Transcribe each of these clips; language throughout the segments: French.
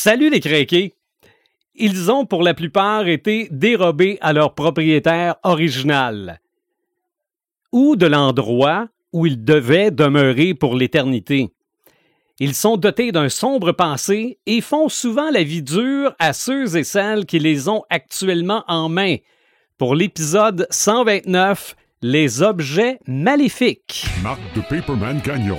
Salut les craqués! Ils ont pour la plupart été dérobés à leur propriétaire original ou de l'endroit où ils devaient demeurer pour l'éternité. Ils sont dotés d'un sombre passé et font souvent la vie dure à ceux et celles qui les ont actuellement en main. Pour l'épisode 129, les objets maléfiques. Marc de Paperman Gagnon,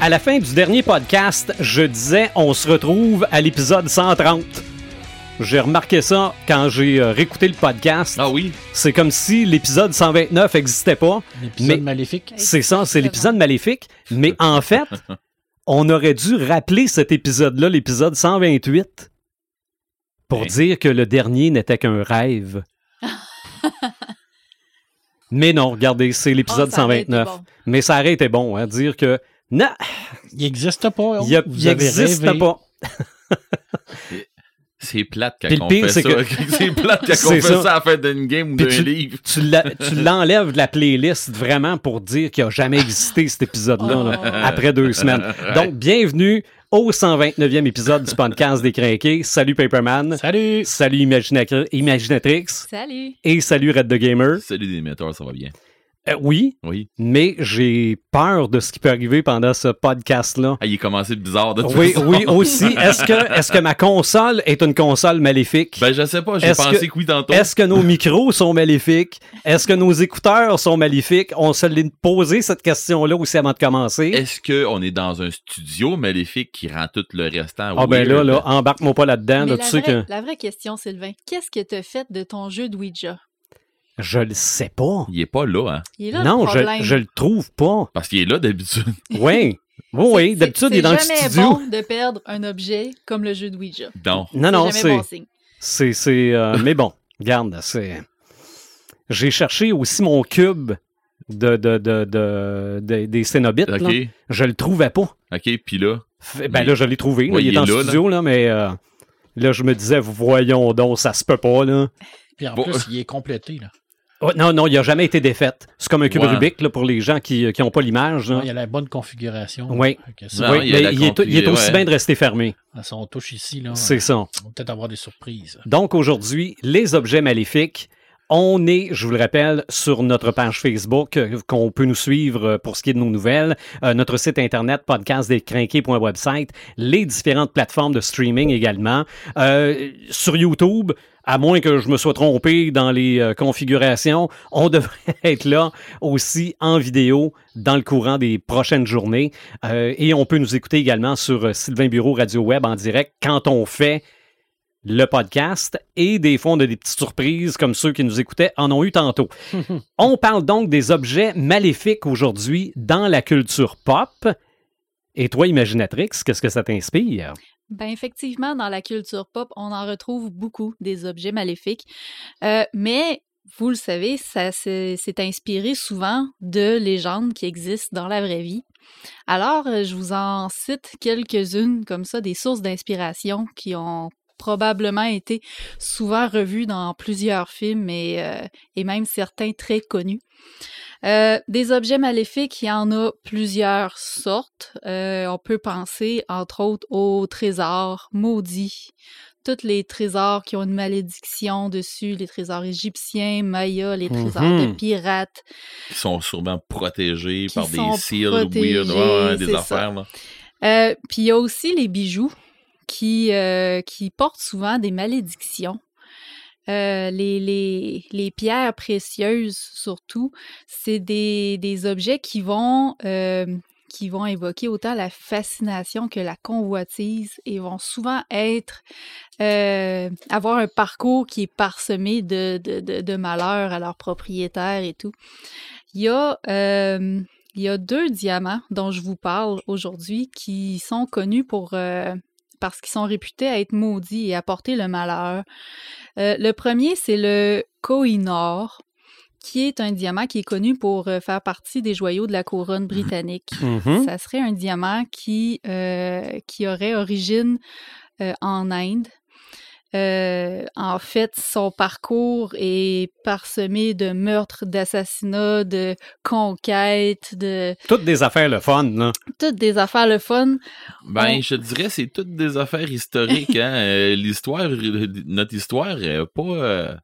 À la fin du dernier podcast, je disais on se retrouve à l'épisode 130. J'ai remarqué ça quand j'ai euh, réécouté le podcast. Ah oui? C'est comme si l'épisode 129 n'existait pas. L'épisode maléfique. C'est ça, c'est l'épisode maléfique. Mais en fait, on aurait dû rappeler cet épisode-là, l'épisode 128, pour Ben. dire que le dernier n'était qu'un rêve. Mais non, regardez, c'est l'épisode Oh, ça aurait été 129. bon. Mais ça aurait été bon, hein, dire que non, Il n'existe pas. il Vous avez n'existe pas. C'est plate quand Puis le on pire, fait c'est ça. que- c'est plate quand C'est on fait ça. ça. à la fin d'une game ou Puis d'un tu- livre. Tu la- tu l'enlèves de la playlist vraiment pour dire qu'il n'a jamais existé cet épisode-là, là, après deux semaines. Donc, bienvenue au 129e épisode du podcast des Crinqués. Salut Paperman. Salut! Salut Imagina- Imaginatrix. Salut. Et salut Red the Gamer. Salut des émetteurs, ça va bien. Euh, oui, Oui. mais j'ai peur de ce qui peut arriver pendant ce podcast-là. Ah, il est commencé de bizarre de toute Oui, façon. oui, aussi. Est-ce que, est-ce que ma console est une console maléfique? Ben, je sais pas, j'ai pensé que- que... oui tantôt. Est-ce que nos micros sont maléfiques? Est-ce que nos écouteurs sont maléfiques? On se l'est posé cette question-là aussi avant de commencer. Est-ce qu'on est dans un studio maléfique qui rend tout le restant Ah ben là, là, embarque-moi pas là-dedans. Là, la, vraie, que la vraie question, Sylvain, qu'est-ce que tu as fait de ton jeu de Ouija? Je le sais pas. Il est pas là, hein? Il est là non, le je, problème. je le trouve pas. Parce qu'il est là d'habitude. Oui. Oui, oui. C'est- D'habitude, il est dans le C'est jamais studio. bon de perdre un objet comme le jeu de Ouija. Non. Non, non, c'est c'est. C'est. c'est, euh, mais bon, regarde, c'est. J'ai cherché aussi mon cube de, de, de, de- de- des Cénobites. OK. là. Je le trouvais pas. OK, puis là? Fait- Ben Mais- là, je l'ai trouvé. là. Il, il est est là, studio, là, mais euh, là, je me disais, voyons donc, ça se peut pas, là. Puis en Bon. plus, il est complété. Là. Oh, non, non, il a jamais été défaite. C'est comme un cube Ouais. Rubik, là, pour les gens qui n'ont pas l'image. là. Il y a la bonne configuration. Oui. Non, il mais est, il est config- aussi ouais. bien de rester fermé. à son touche ici, là, C'est ça. on va peut-être avoir des surprises. Donc aujourd'hui, les objets maléfiques. On est, je vous le rappelle, sur notre page Facebook, euh, qu'on peut nous suivre euh, pour ce qui est de nos nouvelles, euh, notre site internet podcastdescrinqués.website, les différentes plateformes de streaming également, sur YouTube. À moins que je me sois trompé dans les configurations, on devrait être là aussi en vidéo dans le courant des prochaines journées. Et on peut nous écouter également sur Sylvain Bureau Radio Web en direct quand on fait le podcast et des on a des petites surprises comme ceux qui nous écoutaient en ont eu tantôt. on parle donc des objets maléfiques aujourd'hui dans la culture pop. Et toi, Imaginatrix, qu'est-ce que ça t'inspire? Ben effectivement, dans la culture pop, on en retrouve beaucoup des objets maléfiques. Euh, mais vous le savez, ça s'est inspiré souvent de légendes qui existent dans la vraie vie. Alors, euh, je vous en cite quelques-unes comme ça, des sources d'inspiration qui ont probablement été souvent revues dans plusieurs films et, euh, et même certains très connus. Euh, des objets maléfiques, il y en a plusieurs sortes. Euh, on peut penser, entre autres, aux trésors maudits. Tous les trésors qui ont une malédiction dessus, les trésors égyptiens, mayas, les trésors de Mhm. pirates. Qui sont sûrement protégés par des weird, ouais, des c'est ça. affaires. Euh, Puis il y a aussi les bijoux qui, euh, qui portent souvent des malédictions. Euh, les, les, les pierres précieuses, surtout, c'est des, des objets qui vont, euh, qui vont évoquer autant la fascination que la convoitise et vont souvent être, avoir un parcours qui est parsemé de, de, de, malheurs à leurs propriétaires et tout. Il y a, il y a deux diamants dont je vous parle aujourd'hui qui sont connus pour parce qu'ils sont réputés à être maudits et à porter le malheur. Euh, le premier, c'est le Koh-i-Noor, qui est un diamant qui est connu pour euh, faire partie des joyaux de la couronne britannique. Mhm. Ça serait un diamant qui, euh, qui aurait origine euh, en Inde. Euh, en fait, son parcours est parsemé de meurtres, d'assassinats, de conquêtes, de Toutes des affaires le fun, là. toutes des affaires le fun. Ben, On- je dirais, c'est toutes des affaires historiques. Hein? Euh, L'histoire, notre histoire, pas, euh,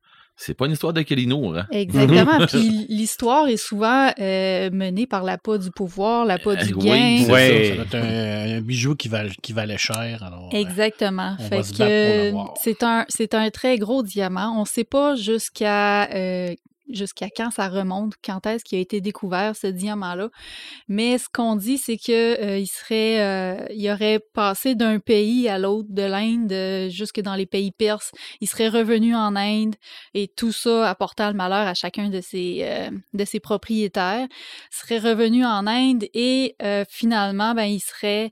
c'est pas une histoire de Kelinour. Hein? Exactement. Puis l'histoire est souvent euh, menée par l'appât du pouvoir, l'appât du Euh, oui, gain. c'est Ouais. Ça, ça doit être un, un bijou qui, val- qui valait cher. Alors, euh, Exactement. on fait va se que l'avoir. c'est un c'est un très gros diamant. On ne sait pas jusqu'à euh, jusqu'à quand ça remonte, quand est-ce qu'il a été découvert ce diamant-là. Mais ce qu'on dit, c'est que euh, il serait euh, il aurait passé d'un pays à l'autre de l'Inde euh, jusque dans les pays perses. Il serait revenu en Inde et tout ça apportant le malheur à chacun de ses euh, de ses propriétaires. Il serait revenu en Inde et finalement ben il serait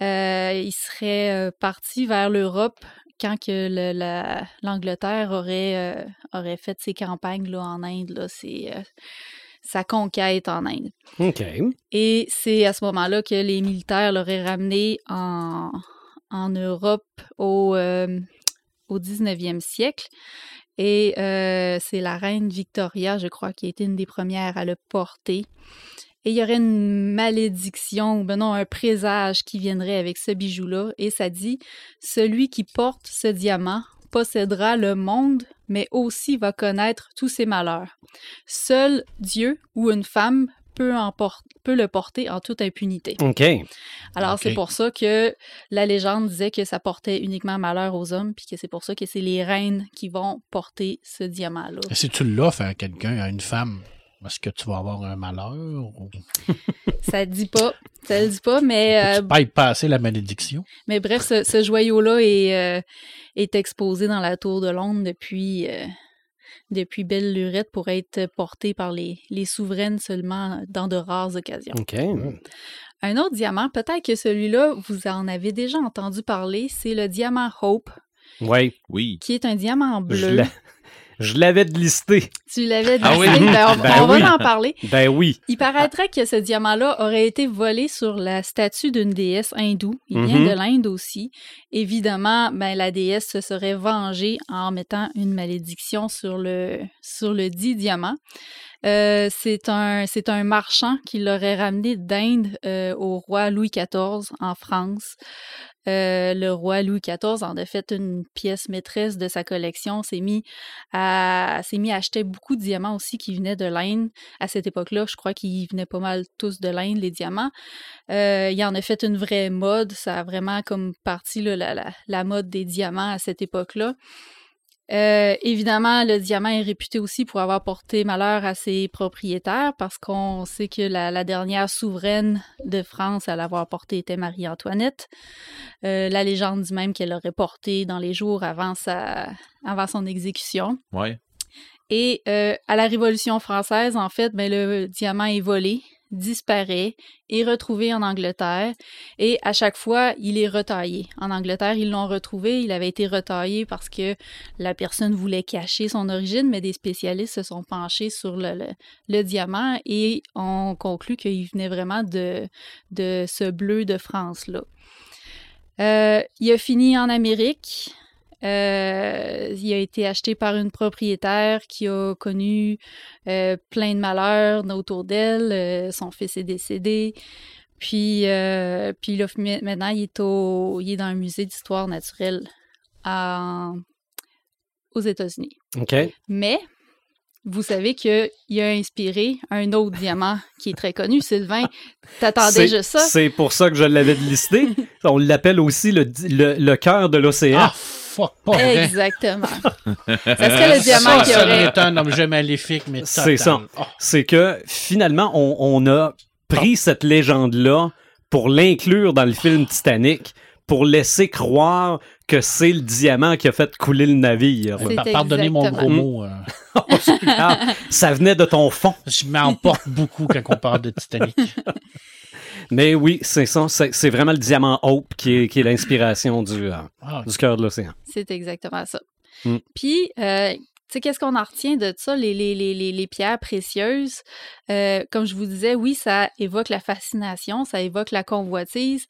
il serait parti vers l'Europe quand que le- la- l'Angleterre aurait, euh, aurait fait ses campagnes là, en Inde, là, euh, sa conquête en Inde. OK. Et c'est à ce moment-là que les militaires l'auraient ramené en, en Europe au, euh, au 19e siècle. Et c'est la reine Victoria, je crois, qui a été une des premières à le porter. Et il y aurait une malédiction, ou ben non, un présage qui viendrait avec ce bijou-là. Et ça dit, celui qui porte ce diamant possédera le monde, mais aussi va connaître tous ses malheurs. Seul Dieu ou une femme peut, en por- peut le porter en toute impunité. OK. Alors, c'est pour ça que la légende disait que ça portait uniquement malheur aux hommes, puis que c'est pour ça que c'est les reines qui vont porter ce diamant-là. Et si tu l'offres à quelqu'un, à une femme, est-ce que tu vas avoir un malheur? Ou... Ça dit pas, ça le dit pas, mais, euh, tu payes passer la malédiction? mais bref, ce, ce joyau-là est, euh, est exposé dans la tour de Londres depuis, euh, depuis belle lurette pour être porté par les, les souveraines seulement dans de rares occasions. OK. Un autre diamant, peut-être que celui-là, vous en avez déjà entendu parler, c'est le diamant Hope, Oui. Oui. qui est un diamant Je bleu. Je l'avais listé. Tu l'avais. Ah oui? Ben, on, Ben on va oui. en parler. Ben oui. Il paraîtrait que ce diamant-là aurait été volé sur la statue d'une déesse hindoue. Il vient Mhm. de l'Inde aussi. Évidemment, ben, la déesse se serait vengée en mettant une malédiction sur le, sur le dit diamant. Euh, c'est un, c'est un marchand qui l'aurait ramené d'Inde euh, au roi Louis XIV en France. Euh, le roi Louis XIV en a fait une pièce maîtresse de sa collection, s'est mis à, s'est mis à acheter beaucoup de diamants aussi qui venaient de l'Inde à cette époque-là. Je crois qu'ils venaient pas mal tous de l'Inde, les diamants. Euh, il en a fait une vraie mode. Ça a vraiment comme parti là, la, la, la mode des diamants à cette époque-là. Euh, évidemment, le diamant est réputé aussi pour avoir porté malheur à ses propriétaires parce qu'on sait que la, la dernière souveraine de France à l'avoir porté était Marie-Antoinette. Euh, la légende dit même qu'elle l'aurait porté dans les jours avant, sa, avant son exécution. Ouais. Et euh, à la Révolution française, en fait, ben, le diamant est volé, disparaît, est retrouvé en Angleterre et à chaque fois, il est retaillé. En Angleterre, ils l'ont retrouvé, il avait été retaillé parce que la personne voulait cacher son origine, mais des spécialistes se sont penchés sur le, diamant et ont conclu qu'il venait vraiment de, de ce bleu de France-là. Euh, il a fini en Amérique. Euh, il a été acheté par une propriétaire qui a connu euh, plein de malheurs autour d'elle. Euh, son fils est décédé. Puis, euh, puis là, maintenant, il est, au, il est dans un musée d'histoire naturelle à, aux États-Unis. OK. Mais vous savez qu'il a inspiré un autre diamant qui est très connu, Sylvain. T'attendais juste ça? C'est pour ça que je l'avais listé. On l'appelle aussi le, le, le cœur de l'océan. Ah, fuck, pas vrai. Exactement. ça serait le diamant ça, qui ça aurait... est un objet maléfique, mais C'est ça. Oh, C'est que finalement, on, on a pris cette légende-là pour l'inclure dans le film Titanic, pour laisser croire que c'est le diamant qui a fait couler le navire. Pardonnez mon gros mot. euh, Ah, ça venait de ton fond. je m'emporte beaucoup quand on parle de Titanic. Mais oui, c'est ça. C'est c'est vraiment le diamant Hope qui est, qui est l'inspiration du, euh, Ah, du cœur de l'océan. C'est exactement ça. Mm. Puis, euh, tu sais, qu'est-ce qu'on en retient de ça, les, les, les, les, les pierres précieuses? Euh, comme je vous disais, oui, ça évoque la fascination, ça évoque la convoitise.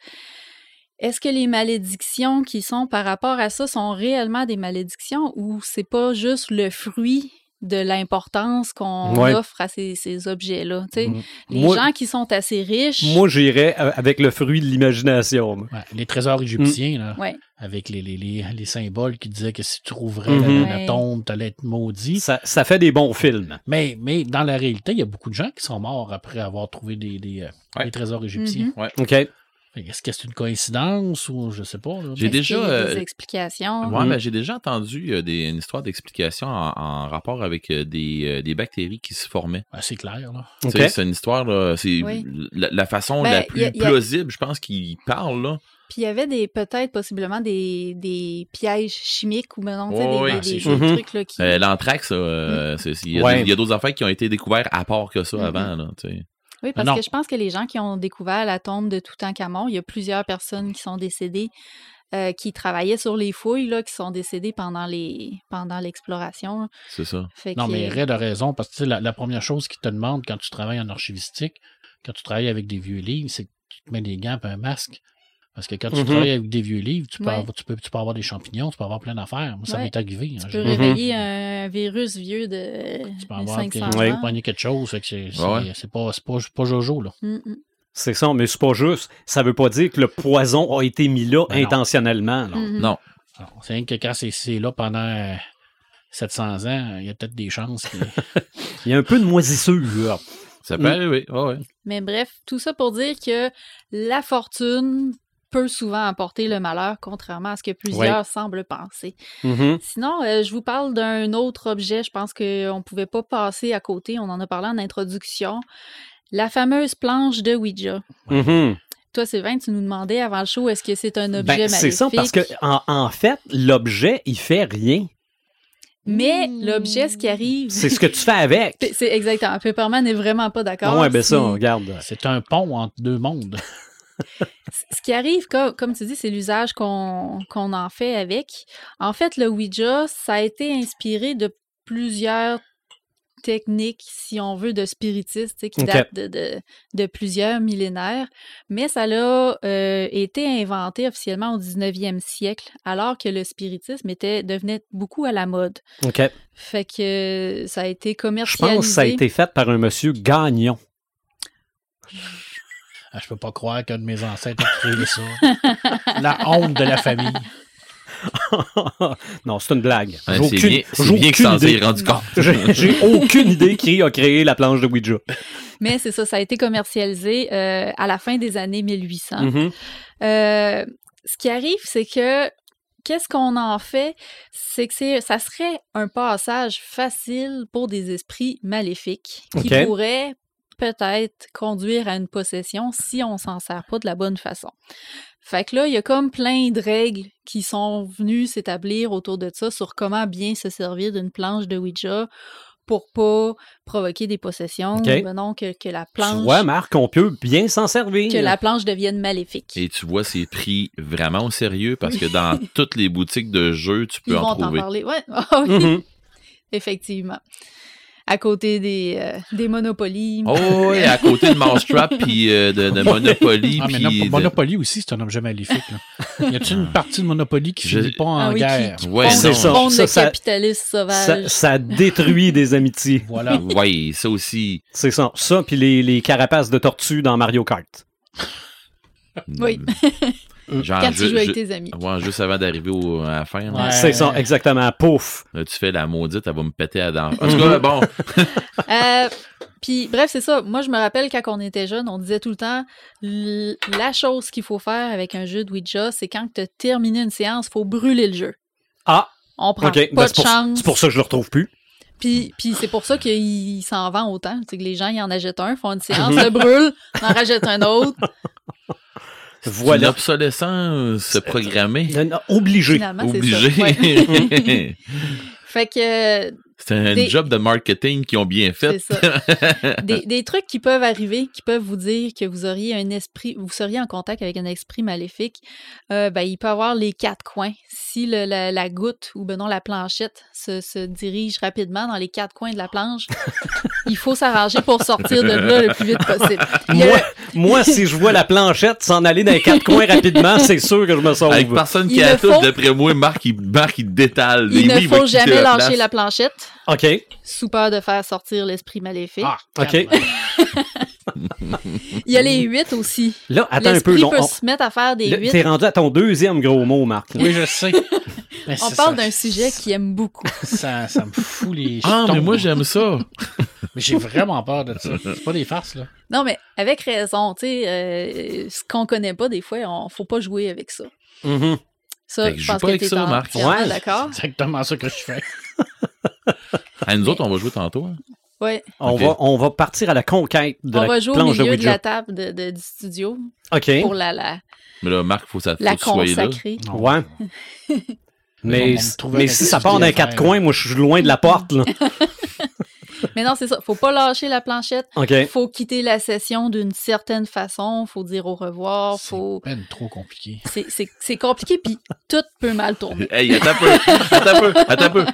Est-ce que les malédictions qui sont par rapport à ça sont réellement des malédictions ou c'est pas juste le fruit de l'importance qu'on Ouais. offre à ces, ces objets-là? Tu sais. Les Moi- gens qui sont assez riches, Moi, j'irais avec le fruit de l'imagination. ouais, les trésors égyptiens, là, Ouais. avec les, les, les, les symboles qui disaient que si tu trouverais Mhm. la, tombe, tu allais être maudit. Ça, ça fait des bons films. Mais, mais dans la réalité, il y a beaucoup de gens qui sont morts après avoir trouvé des, des, euh, Ouais. des trésors égyptiens. Mhm. OK. Est-ce que c'est une coïncidence ou je sais pas? J'ai déjà, qu'il y a euh, des explications? Ouais, Mhm. mais j'ai déjà entendu euh, des, une histoire d'explication en, en rapport avec euh, des, euh, des bactéries qui se formaient. Ben, c'est clair, là. C'est une histoire, là, c'est Oui. la, la façon Ben, la plus a- y a- plausible, je pense, qu'il parle. Là. Puis il y avait des peut-être possiblement des, des pièges chimiques ou Ouais, des, des- Mhm. trucs là, qui. Euh, L'anthrax, euh, il y a Ouais. des- il y a d'autres affaires qui ont été découvertes à part que ça Mhm. avant. Là, tu sais. Oui, parce Non. que je pense que les gens qui ont découvert la tombe de Toutankhamon, il y a plusieurs personnes qui sont décédées, euh, qui travaillaient sur les fouilles, là, qui sont décédées pendant les pendant l'exploration. c'est ça. Fait Non, mais Red a raison, parce que tu sais, la, la première chose qu'ils te demandent quand tu travailles en archivistique, quand tu travailles avec des vieux livres, c'est que tu te mets des gants et un masque. Parce que quand tu Mhm. travailles avec des vieux livres, tu peux, Ouais. avoir, tu, peux, tu peux avoir des champignons, tu peux avoir plein d'affaires. Moi, ça Ouais. m'est arrivé. hein. tu peux réveiller un virus vieux de Tu peux avoir 500 tu Ouais. quelque chose. que c'est pas, c'est pas, c'est pas Jojo, là. Mm. C'est ça, mais c'est pas juste. Ça veut pas dire que le poison a été mis là Ben non. intentionnellement. Mhm. Non. C'est rien que quand c'est- là pendant euh, 700 ans, il y a peut-être des chances que... Il y a un peu de moisissure. Ça peut Mm. arriver. Ouais. Mais bref, tout ça pour dire que la fortune peut souvent apporter le malheur, contrairement à ce que plusieurs semblent penser. Mhm. Sinon, euh, je vous parle d'un autre objet, je pense qu'on ne pouvait pas passer à côté, on en a parlé en introduction. La fameuse planche de Ouija. Mhm. Toi, Sylvain, tu nous demandais avant le show, est-ce que c'est un objet Ben, maléfique? c'est ça, parce que en, en fait, l'objet, il fait rien. Mais l'objet, ce qui arrive... C'est ce que tu fais avec. C'est exactement. Pepperman n'est vraiment pas d'accord. ouais, ben ça, regarde. C'est un pont entre deux mondes. Ce qui arrive, comme, comme tu dis, c'est l'usage qu'on en fait avec. En fait, le Ouija, ça a été inspiré de plusieurs techniques, si on veut, de sais, qui datent de, de, de plusieurs millénaires. Mais ça a euh, été inventé officiellement au 19e siècle, alors que le spiritisme était, devenait beaucoup à la mode. OK. Fait que ça a été Je commercialisé. pense que ça a été fait par un monsieur Gagnon. Ah, je peux pas croire qu'un de mes ancêtres a créé ça. la honte de la famille. non, c'est une blague. Ouais, J'ai c'est aucune- bien, bien que ça s'est rendu compte. J'ai j'ai aucune idée qui a créé la planche de Ouija. Mais c'est ça, ça a été commercialisé euh, à la fin des années 1800. Mhm. Euh, ce qui arrive, c'est que qu'est-ce qu'on en fait? C'est que c'est, ça serait un passage facile pour des esprits maléfiques qui pourraient peut-être conduire à une possession si on s'en sert pas de la bonne façon. Fait que là, il y a comme plein de règles qui sont venues s'établir autour de ça sur comment bien se servir d'une planche de Ouija pour pas provoquer des possessions, ben non, que, que la Tu planche vois, Marc, on peut bien s'en servir. que la planche devienne maléfique. Et tu vois, c'est pris vraiment au sérieux parce que dans toutes les boutiques de jeux, tu peux Ils en vont trouver. parler. Ouais, Ah oui, Mhm. effectivement. À côté des, euh, des Monopoly. Oh, oui, à côté de Mousetrap puis euh, de, de Monopoly. Ah, mais puis non, de- Monopoly aussi, c'est un objet maléfique. Là. Y a-t-il une partie de Monopoly qui Je- finit pas en Ah oui, guerre? qui Ouais, prône- c'est ça. Ça, ça- Ça, sauvage. ça détruit des amitiés. Voilà. Ouais, ça aussi. C'est ça. Ça, puis les, les carapaces de tortue dans Mario Kart. Oui. Genre, Quand tu joues avec tes amis. ouais, juste avant d'arriver au- à la fin. Ouais. C'est ça, exactement. Pouf. Là, tu fais la maudite, elle va me péter à dents. En tout cas, bon, Euh, Puis, bref, c'est ça. Moi, je me rappelle quand on était jeune, on disait tout le temps la chose qu'il faut faire avec un jeu de Ouija, c'est quand tu as terminé une séance, il faut brûler le jeu. Ah, On prend OK. pas Ben, de c'est pour, chance. c'est pour ça que je le retrouve plus. Puis, puis c'est pour ça qu'il s'en vend autant. C'est que les gens, ils en achètent un, font une séance, le brûlent, en rachètent un autre. Voilà. L'obsolescence programmée. Non, non, Obligé. Finalement, c'est Obligé. Ouais. Fait que, euh, C'est un Des- job de marketing qu'ils ont bien fait. C'est ça. des, des trucs qui peuvent arriver, qui peuvent vous dire que vous auriez un esprit, vous seriez en contact avec un esprit maléfique. Euh, ben, il peut avoir les quatre coins. Si le- la, la goutte ou ben non la planchette se, se dirige rapidement dans les quatre coins de la planche, il faut s'arranger pour sortir de là le plus vite possible. Moi, moi, si je vois la planchette s'en aller dans les quatre coins rapidement, c'est sûr que je me sauve. Avec personne qui Il a faut. d'après moi, Marc, il, Marc, il détale. il ne oui, faut jamais lâcher place. la planchette OK. sous peur de faire sortir l'esprit maléfique. Ah, OK. Il y a les huit aussi. Là, attends un peu. Peut on- se mettre à faire des huit. T'es rendu à ton deuxième gros mot, Marc. là. Oui, je sais. Mais On parle d'un sujet qu'il aime beaucoup. Ça, ça me fout les Ah, mais moi, j'aime ça. Mais j'ai vraiment peur de ça. C'est pas des farces, là. Non, mais avec raison, tu sais, euh, ce qu'on connaît pas, des fois, on faut pas jouer avec ça. Mhm. Ça, je joue pense pas que avec ça, Marc. Ouais. d'accord. C'est exactement ça que je fais. À nous autres, on va jouer tantôt. hein. Ouais. On, va, on va partir à la conquête de On la va jouer au planche milieu de la table de, de- du studio OK. pour la, la, Mais là, Marc, faut, ça, faut la que tu sois là. consacrer. Non. Ouais. Mais, mais si ça part les quatre coins, moi, je suis loin de la porte. Là. Mais non, c'est ça. Faut pas lâcher la planchette. OK. Faut quitter la session d'une certaine façon. Faut dire au revoir. Faut. C'est trop compliqué. C'est- C'est c'est compliqué, puis tout peut mal tourner. Hey, attends un peu, attends un peu, attends un peu.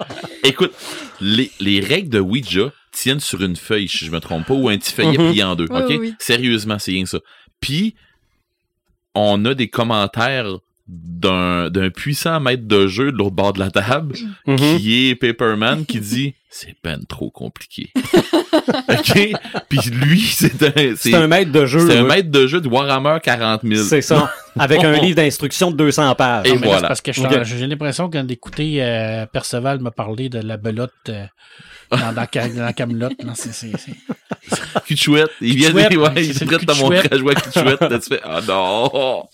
Écoute, les, les règles de Ouija tiennent sur une feuille, si je me trompe pas, ou un petit feuillet Mhm. plié en deux, Oui, OK? oui, oui. Sérieusement, c'est rien que ça. Puis, on a des commentaires d'un d'un puissant maître de jeu de l'autre bord de la table, Mhm. qui est Paperman, qui dit « C'est ben trop compliqué. » OK? Puis lui, c'est un... C'est un maître de jeu. c'est un maître de jeu de Warhammer 40 000. C'est ça. Avec un livre d'instructions de 200 pages. Et Non, mais là, voilà. parce que j'ai l'impression quand d'écouter euh, Perceval me parler de la belote euh, dans, dans, dans Camelot. Non, c'est, c'est, c'est- Cul de chouette. Il vient de ouais, il est le prêt cul de te de montrer chouette. à jouer à cul de chouette. Là, tu fais, ah non!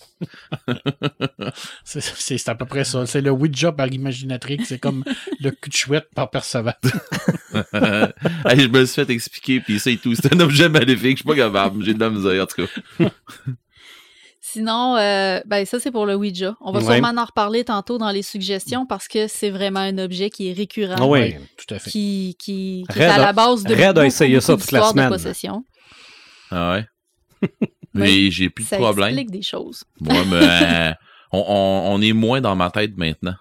c'est, c'est- c'est à peu près ça. C'est le Ouija par Imaginatrix. C'est comme le cul de chouette par Perceval. Hey, je me suis fait expliquer, puis ça et tout. C'est un objet maléfique. Je suis pas capable. J'ai de la misère, en tout cas. Sinon, euh, ben ça c'est pour le Ouija. On va Ouais. sûrement en reparler tantôt dans les suggestions parce que c'est vraiment un objet qui est récurrent. Ah oui. Tout à fait. Qui, qui, qui est à la base de Red a beaucoup, essayé ça toute la de semaine. possession. Ah ouais? Mais Oui. j'ai plus de Ça problème. explique des choses. Moi, mais euh, on, on, on est moins dans ma tête maintenant.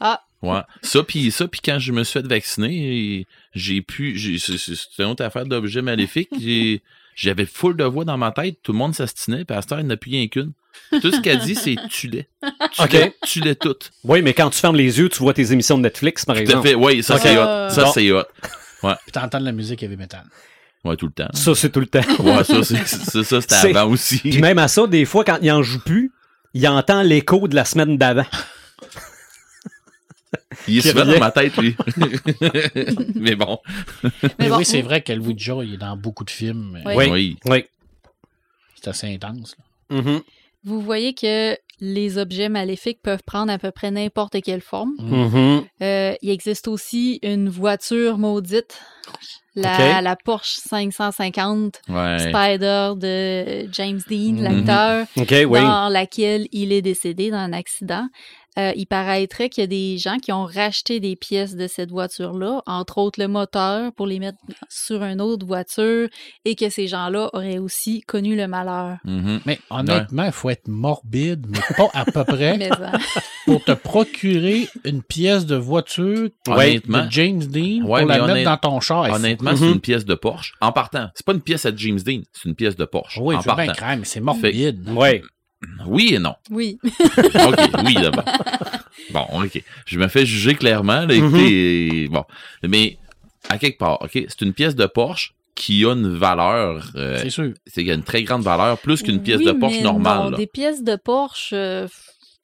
Ah. Ouais. Ça, puis ça, puis quand je me suis fait vacciner, j'ai pu. c'est une autre affaire d'objet maléfique. J'ai- J'avais full de voix dans ma tête. Tout le monde s'astinait, puis à cette heure, il n'y en a plus rien qu'une. Tout ce qu'elle dit, c'est tu l'es. Tu OK. l'es, tu l'es toutes. Oui, mais quand tu fermes les yeux, tu vois tes émissions de Netflix, par Tout exemple. fait. Oui, ça, c'est hot. Ça, Bon. c'est hot. Puis t'entends de la musique heavy metal. Ouais, tout le temps. Ça, c'est tout le temps. Ouais, ça, c'est, ça, ça, c'était avant aussi. Puis même à ça, des fois, quand il en joue plus, il entend l'écho de la semaine d'avant. Il est souvent dans ma tête, lui. Mais bon. Mais bon, oui, c'est vrai que le Ouija, il est dans beaucoup de films. Oui. Oui. Oui. Oui. C'est assez intense. là. Mhm. Vous voyez que les objets maléfiques peuvent prendre à peu près n'importe quelle forme. Mhm. Euh, il existe aussi une voiture maudite, la, Porsche 550 Ouais. Spider de James Dean, Mhm. l'acteur, oui. dans laquelle il est décédé dans un accident. Euh, il paraîtrait qu'il y a des gens qui ont racheté des pièces de cette voiture-là, entre autres le moteur, pour les mettre sur une autre voiture, et que ces gens-là auraient aussi connu le malheur. Mhm. Mais honnêtement, il faut être morbide, mais pas à peu près, pour te procurer une pièce de voiture Honnêtement. de James Dean Ouais, pour la mettre dans ton char. Honnêtement, c'est une pièce de Porsche. En partant, c'est pas une pièce à James Dean, c'est une pièce de Porsche. Oui, en je veux bien partant. craindre, mais c'est morbide. Oui. Oui et non. oui. OK, oui d'abord. Bon, OK. Je me fais juger clairement. Là, écoutez, bon. Mais à quelque part, OK, c'est une pièce de Porsche qui a une valeur. euh, C'est sûr. c'est qu'il y a une très grande valeur, plus qu'une pièce Oui, de Porsche mais normale. non, des pièces de Porsche, euh,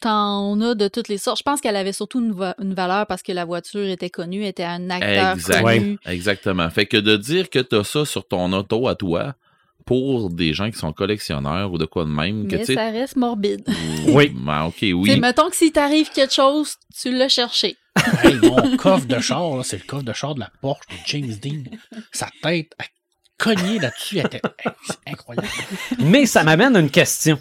t'en as de toutes les sortes. Je pense qu'elle avait surtout une, va- une valeur parce que la voiture était connue, était un acteur Exact. connu. Exactement. Fait que de dire que tu as ça sur ton auto à toi, pour des gens qui sont collectionneurs ou de quoi de même, que Mais ça reste morbide. Oui. Ben, OK, oui. mettons que s'il t'arrive quelque chose, tu l'as cherché. Hey, mon coffre de char, là, c'est le coffre de char de la Porsche de James Dean. Sa tête a cogné là-dessus. elle était- hey, C'est incroyable. Mais ça m'amène à une question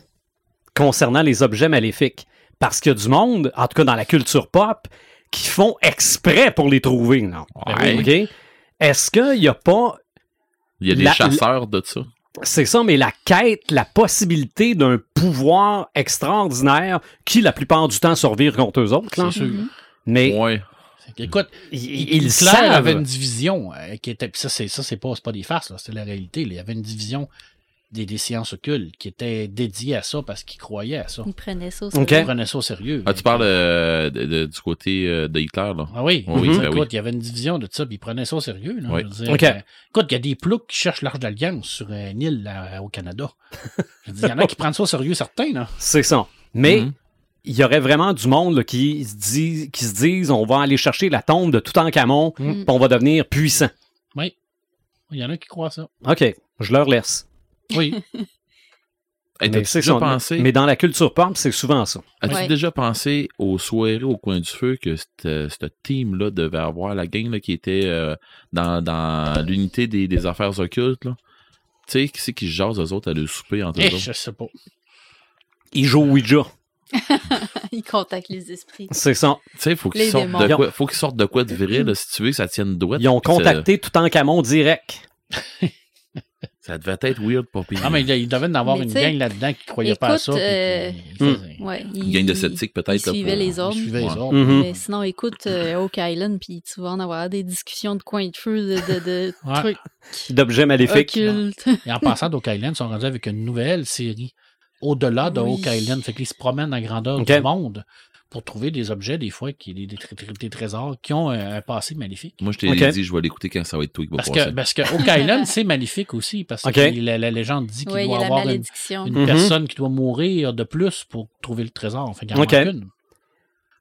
concernant les objets maléfiques. Parce qu'il y a du monde, en tout cas dans la culture pop, qui font exprès pour les trouver. Non? Ouais. Est-ce qu'il n'y a pas Il y a des La- chasseurs de ça? C'est ça, mais la quête, la possibilité d'un pouvoir extraordinaire qui, la plupart du temps, survivre contre eux autres. là. C'est sûr. Mais Ouais. Écoute, ils Hitler savent. avait une division euh, qui était. Ça, c'est ça, c'est pas, c'est pas des farces, là, c'est la réalité. là. Il y avait une division des, des sciences occultes qui était dédiée à ça parce qu'ils croyaient à ça. Ils prenaient ça. au sérieux. Ils prenaient ça au sérieux. Ah, tu parles euh, de- de- du côté euh, de Hitler, là? Ah oui, ben écoute, oui. il y avait une division de ça, puis ils prenaient ça au sérieux. Là, Oui. Dire, OK. euh, écoute, il y a des ploucs qui cherchent l'Arche d'Alliance sur une île là, au Canada. Il y en a qui prennent ça au sérieux, certains. Là. C'est ça. Mais Mhm. il y aurait vraiment du monde là, qui, se dit, qui se disent on va aller chercher la tombe de Toutankhamon, Mm. puis on va devenir puissant. Oui. Il y en a qui croient ça. OK, je leur laisse. Oui. Hey, Mais déjà pensé, Mais dans la culture pop, c'est souvent ça. as-tu Ouais. déjà pensé aux soirées au coin du feu que cette, cette team-là devait avoir, la gang là, qui était euh, dans, dans l'unité des, des affaires occultes? Tu sais, qui c'est qui se jase eux autres à le souper entre eux Eh, autres? je sais pas. Ils jouent Ouija. Ils contactent les esprits. C'est ça. Tu sais, faut qu'ils sortent de quoi, faut qu'ils sortent de quoi de vrai, là, si tu veux que ça tienne droit. Ils ont puis que contacté Toutankhamon direct. Ça, devait être weird, pire. Ah, mais il il devait y en avoir Mais une gang là-dedans qui croyait pas à ça. puis euh, il faisait- Ouais, Une gang de sceptiques, peut-être. là, suivaient pour- les il ordres. suivait les Ouais. ordres. Mhm. Mais sinon, écoute, euh, Oak Island, puis tu vas en avoir des discussions de coin de feu, de, de, de Ouais. trucs D'objets maléfiques. Et en passant d'Oak Island, ils sont rendus avec une nouvelle série au-delà de Oui. Oak Island. Fait qu'ils se promènent en grandeur du monde pour trouver des objets, des fois, qui, des, des, tré- des trésors qui ont un, un passé maléfique. Moi, je t'ai dit, je vais l'écouter quand ça va être toi qui va Parce passer. que, parce que Oak Island, c'est maléfique aussi, parce que la, la légende dit qu'il Oui, il y doit a la avoir une, Mhm. personne qui doit mourir de plus pour trouver le trésor. Fait qu'il y en manque une.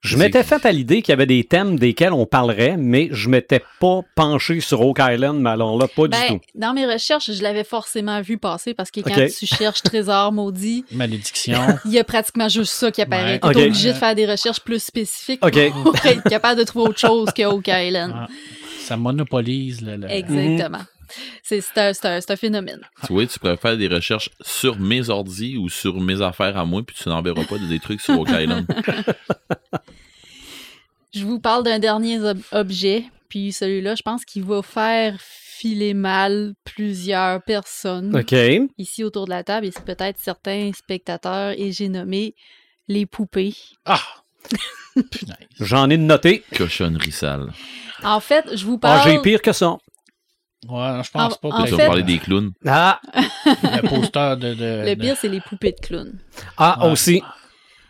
Je m'étais fait à l'idée qu'il y avait des thèmes desquels on parlerait, mais je m'étais pas penché sur Oak Island, mais alors là, pas du Ben, tout. dans mes recherches, je l'avais forcément vu passer parce que quand tu cherches trésor maudit, Malédiction. il y a pratiquement juste ça qui apparaît. Ouais. Tu es obligé de faire des recherches plus spécifiques pour être capable de trouver autre chose que Oak Island. Ah, ça monopolise le. le- Exactement. C'est un, c'est un- c'est un phénomène. Tu vois, tu pourrais faire des recherches sur mes ordis ou sur mes affaires à moi, puis tu n'enverras pas des trucs sur Oak Island. Je vous parle d'un dernier ob- objet, puis celui-là, je pense qu'il va faire filer mal plusieurs personnes OK. ici autour de la table, et c'est peut-être certains spectateurs, et j'ai nommé les poupées. Ah! J'en ai noté. Cochonnerie sale. En fait, je vous Ah, parle... j'ai pire que ça. Ouais, je pense En- pas. en fait- parler des clowns. Ah, Le poster de. de- Le de- pire, c'est les poupées de clowns. ah Ouais. aussi.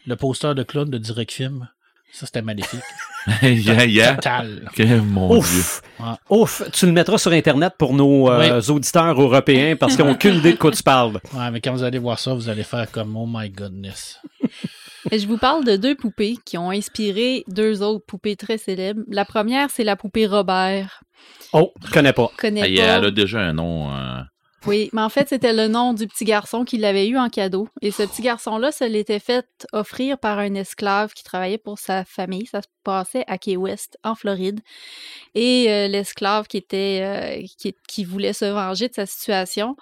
Le poster de clown de Direct Film. Ça, c'était maléfique. yeah, yeah. Total. Mon Ouf. Ouais. Ouf. Tu le mettras sur Internet pour nos euh, auditeurs européens parce qu'ils n'ont aucune idée de quoi tu parles. Ouais, mais quand vous allez voir ça, vous allez faire comme Oh my goodness. Et je vous parle de deux poupées qui ont inspiré deux autres poupées très célèbres. La première, c'est la poupée Robert. Oh, je connais pas. Je connais pas. elle a déjà un nom. euh, Oui, mais en fait, c'était le nom du petit garçon qui l'avait eu en cadeau. Et ce petit garçon-là, ça l'était fait offrir par un esclave qui travaillait pour sa famille. Ça se passait à Key West, en Floride. Et euh, l'esclave qui était euh, qui, voulait se venger de sa situation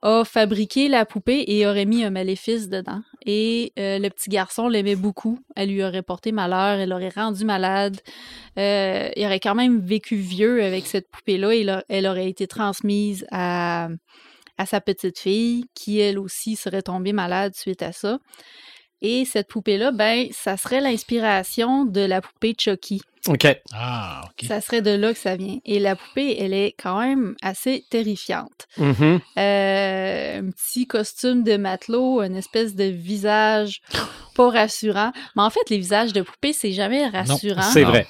a fabriqué la poupée et aurait mis un maléfice dedans. Et euh, le petit garçon l'aimait beaucoup. Elle lui aurait porté malheur, elle l'aurait rendu malade. Il aurait quand même vécu vieux avec cette poupée-là et elle aurait été transmise à à sa petite fille, qui elle aussi serait tombée malade suite à ça. Et cette poupée-là, ben, ça serait l'inspiration de la poupée Chucky. OK. Ah, OK. Ça serait de là que ça vient. Et la poupée, elle est quand même assez terrifiante. Mhm. Euh, un petit costume de matelot, une espèce de visage pas rassurant. Mais en fait, les visages de poupée, c'est jamais rassurant. C'est vrai.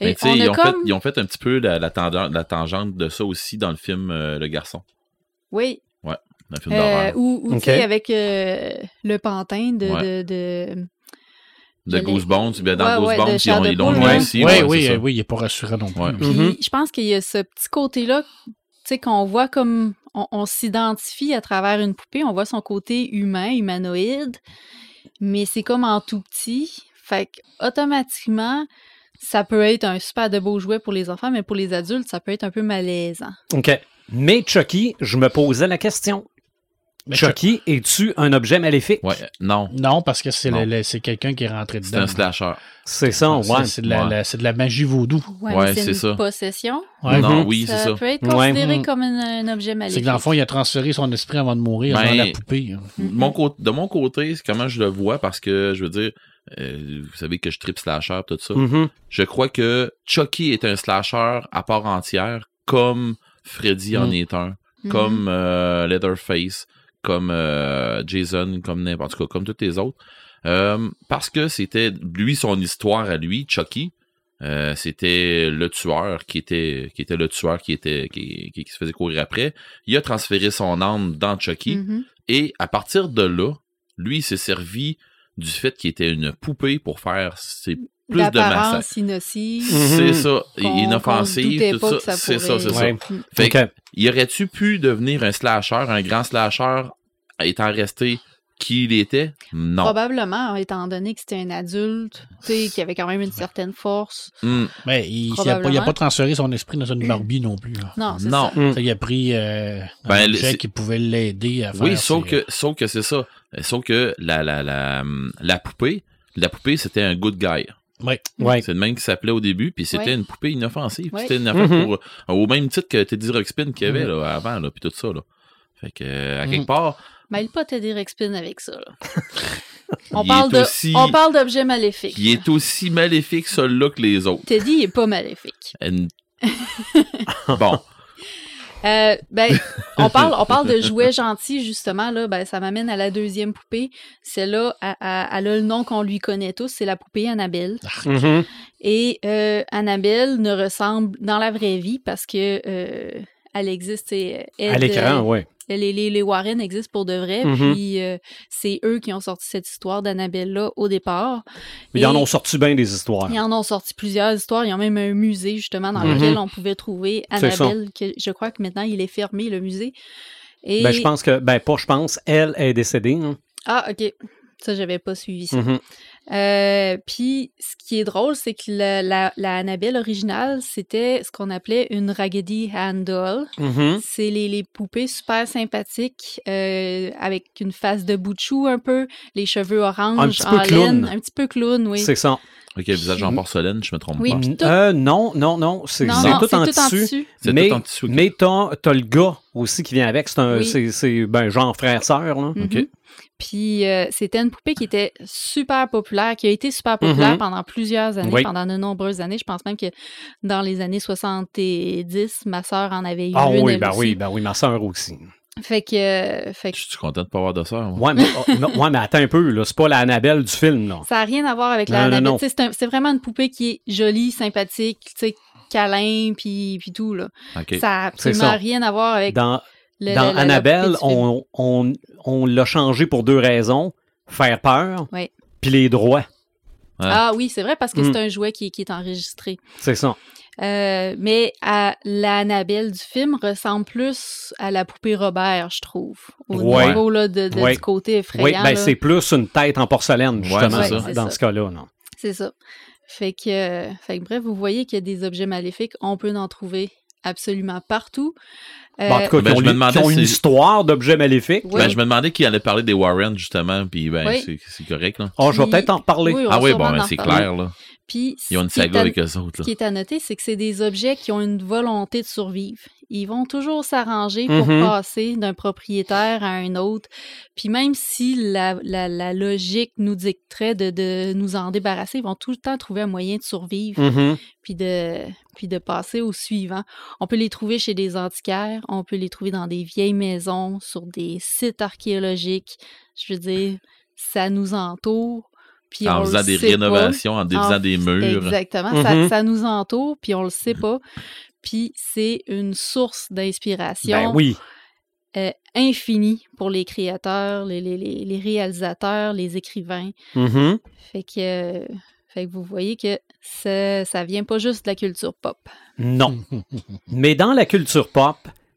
Et Mais tu sais, on a ils, ont fait- ils ont fait un petit peu la, la, tangente, la tangente de ça aussi dans le film euh, Le Garçon. Oui, film Euh, d'horreur. ou ou, tu Ok. sais, avec euh, le pantin de, Ouais. de, de- De ben, dans Ouais, ouais, Goosebumps, de ils ont- ils l'ont aussi. oui, ouais, oui, euh, oui, il n'est pas rassurant non plus. Ouais. Puis, Mhm. je pense qu'il y a ce petit côté-là, tu sais, qu'on voit comme on, on s'identifie à travers une poupée, on voit son côté humain, humanoïde, mais c'est comme en tout petit. Fait que, automatiquement, ça peut être un super de beau jouet pour les enfants, mais pour les adultes, ça peut être un peu malaisant. OK. Mais Chucky, je me posais la question. Mais Chucky, es-tu un objet maléfique? Ouais, non. Non, parce que c'est Non. le- le- c'est quelqu'un qui est rentré C'est dedans. un slasher. C'est ça, C'est- ouais. C'est de, la- Ouais. la- c'est de la magie vaudou. Ouais, Ouais, mais c'est c'est ça. une possession. Ouais. Non, Mhm. oui, c'est ça ça. peut être considéré Mhm. comme un, un objet C'est maléfique. que dans le fond, il a transféré son esprit avant de mourir Ben, dans la poupée. hein. Mon cô- de mon côté, c'est comment je le vois parce que je veux dire, euh, vous savez que je tripe slasher, tout ça. Mhm. Je crois que Chucky est un slasher à part entière, comme Freddy en Mm. est un, Mhm. comme euh, Leatherface, comme euh, Jason, comme n'importe quoi, comme tous les autres. Euh, parce que c'était lui son histoire à lui, Chucky. euh, c'était le tueur qui était qui était le tueur qui était qui, qui- qui se faisait courir après. Il a transféré son âme dans Chucky. Mhm. Et à partir de là, lui, il s'est servi du fait qu'il était une poupée pour faire ses plus de innocente. Mhm. C'est ça, doutait tout ça. C'est ça, c'est ça. Fait que, il aurait-tu pu devenir un slasher, un grand slasher, étant resté qui il était? Non. Probablement, étant donné que c'était un adulte, tu sais, qui avait quand même une certaine force. Hmm. Mais il n'a pas, transféré son esprit dans une Barbie non plus. là. Non, c'est Non. ça. Mm. Ça, Il a pris euh, un Ben, objet qui pouvait l'aider à faire. Oui, sauf ses- que, sauf que c'est ça. Sauf que la, la, la, la poupée, la poupée, c'était un good guy. Ouais. Ouais. C'est le même qui s'appelait au début, puis c'était Ouais. une poupée inoffensive. Ouais. C'était une affaire Mhm. pour, au même titre que Teddy Ruxpin qu'il y avait Mhm. là, avant, là, puis tout ça. Là. Fait que, euh, à Mhm. quelque part, Mêle pas Teddy Rexpin avec ça. là. on, parle de, aussi- on parle d'objets maléfiques. il est aussi maléfique, celui-là, que les autres. Teddy il est pas maléfique. Bon, Euh, ben, on parle, on parle de jouets gentils, justement, là, ben, ça m'amène à la deuxième poupée. Celle-là, elle, a le nom qu'on lui connaît tous, c'est la poupée Annabelle. Mhm. Et euh, Annabelle ne ressemble dans la vraie vie parce que euh, elle existe. c'est- À Ed, l'écran, euh, ouais. les, les, les Warren existent pour de vrai. Mhm. Puis euh, c'est eux qui ont sorti cette histoire d'Annabelle-là au départ. Ils en ont sorti bien des histoires. Ils en ont sorti plusieurs histoires. Ils ont même un musée, justement, dans Mhm. lequel on pouvait trouver. Annabelle. Que je crois que maintenant, il est fermé, le musée. Et... Ben, je pense que, ben, pas je pense, elle est décédée. hein. Ah, OK. Ça, j'avais pas suivi ça. Mhm. Euh, Puis, ce qui est drôle, c'est que la, la, la Annabelle originale, c'était ce qu'on appelait une Raggedy doll. Mhm. C'est les, les poupées super sympathiques, euh, avec une face de bout de chou un peu, les cheveux orange, Un petit peu en clown. laine, un petit peu clown, oui. C'est ça. Ok, visage en porcelaine, je me trompe Oui, pas. tout- Euh, non, non, non. C'est tout, tout en tissu. mais tout en tissu. mais t'as as le gars aussi qui vient avec. C'est un, Oui. ben, genre frère-sœur. là. Mhm. OK. Puis euh, c'était une poupée qui était super populaire, qui a été super populaire Mhm. pendant plusieurs années, Oui. pendant de nombreuses années. Je pense même que dans les années 70, ma sœur en avait eu Ah une. oui, elle ben aussi. oui, ben oui, ma sœur aussi. Fait que, euh, fait que Je suis content de pas avoir de ça. moi. Ouais, mais, oh, non, ouais, mais attends un peu, là. C'est pas la Annabelle du film, là. ça n'a rien à voir avec la non, Annabelle. C'est un- c'est vraiment une poupée qui est jolie, sympathique, tu sais, câlin, puis, puis tout. Là. Ok. Ça n'a absolument ça. rien à voir avec Dans, le, dans Annabelle, on, on, on l'a changé pour deux raisons. Faire peur, Oui. puis les droits. Ah oui, c'est vrai, parce que Mm. c'est un jouet qui, qui est enregistré. C'est ça. Euh, mais à, la Annabelle du film ressemble plus à la poupée Robert, je trouve. Au Ouais. niveau là, de, de- Ouais. du côté effrayant. Oui, ben c'est plus une tête en porcelaine, justement, ça. dans, C'est dans ça. ce cas-là. non. C'est ça. Fait que, euh, fait que bref, vous voyez qu'il y a des objets maléfiques, on peut en trouver absolument partout. Euh, Bon, en tout cas, Ben, ont, je me demandais ont une histoire d'objets maléfiques. Oui. Ben, je me demandais qui allait parler des Warren, justement, puis ben, Oui. c'est- correct, là. Oh, je vais peut-être en oui, on Ah oui, bon, ben, en c'est clair, là. Puis, Ils ont une ce qui est saga à- avec eux autres, Ce qui est à noter, c'est que c'est des objets qui ont une volonté de survivre. Ils vont toujours s'arranger pour Mhm. passer d'un propriétaire à un autre. Puis même si la, la- la logique nous dicterait de, de nous en débarrasser, ils vont tout le temps trouver un moyen de survivre Mhm. puis, de, puis de passer au suivant. On peut les trouver chez des antiquaires, on peut les trouver dans des vieilles maisons, sur des sites archéologiques. Je veux dire, ça nous entoure. Puis on En le faisant des sait pas. rénovations, en défaisant En- des murs. Exactement. Ça, Mhm. ça nous entoure, puis on le sait pas. Puis c'est une source d'inspiration Ben oui. euh, infinie pour les créateurs, les, les- les- les réalisateurs, les écrivains. Mhm. Fait que, euh, fait que vous voyez que ça, ça vient pas juste de la culture pop. Non. Mais dans la culture pop,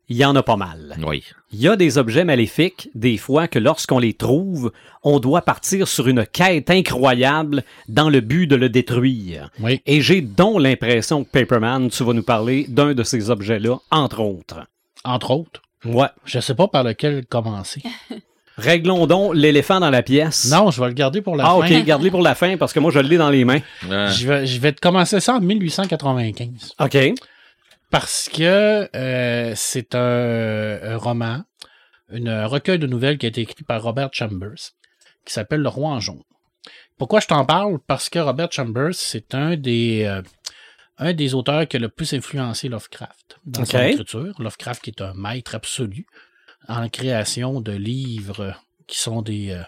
il y en a pas mal. Oui. Il y a des objets maléfiques, des fois que lorsqu'on les trouve, on doit partir sur une quête incroyable dans le but de le détruire. Oui. Et j'ai donc l'impression que Paperman, tu vas nous parler d'un de ces objets-là, entre autres. Entre autres? Ouais. Je sais pas par lequel commencer. Réglons donc l'éléphant dans la pièce. Non, je vais le garder pour la Ah, fin. OK, garde-les pour la fin parce que moi, je l'ai dans les mains. Ouais. Je vais, je vais te commencer ça en 1895. OK. Parce que euh, c'est un, un roman, une, un recueil de nouvelles qui a été écrit par Robert Chambers, qui s'appelle Le Roi en jaune. Pourquoi je t'en parle? Parce que Robert Chambers, c'est un des, euh, un des auteurs qui a le plus influencé Lovecraft dans son Ok. écriture. Lovecraft qui est un maître absolu en création de livres qui sont des, euh,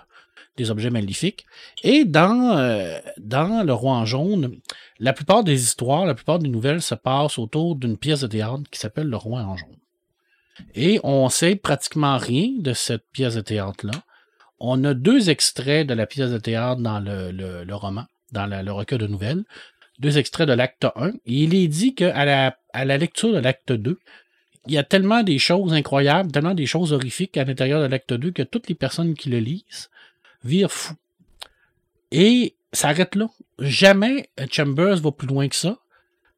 des objets maléfiques. Et dans, euh, dans Le Roi en jaune, la plupart des histoires, la plupart des nouvelles se passent autour d'une pièce de théâtre qui s'appelle Le Roi en jaune. Et on sait pratiquement rien de cette pièce de théâtre-là. On a deux extraits de la pièce de théâtre dans le, roman, dans le recueil de nouvelles. Deux extraits de l'acte 1. Et il est dit qu'à la, à la lecture de l'acte 2, il y a tellement des choses incroyables, tellement des choses horrifiques à l'intérieur de l'acte 2 que toutes les personnes qui le lisent virent fou. Et ça arrête là. Jamais Chambers va plus loin que ça.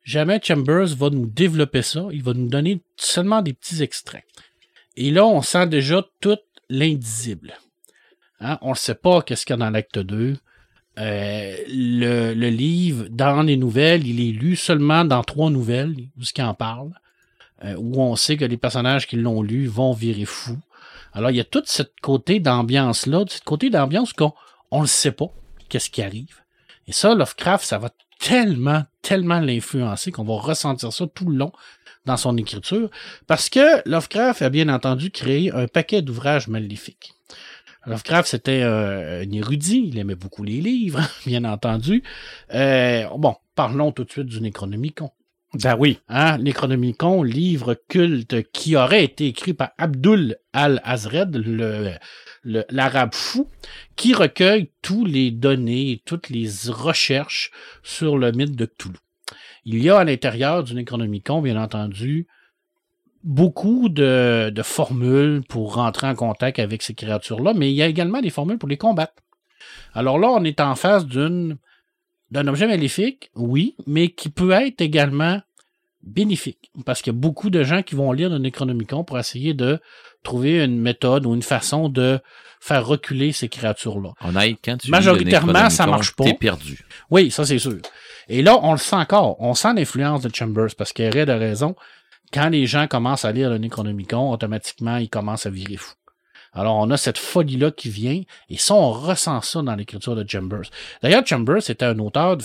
Jamais Chambers va nous développer ça. Il va nous donner seulement des petits extraits. Et là, on sent déjà tout l'indisible. Hein? On ne sait pas qu'est-ce qu'il y a dans l'acte 2. Euh, le, livre, dans les nouvelles, il est lu seulement dans trois nouvelles, où ce qui en parle, euh, où on sait que les personnages qui l'ont lu vont virer fous. Alors, il y a tout ce côté d'ambiance-là, ce côté d'ambiance qu'on on ne sait pas qu'est-ce qui arrive. Et ça, Lovecraft, ça va tellement, tellement l'influencer qu'on va ressentir ça tout le long dans son écriture. Parce que Lovecraft a bien entendu créé un paquet d'ouvrages maléfiques. Lovecraft, c'était euh, un érudit, il aimait beaucoup les livres, bien entendu. Euh, bon, parlons tout de suite du Necronomicon. Ben oui. Hein, Necronomicon, livre culte qui aurait été écrit par Abdul al-Azred, l'arabe fou, qui recueille tous les données, toutes les recherches sur le mythe de Cthulhu. Il y a à l'intérieur du Necronomicon, bien entendu, beaucoup de, de formules pour rentrer en contact avec ces créatures-là, mais il y a également des formules pour les combattre. Alors là, on est en face d'une d'un objet maléfique, oui, mais qui peut être également bénéfique. Parce qu'il y a beaucoup de gens qui vont lire le Necronomicon pour essayer de trouver une méthode ou une façon de faire reculer ces créatures-là. Honnête, quand tu Majoritairement, ça marche pas. T'es perdu. Oui, ça c'est sûr. Et là, on le sent encore. On sent l'influence de Chambers parce qu'il y aurait de raison. Quand les gens commencent à lire le Necronomicon, automatiquement, ils commencent à virer fou. Alors, on a cette folie-là qui vient, et ça, on ressent ça dans l'écriture de Chambers. D'ailleurs, Chambers était un auteur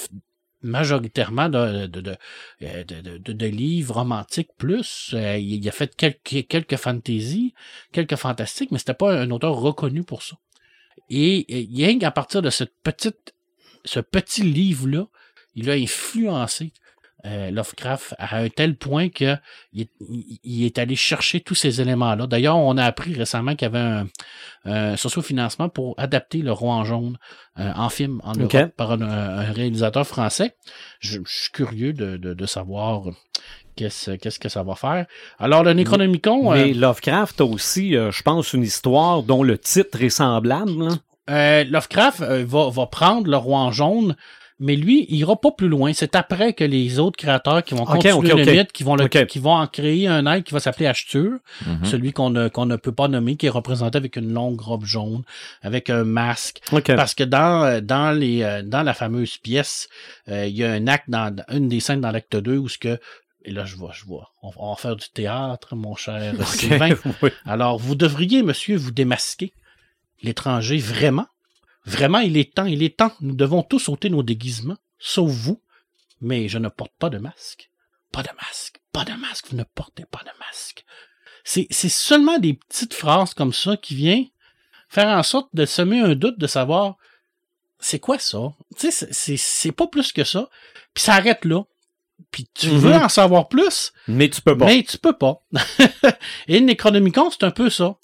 majoritairement de, de, de, euh, de, de- de- livres romantiques plus. Euh, il a fait quelques, quelques fantasy, quelques fantastiques, mais c'était pas un auteur reconnu pour ça. Et rien qu'à partir de cette petite, ce petit livre-là, il a influencé euh, Lovecraft à un tel point que il est, il- est allé chercher tous ces éléments-là. D'ailleurs, on a appris récemment qu'il y avait un, un socio-financement pour adapter Le Roi en jaune euh, en film en. Europe par un, un réalisateur français. Je, je suis curieux de, de, de savoir qu'est-ce qu'est-ce que ça va faire. Alors, le Necronomicon... euh, Mais Lovecraft a aussi, euh, je pense, une histoire dont le titre est semblable. Euh, Lovecraft euh, va, va prendre le roi en jaune, mais lui, il ira pas plus loin. C'est après que les autres créateurs qui vont Ok, continuer le mythe, qui vont, le, Ok. qui vont en créer un être qui va s'appeler Ashtur, Mhm. celui qu'on ne, qu'on ne peut pas nommer, qui est représenté avec une longue robe jaune, avec un masque. Parce que dans, dans, les, euh, dans la fameuse pièce, euh, il y a un acte dans, une des scènes dans l'acte 2 où ce que et là, je vois, je vois. On, va faire du théâtre, mon cher Sylvain. Oui. Alors, vous devriez, monsieur, vous démasquer. L'étranger, vraiment. Vraiment, il est temps, il est temps. Nous devons tous ôter nos déguisements, sauf vous. Mais je ne porte pas de masque. Pas de masque. Pas de masque. Vous ne portez pas de masque. C'est, c'est seulement des petites phrases comme ça qui viennent faire en sorte de semer un doute de savoir c'est quoi ça? Tu sais, c'est, pas plus que ça. Puis ça arrête là. Puis tu Mhm. veux en savoir plus, Mais tu peux pas. mais tu peux pas. Et le Necronomicon, c'est un peu ça.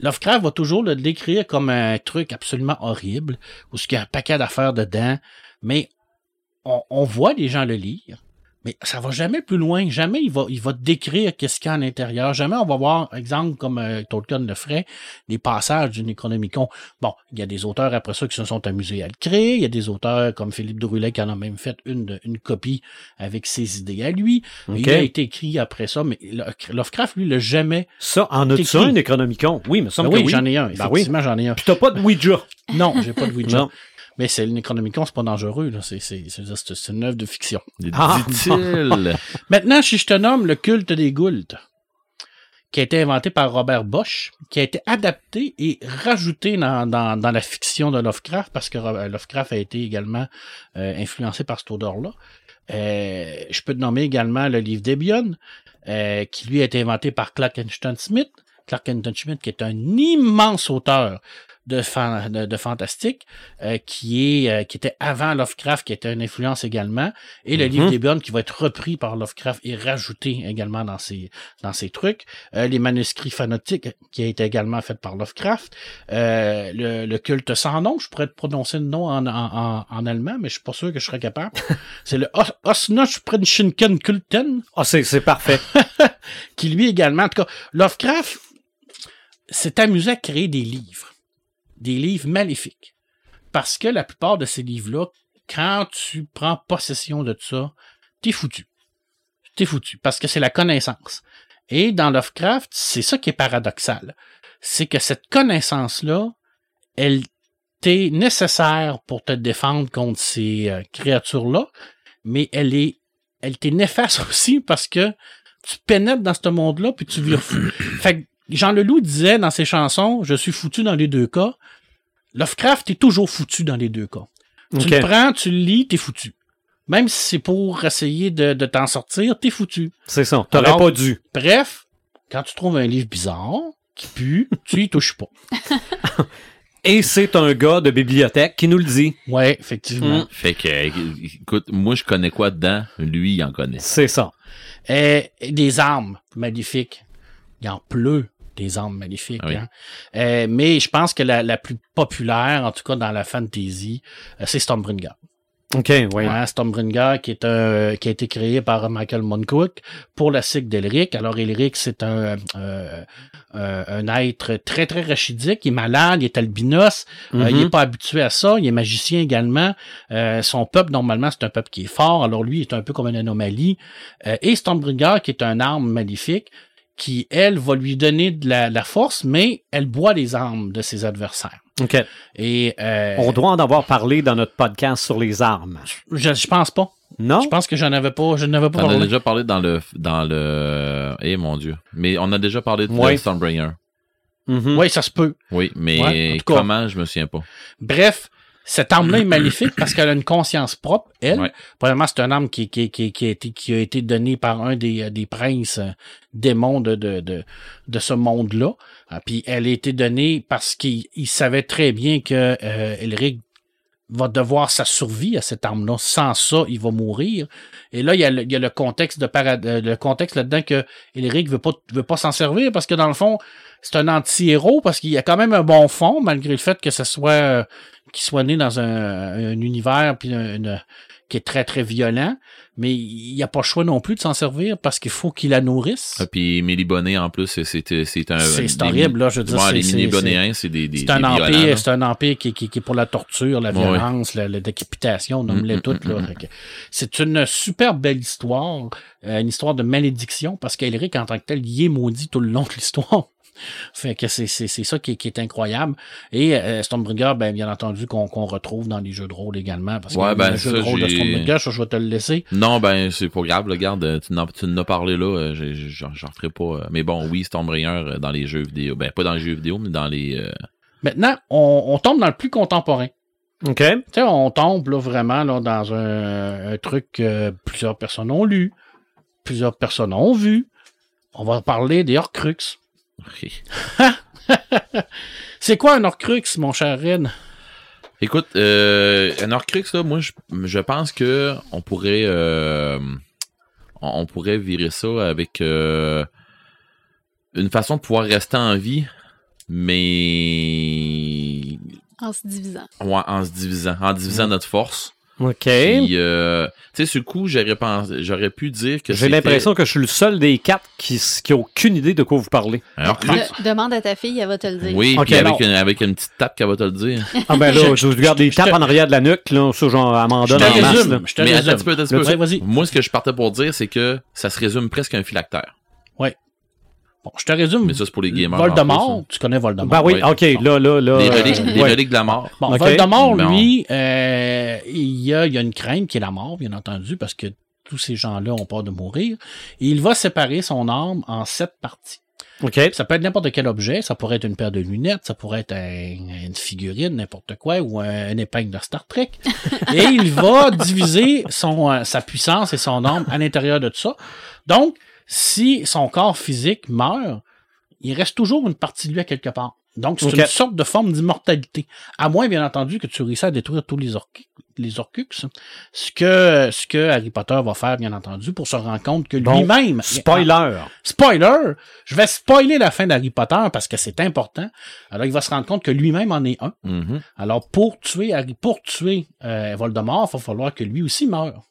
Lovecraft va toujours le décrire comme un truc absolument horrible, où il y a un paquet d'affaires dedans, mais on, voit les gens le lire. Mais ça va jamais plus loin. Jamais il va, il va décrire qu'est-ce qu'il y a à l'intérieur. Jamais on va voir, exemple, comme euh, Tolkien le ferait, des passages du Necronomicon. Bon, il y a des auteurs après ça qui se sont amusés à le créer. Il y a des auteurs comme Philippe Drulet qui en a même fait une, une copie avec ses idées à lui. Il a été écrit après ça, mais Lovecraft, lui, l'a jamais. Ça, en as-tu T'écris. un Necronomicon? Oui, me semble Ben oui, oui. j'en ai un. Ben oui. Effectivement, j'en ai un. Puis t'as pas de Ouija. Non, j'ai pas de Ouija. Non. Mais c'est le Necronomicon, c'est pas dangereux, là. C'est, une œuvre de fiction. Ah, Dit-il. Maintenant, si je te nomme le culte des Goulds, qui a été inventé par Robert Bosch, qui a été adapté et rajouté dans, dans, dans la fiction de Lovecraft, parce que Lovecraft a été également euh, influencé par cet auteur-là. Euh, je peux te nommer également le livre d'Ebion, euh, qui lui a été inventé par Clark Ashton Smith. Clark Ashton Smith, qui est un immense auteur de, fan- de, de fantastique, euh, qui est euh, qui était avant Lovecraft, qui était une influence également, et le Mhm. livre d'Ebion qui va être repris par Lovecraft et rajouté également dans ses dans ses trucs, Euh, les manuscrits phanotiques qui a été également fait par Lovecraft, Euh, le, le culte sans nom, je pourrais te prononcer le nom en, en, en, en allemand, mais je suis pas sûr que je serais capable. C'est le Os- Osnoschprenschinken Kulten Ah, c'est c'est parfait. qui lui également, en tout cas, Lovecraft s'est amusé à créer des livres, des livres maléfiques. Parce que la plupart de ces livres-là, quand tu prends possession de ça, t'es foutu. T'es foutu. Parce que c'est la connaissance. Et dans Lovecraft, c'est ça qui est paradoxal. C'est que cette connaissance-là, elle t'est nécessaire pour te défendre contre ces euh, créatures-là, mais elle est, elle t'est néfaste aussi parce que tu pénètres dans ce monde-là puis tu fou. fait Jean Leloup disait dans ses chansons, je suis foutu dans les deux cas. Lovecraft est toujours foutu dans les deux cas. Tu le prends, tu le lis, t'es foutu. Même si c'est pour essayer de, de t'en sortir, t'es foutu. C'est ça. T'aurais pas dû. Bref, quand tu trouves un livre bizarre, qui pue, tu y touches pas. Et c'est un gars de bibliothèque qui nous le dit. Ouais, effectivement. Mm. Fait que, écoute, moi, je connais quoi dedans? Lui, il en connaît. C'est ça. Euh, des armes maléfiques. Il en pleut des armes maléfiques. Ah oui. hein. Euh, mais je pense que la, la plus populaire, en tout cas dans la fantasy, euh, c'est Stormbringer. OK, oui. Hein, Stormbringer, qui est un, qui a été créé par Michael Monckook pour la cycle d'Elric. Alors, Elric, c'est un, euh, euh, un être très, très rachidique. Il est malade, il est albinos. Euh, il n'est pas habitué à ça. Il est magicien également. Euh, son peuple, normalement, c'est un peuple qui est fort. Alors, lui, il est un peu comme une anomalie. Euh, et Stormbringer, qui est un arme maléfique, qui, elle, va lui donner de la, la force, mais elle boit les armes de ses adversaires. OK. Et euh, On doit en avoir parlé dans notre podcast sur les armes. je, je pense pas. Non? Je pense que j'en avais pas. Je n'avais pas On a parlé. déjà parlé dans le, dans le, eh mon dieu. Mais on a déjà parlé de Ouais. Stormbringer. Mhm. Oui, ça se peut. Oui, mais Ouais, cas. comment, je me souviens pas. Bref, cette arme-là est maléfique parce qu'elle a une conscience propre, elle. Ouais. Premièrement, c'est une arme qui, qui, qui, qui, a été, qui a été donnée par un des, des princes euh, démons de, de, de, de ce monde-là. Ah, Puis elle a été donnée parce qu'il il savait très bien que euh, Elric va devoir sa survie à cette arme-là. Sans ça, il va mourir. Et là, il y a le, il y a le contexte de parad- euh, le contexte là-dedans que Elric veut pas veut pas s'en servir parce que dans le fond, c'est un anti-héros parce qu'il y a quand même un bon fond malgré le fait que ce soit qu'il soit né dans un, un univers puis un- une- qui est très très violent, mais il n'y a pas le choix non plus de s'en servir parce qu'il faut qu'il la nourrisse. Ah, Puis Mélie Bonnet, en plus, c'est, c'est, un. C'est horrible là, je veux dire. Ouais, les c'est- bonnéens, c'est des, des, c'est un là. empire, c'est un empire qui, qui, qui est pour la torture, la Ouais. violence, la, la décapitation, nomme-les Mm, mm, toutes. là. mm, que C'est une super belle histoire, euh, une histoire de malédiction, parce qu'Elric, en tant que tel, il est maudit tout le long de l'histoire. Fait que c'est c'est- c'est ça qui est, qui est incroyable. Et euh, Stormbringer, ben, bien entendu, qu'on qu'on retrouve dans les jeux de rôle également. Parce Ouais, que ben, le jeu ça, de rôle de Stormbringer, ça, je vais te le laisser. Non, ben, c'est pas grave, là, regarde, euh, tu n'en, tu n'en as parlé là, euh, j'ai- j'en, j'en ferai pas. Mais bon, oui, Stormbringer dans les jeux vidéo. Ben, pas dans les jeux vidéo, mais dans les. euh, Maintenant, on, on tombe dans le plus contemporain. OK. Tu sais, on tombe là, vraiment là, dans un, un truc que plusieurs personnes ont lu, plusieurs personnes ont vu. On va parler des Horcruxes. C'est quoi un Horcrux, mon cher Ren? Écoute, euh, un Horcrux, là, moi, je, je pense que on pourrait, euh, on, on pourrait virer ça avec euh, une façon de pouvoir rester en vie, mais En se divisant. ouais, en se divisant, en divisant notre force. OK. Puis, euh, tu sais, ce coup, j'aurais pensé, j'aurais pu dire que J'ai l'impression que je suis le seul des quatre qui n'a aucune idée de quoi vous parlez. Alors, De- demande à ta fille, elle va te le dire. oui, puis avec une, avec une petite tape qu'elle va te le dire. Ah ben là, je, regarde des tapes en arrière de la nuque, là, ça, genre, m'en Je te masse, résume. Je te Mais attends un petit peu, un petit peu. ouais, vas-y. Moi, ce que je partais pour dire, c'est que ça se résume presque à un phylactère. Bon, je te résume. Mais ça, c'est pour les gamers. Voldemort, plus, tu connais Voldemort. Ben oui, Oui. OK, là, là, là. Les euh, reliques, les ouais. reliques de la mort. Bon. Voldemort, lui, euh, il, y a, il y a une crainte qui est la mort, bien entendu, parce que tous ces gens-là ont peur de mourir. Et il va séparer son âme en sept parties. OK. Ça peut être n'importe quel objet, ça pourrait être une paire de lunettes, ça pourrait être un- une figurine, n'importe quoi, ou un, une épingle de Star Trek. Et il va diviser son, euh, sa puissance et son âme à l'intérieur de tout ça. Donc, si son corps physique meurt, il reste toujours une partie de lui à quelque part. Donc, c'est une sorte de forme d'immortalité. À moins, bien entendu, que tu réussisses à détruire tous les, orc les Orcux. Ce que, ce que Harry Potter va faire, bien entendu, pour se rendre compte que Bon, lui-même... Spoiler. Spoiler! Je vais spoiler la fin d'Harry Potter parce que c'est important. Alors, il va se rendre compte que lui-même en est un. Mhm. Alors, pour tuer Harry, pour tuer euh, Voldemort, il va falloir que lui aussi meure.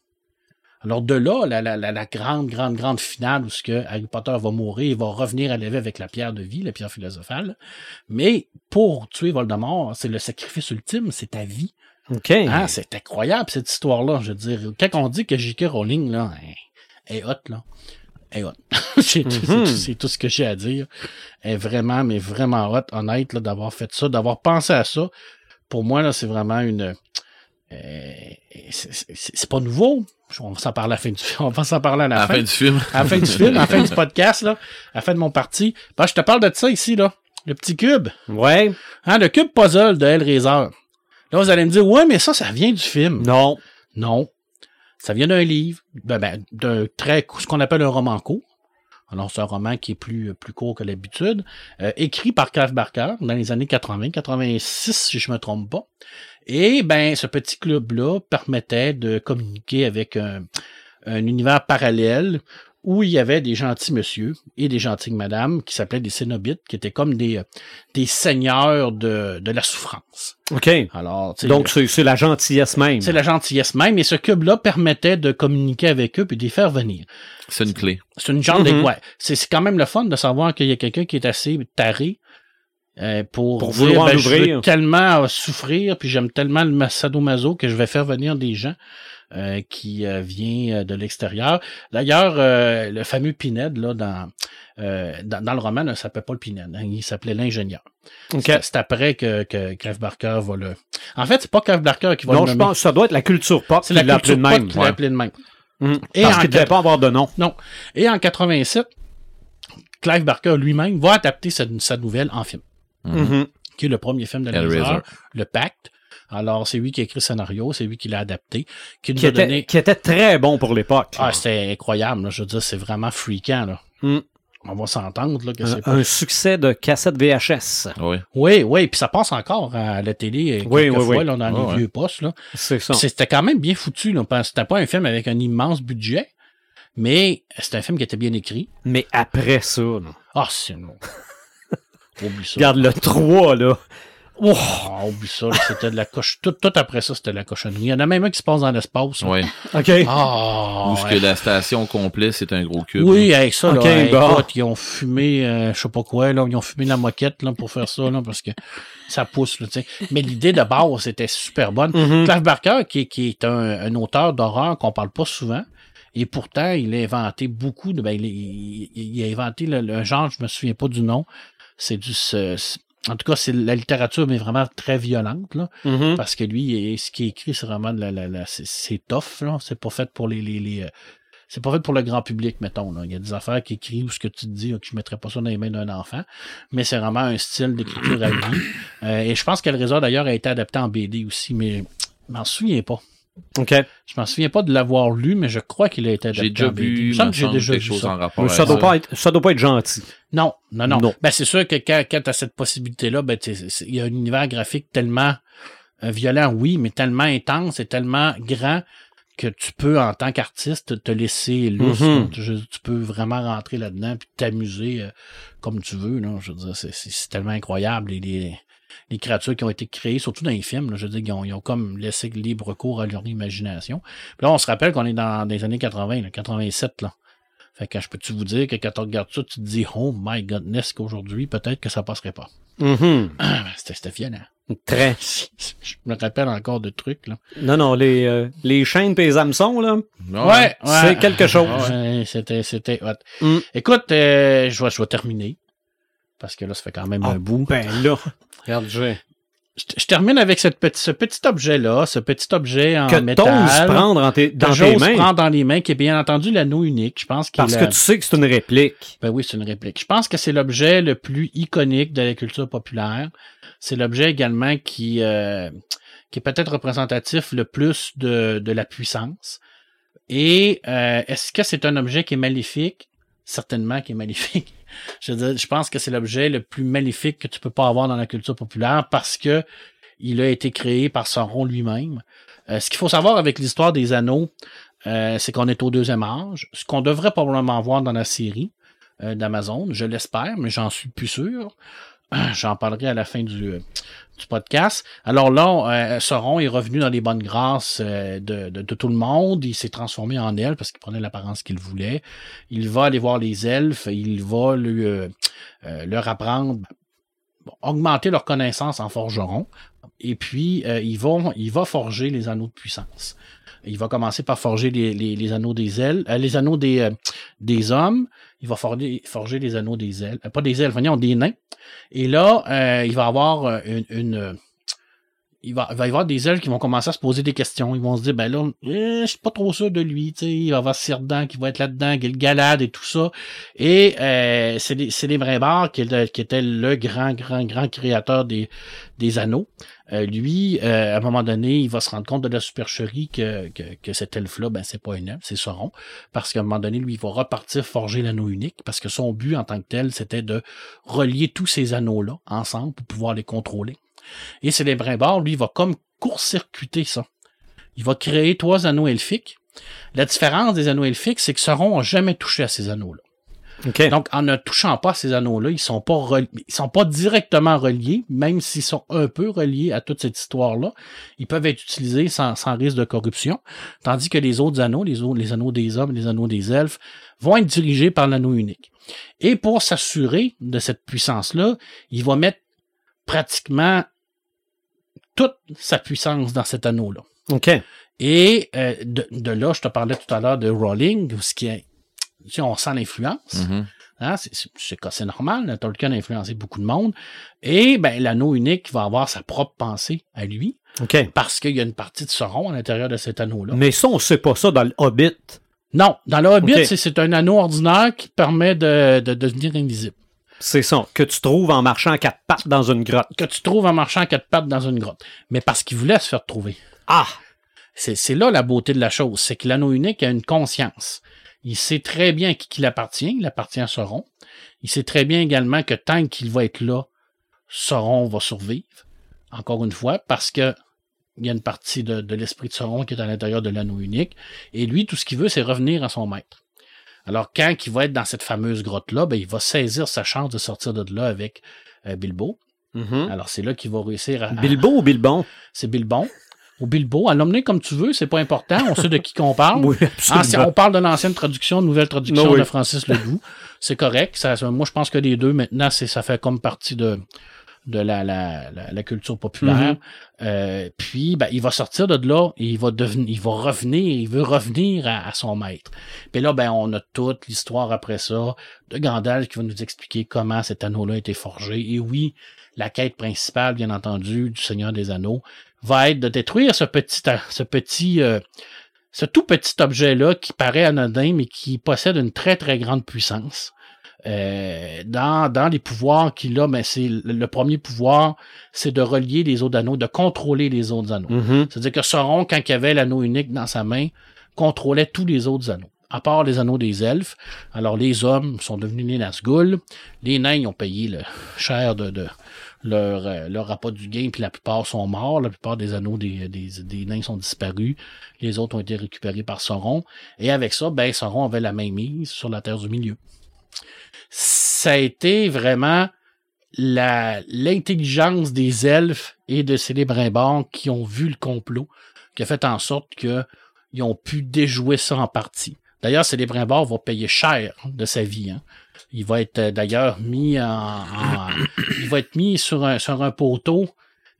Alors, de là, la, la, la, grande, grande, grande finale où ce que Harry Potter va mourir, il va revenir à l'éveil avec la pierre de vie, la pierre philosophale. Mais pour tuer Voldemort, c'est le sacrifice ultime, c'est ta vie. OK. Ah, c'est incroyable, cette histoire-là. Je veux dire, quand on dit que J.K. Rowling, là, elle est hot, là. Est hot. c'est tout, c'est tout- ce que j'ai à dire. Elle est vraiment, mais vraiment hot, honnête, d'avoir fait ça, d'avoir pensé à ça. Pour moi, là, c'est vraiment une. Euh, c'est- c'est c'est pas nouveau. On va s'en parler à la fin du On va s'en parler à la, À la fin. fin du film. À la fin du film, à la fin du podcast, là. À la fin de mon parti. Ben, je te parle de ça ici, là. Le petit cube. Ouais. Hein, le cube puzzle de Hellraiser. Là, vous allez me dire, ouais, mais ça, ça vient du film. Non. Non. Ça vient d'un livre, ben, ben, d'un très, ce qu'on appelle un roman court. Alors, c'est un roman qui est plus, plus court que l'habitude, euh, écrit par Clive Barker dans les années 80, 86, si je me trompe pas. Et, ben, ce petit club-là permettait de communiquer avec un, un univers parallèle où il y avait des gentils monsieur et des gentilles madames qui s'appelaient des Cénobites, qui étaient comme des, euh, des seigneurs de, de la souffrance. OK. Alors, tu sais, Donc, c'est c'est la gentillesse même. c'est la gentillesse même, et ce cube-là permettait de communiquer avec eux puis de les faire venir. C'est une clé. C'est une genre Mhm. de... Ouais, c'est c'est quand même le fun de savoir qu'il y a quelqu'un qui est assez taré euh, pour, Pour dire, vouloir ben, je veux l'ouvrir. tellement euh, souffrir, puis j'aime tellement le sadomaso que je vais faire venir des gens euh, qui euh, viennent euh, de l'extérieur. D'ailleurs, euh, le fameux Pined, là, dans, euh, dans, dans le roman, ne s'appelait pas le Pined, hein, il s'appelait l'ingénieur. OK. C'est après que, que Clive Barker va le... En fait, c'est pas Clive Barker qui va Non, le je nommer. pense que ça doit être la culture pop C'est qui la l'a appelé culture de même. l'a appelé de même. Et Parce qu'il ne devait pas avoir de nom. Non. Et en 87, Clive Barker lui-même va adapter sa, sa nouvelle en film, Mhm. qui est le premier film de. Hellraiser, Le Pacte. Alors, c'est lui qui a écrit le scénario, c'est lui qui l'a adapté, qui nous Qui a était, donné... qui était très bon pour l'époque. Ah, c'était incroyable, là. je veux dire, c'est vraiment freakant. Là. Mm. On va s'entendre là, que un, c'est pas... un succès de cassette VHS. Oui. Oui, oui, puis ça passe encore à la télé euh, Oui, oui, quelquefois, oui. là, dans Ah, les ouais. vieux postes. Là. C'est ça. C'était quand même bien foutu. Là, parce que c'était pas un film avec un immense budget, mais c'était un film qui était bien écrit. Mais après ça, là, Ah, c'est non. Oublie ça. regarde le 3, là. Oh, oublie ça. là, C'était de la coche. Tout, tout après ça, c'était de la cochonnerie. Il y en a même un qui se passe dans l'espace. là. Oui. OK. Ah, Où ce ouais. que la station complète, c'est un gros cube. Oui, avec ça, là, Ok, hey, bon. écoute, ils ont fumé, euh, je sais pas quoi, là, ils ont fumé la moquette là, pour faire ça, là, parce que ça pousse. Là, tu sais. Mais l'idée de base, c'était super bonne. Mhm. Clive Barker, qui, qui est un, un auteur d'horreur qu'on parle pas souvent, et pourtant, il a inventé beaucoup de. Ben, il, il- il a inventé le, le genre, je me souviens pas du nom. C'est du. ce- ce- en tout cas, c'est la littérature, mais vraiment très violente, là. Mhm. Parce que lui, ce qui est écrit, c'est vraiment la, la, la- c'est, tough, là. C'est pas fait pour les, les, les, euh, c'est pas fait pour le grand public, mettons, là. Il y a des affaires qui écrivent où ce que tu te dis, que je mettrais pas ça dans les mains d'un enfant. Mais c'est vraiment un style d'écriture à vie. Euh, et je pense qu'elle Résor, d'ailleurs, a été adapté en BD aussi, mais je m'en souviens pas. OK. Je m'en souviens pas de l'avoir lu, mais je crois qu'il a été adapté J'ai déjà BD. Il vu, me j'ai semble, déjà quelque vu chose ça. en rapport Mais avec ça doit pas être, ça doit pas être gentil. Non, non, non. Non. Ben, c'est sûr que quand, quand tu as cette possibilité-là, ben, tu sais, c'est- il y a un univers graphique tellement euh, violent, oui, mais tellement intense et tellement grand que tu peux, en tant qu'artiste, te laisser lousse. Mhm. là. tu, peux vraiment rentrer là-dedans puis t'amuser euh, comme tu veux. Là. Je veux dire, c'est, tellement incroyable. Et les, les créatures qui ont été créées, surtout dans les films. là, je veux dire, ils ont, ils ont comme laissé libre cours à leur imagination. Puis là, on se rappelle qu'on est dans les années 80, là, 87. Là. Fait que je peux-tu vous dire que quand tu regardes ça, tu te dis, oh my godness, qu'aujourd'hui, peut-être que ça passerait pas. Mhm. C'était c'était violent. Très. Je me rappelle encore de trucs. Là. Non, non, les, euh, les chaînes et les hameçons, là, Ouais. c'est quelque chose. Ouais, c'était, c'était. Mm. Écoute, euh, je, vais, je vais terminer. Parce que là, ça fait quand même Ah, un bout. Ben là, regarde, j'ai... Je, je termine avec cette petit, ce petit objet-là, ce petit objet en Que métal. t'oses prendre en tes- que dans tes mains, prendre dans les mains, qui est bien entendu l'anneau unique. Je pense parce que tu sais que c'est une réplique. Ben oui, c'est une réplique. Je pense que c'est l'objet le plus iconique de la culture populaire. C'est l'objet également qui, euh, qui est peut-être représentatif le plus de, de la puissance. Et euh, est-ce que c'est un objet qui est maléfique? Certainement qui est maléfique. Je, pense que c'est l'objet le plus maléfique que tu peux pas avoir dans la culture populaire parce que il a été créé par Sauron lui-même. Euh, ce qu'il faut savoir avec l'histoire des anneaux, euh, c'est qu'on est au deuxième âge, ce qu'on devrait probablement voir dans la série euh, d'Amazon, je l'espère, mais j'en suis plus sûr. J'en parlerai à la fin du, euh, du podcast. Alors là, euh, Sauron est revenu dans les bonnes grâces euh, de, tout le monde. Il s'est transformé en elfe parce qu'il prenait l'apparence qu'il voulait. Il va aller voir les elfes. Il va euh, leur apprendre, augmenter leur connaissance en forgeron. Et puis, il va forger les anneaux de puissance. Il va commencer par forger les, anneaux des euh, les anneaux des hommes. Il va forger, forger les anneaux des ailes. Euh, pas des ailes, voyons, des nains. Et là, euh, il va avoir euh, une. Il, va, y avoir des ailes qui vont commencer à se poser des questions. Ils vont se dire, ben là, euh, je suis pas trop sûr de lui. Il va y avoir Cyrdan qui va être là-dedans, Gilgalad et tout ça. Et euh, c'est les, Brimbars qui, qui était le grand, grand, grand créateur des, anneaux. Euh, lui, euh, à un moment donné, il va se rendre compte de la supercherie que, que, que cet elfe-là, ben, c'est pas un elfe, c'est Sauron. Parce qu'à un moment donné, lui, il va repartir forger l'anneau unique, parce que son but en tant que tel, c'était de relier tous ces anneaux-là ensemble pour pouvoir les contrôler. Et c'est les Brimbars, lui, il va comme court-circuiter ça. Il va créer trois anneaux elfiques. La différence des anneaux elfiques, c'est que Sauron n'a jamais touché à ces anneaux-là. Donc, en ne touchant pas à ces anneaux-là, ils sont pas reli- ils sont pas directement reliés, même s'ils sont un peu reliés à toute cette histoire-là. Ils peuvent être utilisés sans, sans risque de corruption. Tandis que les autres anneaux, les, autres, les anneaux des hommes, les anneaux des elfes, vont être dirigés par l'anneau unique. Et pour s'assurer de cette puissance-là, il va mettre pratiquement toute sa puissance dans cet anneau-là. OK. Et euh, de, de là, je te parlais tout à l'heure de Rowling, ce qui est, on sent l'influence. Mhm. Hein, c'est- normal. Tolkien a influencé beaucoup de monde. Et ben, l'anneau unique va avoir sa propre pensée à lui, OK. parce qu'il y a une partie de Sauron à l'intérieur de cet anneau-là. Mais ça, on sait pas ça dans le Hobbit. Non, dans le Hobbit, c'est- un anneau ordinaire qui permet de, de devenir invisible. C'est ça. Que tu trouves en marchant à quatre pattes dans une grotte. Que tu trouves en marchant à quatre pattes dans une grotte. Mais parce qu'il voulait se faire trouver. Ah! C'est là la beauté de la chose, c'est que l'anneau unique a une conscience. Il sait très bien qui il appartient, il appartient à Sauron. Il sait très bien également que tant qu'il va être là, Sauron va survivre. Encore une fois, parce que il y a une partie de, de l'esprit de Sauron qui est à l'intérieur de l'anneau unique. Et lui, tout ce qu'il veut, c'est revenir à son maître. Alors, quand il va être dans cette fameuse grotte-là, ben, il va saisir sa chance de sortir de là avec euh, Bilbo. Mhm. Alors, c'est là qu'il va réussir à, Bilbo ou Bilbon? c'est Bilbon. Ou Bilbo, à l'emmener comme tu veux, c'est pas important. On sait de qui qu'on parle. Oui, Ah, on parle de l'ancienne traduction, nouvelle traduction oui. de Francis Ledoux. C'est correct. Ça, ça- moi, je pense que les deux, maintenant, c'est, ça fait comme partie de, de la, la, la, la culture populaire. Mhm. Euh, puis, ben, il va sortir de là et il va devenir, il va revenir, il veut revenir à, à son maître. Puis là, ben, on a toute l'histoire après ça de Gandalf qui va nous expliquer comment cet anneau-là a été forgé. Et oui, la quête principale, bien entendu, du Seigneur des Anneaux va être de détruire ce petit, ce petit, euh, ce tout petit objet-là qui paraît anodin, mais qui possède une très, très grande puissance. Euh, dans, dans les pouvoirs qu'il a, ben c'est le, premier pouvoir, c'est de relier les autres anneaux, de contrôler les autres anneaux. Mhm. C'est-à-dire que Sauron, quand il avait l'anneau unique dans sa main, contrôlait tous les autres anneaux, à part les anneaux des elfes. Alors les hommes sont devenus les Nazgûl, les nains ils ont payé le cher de, de leur, euh, leur rapport du gain, puis la plupart sont morts, la plupart des anneaux des, des, des nains sont disparus, les autres ont été récupérés par Sauron, et avec ça, ben Sauron avait la main mise sur la Terre du Milieu. Ça a été vraiment l'intelligence des elfes et de Célébrimborg qui ont vu le complot, qui a fait en sorte qu'ils ont pu déjouer ça en partie. D'ailleurs, Célébrimborg va payer cher de sa vie. hein. Il va être euh, d'ailleurs mis en, en- il va être mis sur un, sur un poteau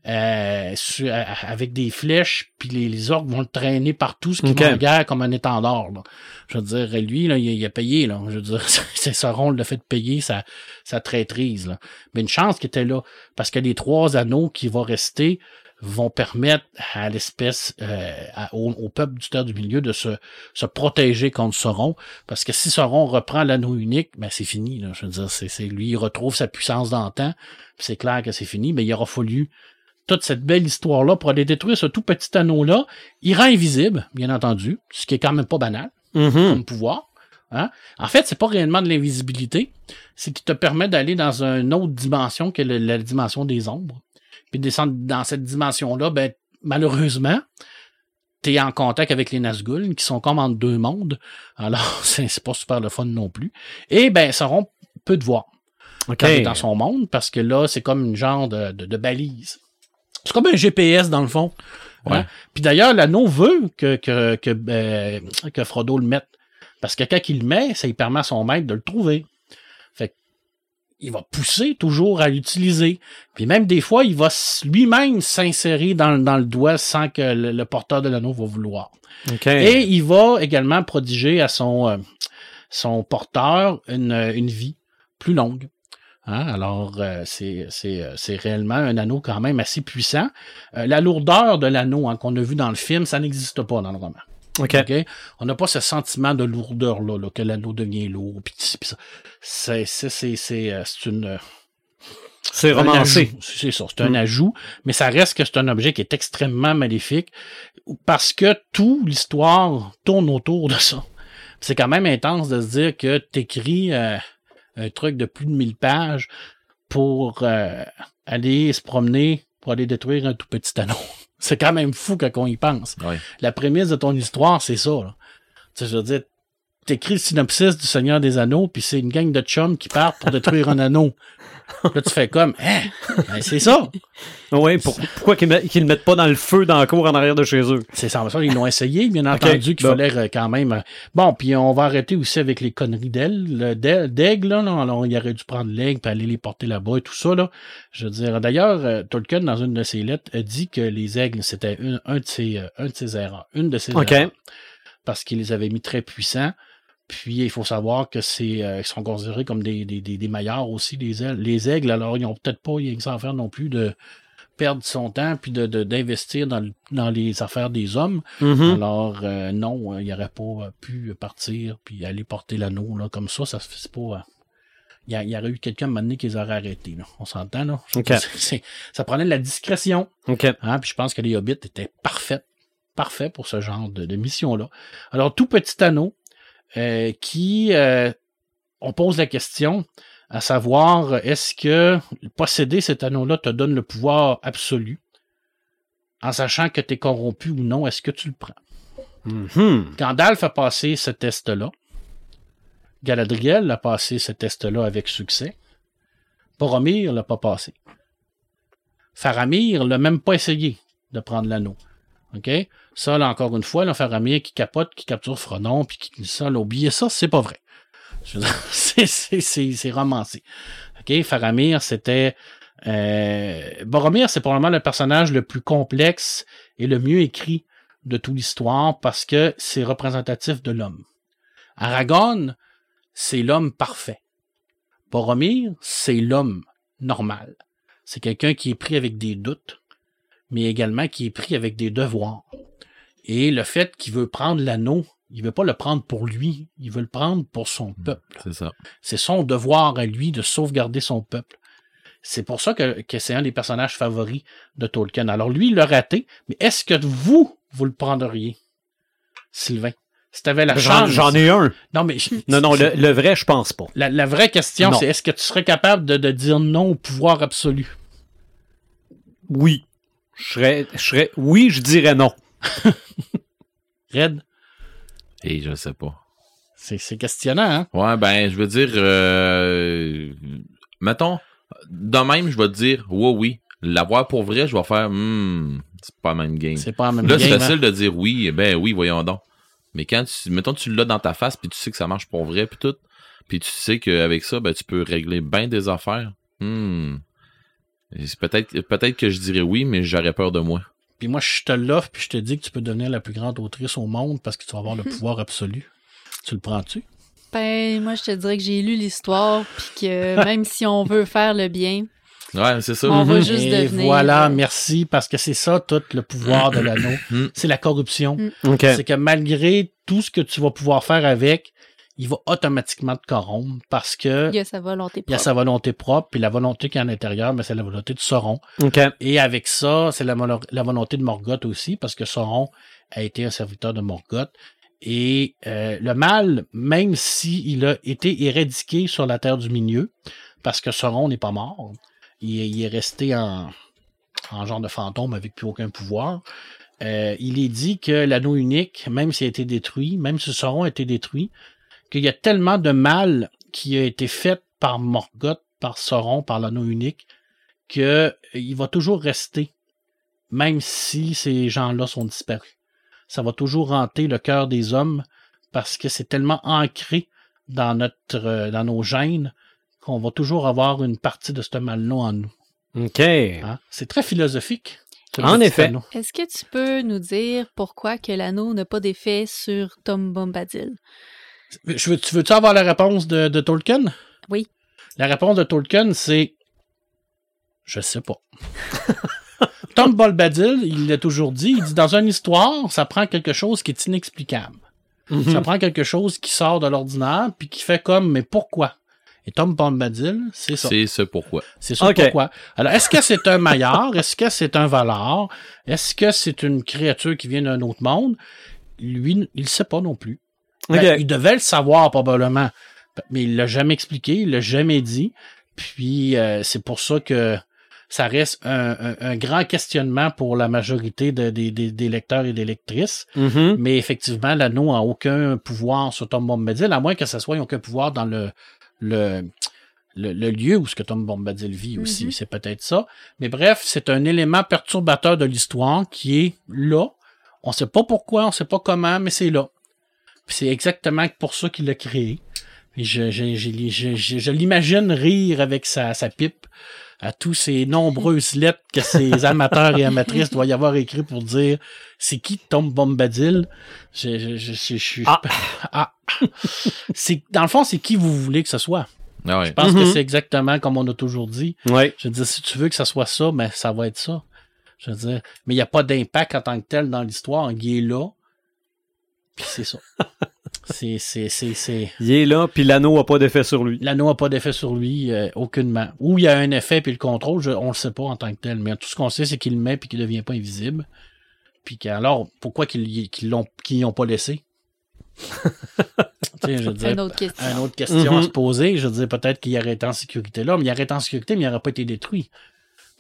euh, à- avec des flèches, puis les, les orques vont le traîner partout, ce qui Ok. va en guerre comme un étendard. là. Je veux dire, lui, là, il, a- il a payé. Là. Je veux dire, c'est ce rôle le fait de payer sa, sa traîtrise. Là. Mais une chance qui était là, parce que les trois anneaux qui vont rester vont permettre à l'espèce, euh, au, au peuple du Terre du Milieu de se, se protéger contre Sauron. Parce que si Sauron reprend l'anneau unique, ben c'est fini. Là. Je veux dire, c'est, c'est- lui, il retrouve sa puissance d'antan. C'est clair que c'est fini, mais il aura fallu toute cette belle histoire-là pour aller détruire ce tout petit anneau-là. Il rend invisible, bien entendu, ce qui est quand même pas banal Mhm. comme pouvoir. Hein? En fait, c'est pas réellement de l'invisibilité, c'est qu'il te permet d'aller dans une autre dimension que le- la dimension des ombres. Puis descendre dans cette dimension-là, ben, malheureusement, tu es en contact avec les Nazgûl, qui sont comme entre deux mondes. Alors, c'est pas super le fun non plus. Et ben, Sauron peut te voir OK. quand t'es dans son monde, parce que là, c'est comme une genre de, de, de balise. C'est comme un GPS, dans le fond. Hein? Puis d'ailleurs, l'anneau veut que, que, que, euh, que Frodo le mette. Parce que quand il le met, ça lui permet à son maître de le trouver. Fait que, il va pousser toujours à l'utiliser. Puis même des fois, il va lui-même s'insérer dans, dans le doigt sans que le, le porteur de l'anneau va vouloir. Et il va également prodiger à son, euh, son porteur une, une vie plus longue. Hein, Alors, euh, c'est c'est, euh, c'est réellement un anneau quand même assez puissant. Euh, la lourdeur de l'anneau hein, qu'on a vu dans le film, ça n'existe pas dans le roman. OK. OK? On n'a pas ce sentiment de lourdeur-là, là, que l'anneau devient lourd. C'est c'est- c'est- c'est, euh, c'est une, C'est un romancé. C'est ça, c'est un Mm. ajout, mais ça reste que c'est un objet qui est extrêmement maléfique parce que toute l'histoire tourne autour de ça. C'est quand même intense de se dire que t'écris euh, un truc de plus de 1000 pages pour euh, aller se promener, pour aller détruire un tout petit anneau. C'est quand même fou quand on y pense. La prémisse de ton histoire, c'est ça. là. Tu sais, je veux dire, t'écris le synopsis du Seigneur des Anneaux, puis c'est une gang de chums qui partent pour détruire un anneau. Là, tu fais comme, hein, ben, c'est ça. Oui, pour- pourquoi qu'ils met- le mettent pas dans le feu dans la cour en arrière de chez eux? C'est ça, ça, ils l'ont essayé, bien entendu, qu'il fallait euh, quand même. euh, Bon, puis on va arrêter aussi avec les conneries d'ailes, le- d'ail- d'aigle, là, là. Alors, il aurait dû prendre l'aigle puis aller les porter là-bas et tout ça, là. Je veux dire, d'ailleurs, euh, Tolkien, dans une de ses lettres, a dit que les aigles, c'était un, de ses, euh, un de ses erreurs, une de ses erreurs. Parce qu'il les avait mis très puissants. Puis, il faut savoir que c'est, euh, ils sont considérés comme des, des, des, des meilleurs aussi, les aigles. Les aigles, alors, ils ont peut-être pas, ils s'en faire non plus de perdre son temps puis de, d'investir dans, dans les affaires des hommes. Mhm. Alors, euh, non, euh, il n'aurait pas pu partir puis aller porter l'anneau là, comme ça. Ça se fait pas. euh, Il y, a- il y aurait eu quelqu'un à un moment donné qui les aurait arrêtés. Là. On s'entend, là? Ça prenait de la discrétion. OK. Hein? Puis je pense que les hobbits étaient parfaits. Parfaits pour ce genre de, de mission-là. Alors, tout petit anneau euh, qui. euh, on pose la question à savoir est-ce que posséder cet anneau-là te donne le pouvoir absolu en sachant que tu es corrompu ou non, est-ce que tu le prends? Mhm. Gandalf a passé ce test-là. Galadriel a passé ce test-là avec succès. Boromir l'a pas passé. Faramir l'a même pas essayé de prendre l'anneau. OK? Ça, là, encore une fois, là, Faramir qui capote, qui capture Frodon, puis qui ça, là, oubliez ça, c'est pas vrai. C'est- romancé. OK? Faramir, c'était... Euh, Boromir, c'est probablement le personnage le plus complexe et le mieux écrit de toute l'histoire parce que c'est représentatif de l'homme. Aragorn, c'est l'homme parfait. Boromir, c'est l'homme normal. C'est quelqu'un qui est pris avec des doutes, mais également qui est pris avec des devoirs. Et le fait qu'il veut prendre l'anneau, il veut pas le prendre pour lui, il veut le prendre pour son peuple. C'est ça. C'est son devoir à lui de sauvegarder son peuple. C'est pour ça que, que c'est un des personnages favoris de Tolkien. Alors lui, il l'a raté, mais est-ce que vous, vous le prendriez, Sylvain? Si t'avais la J'en chance. j'en ai un. Non, mais Non, non, le, le vrai, je pense pas. la, la vraie question, c'est est-ce que tu serais capable de, de dire non au pouvoir absolu? Oui. Je serais, je serais, oui, je dirais non. Red, Et je sais pas. c'est c'est questionnant, hein? Ouais, ben, je veux dire, euh, mettons, de même, je vais te dire, oui, oui. L'avoir pour vrai, je vais faire, hmm, c'est pas la même game. C'est pas la même Là, c'est game, facile hein? de dire oui, eh ben oui, voyons donc. Mais quand tu, mettons, tu l'as dans ta face, puis tu sais que ça marche pour vrai, puis tout, puis tu sais qu'avec ça, ben, tu peux régler bien des affaires. Hmm. Peut-être peut-être que je dirais oui, mais j'aurais peur de moi. Puis moi, je te l'offre, puis je te dis que tu peux devenir la plus grande autrice au monde parce que tu vas avoir le pouvoir absolu. Tu le prends-tu? Ben, moi, je te dirais que j'ai lu l'histoire, puis que même si on veut faire le bien, Ouais, c'est ça. On va Mhm. juste Et devenir, voilà, euh, merci, parce que c'est ça, tout le pouvoir de l'anneau. Mm. C'est la corruption. Mm. OK. C'est que malgré tout ce que tu vas pouvoir faire avec, il va automatiquement te corrompre parce que il y a sa volonté il y a propre. sa volonté propre, puis la volonté qui est à l'intérieur, mais c'est la volonté de Sauron. OK. Et avec ça, c'est la, la volonté de Morgoth aussi, parce que Sauron a été un serviteur de Morgoth. Et euh, le mal, même s'il a été éradiqué sur la Terre du Milieu, parce que Sauron n'est pas mort, il, est- il est resté en, en genre de fantôme avec plus aucun pouvoir. euh, il est dit que l'anneau unique, même s'il a été détruit, même si Sauron a été détruit, qu'il y a tellement de mal qui a été fait par Morgoth, par Sauron, par l'anneau unique, que euh, il va toujours rester, même si ces gens-là sont disparus. Ça va toujours hanter le cœur des hommes parce que c'est tellement ancré dans notre, euh, dans nos gènes qu'on va toujours avoir une partie de ce mal-là en nous. OK. hein? C'est très philosophique. ce En effet. Est-ce que tu peux nous dire pourquoi que l'anneau n'a pas d'effet sur Tom Bombadil? Je veux, tu veux-tu avoir la réponse de, de Tolkien? Oui. La réponse de Tolkien, c'est Je sais pas. Tom Bombadil, il l'a toujours dit, il dit dans une histoire, ça prend quelque chose qui est inexplicable. Ça prend quelque chose qui sort de l'ordinaire, puis qui fait comme, mais pourquoi? Et Tom Bombadil, c'est ça. C'est ce pourquoi. C'est ça Ok. pourquoi. Alors, est-ce que c'est un maillard? Est-ce que c'est un voleur? Est-ce que c'est une créature qui vient d'un autre monde? Lui, il ne sait pas non plus. Ben, il devait le savoir probablement, mais il l'a jamais expliqué, il l'a jamais dit. Puis euh, c'est pour ça que ça reste un, un- un grand questionnement pour la majorité de- des- lecteurs et des lectrices. Mhm. Mais effectivement, l'anneau n'a aucun pouvoir sur Tom Bombadil, à moins que ce soit aucun pouvoir dans le, le, le, le lieu où ce que Tom Bombadil vit aussi. Mhm. C'est peut-être ça. Mais bref, c'est un élément perturbateur de l'histoire qui est là. On sait pas pourquoi, on sait pas comment, mais c'est là. C'est exactement pour ça qu'il l'a créé. Je, je, je, je- je- je l'imagine rire avec sa, sa pipe à tous ces nombreuses lettres que ces amateurs et amatrices doivent y avoir écrit pour dire c'est qui Tom Bombadil? Je, je, je, je- je suis- Ah. Ah. c'est, dans le fond, c'est qui vous voulez que ce soit. Ah. Je pense que Mhm. c'est exactement comme on a toujours dit. Ouais. Je veux dire, si tu veux que ça soit ça, mais ça va être ça. Je veux dire, mais il n'y a pas d'impact en tant que tel dans l'histoire. Il est là. Puis c'est ça. c'est, c'est, c'est, c'est. Il est là, puis l'anneau n'a pas d'effet sur lui. L'anneau n'a pas d'effet sur lui, euh, aucunement. Ou il y a un effet puis le contrôle, je- on le sait pas en tant que tel. Mais tout ce qu'on sait, c'est qu'il le met puis qu'il devient pas invisible. Puis alors, pourquoi qu'ils y- qu'ils l'ont, qu'ils y ont pas laissé? Tu sais, je veux dire, Une autre question. une autre question à Mhm. se poser. Je veux dire, peut-être qu'il aurait été en sécurité là, mais il aurait été en sécurité, mais il n'aurait pas été détruit.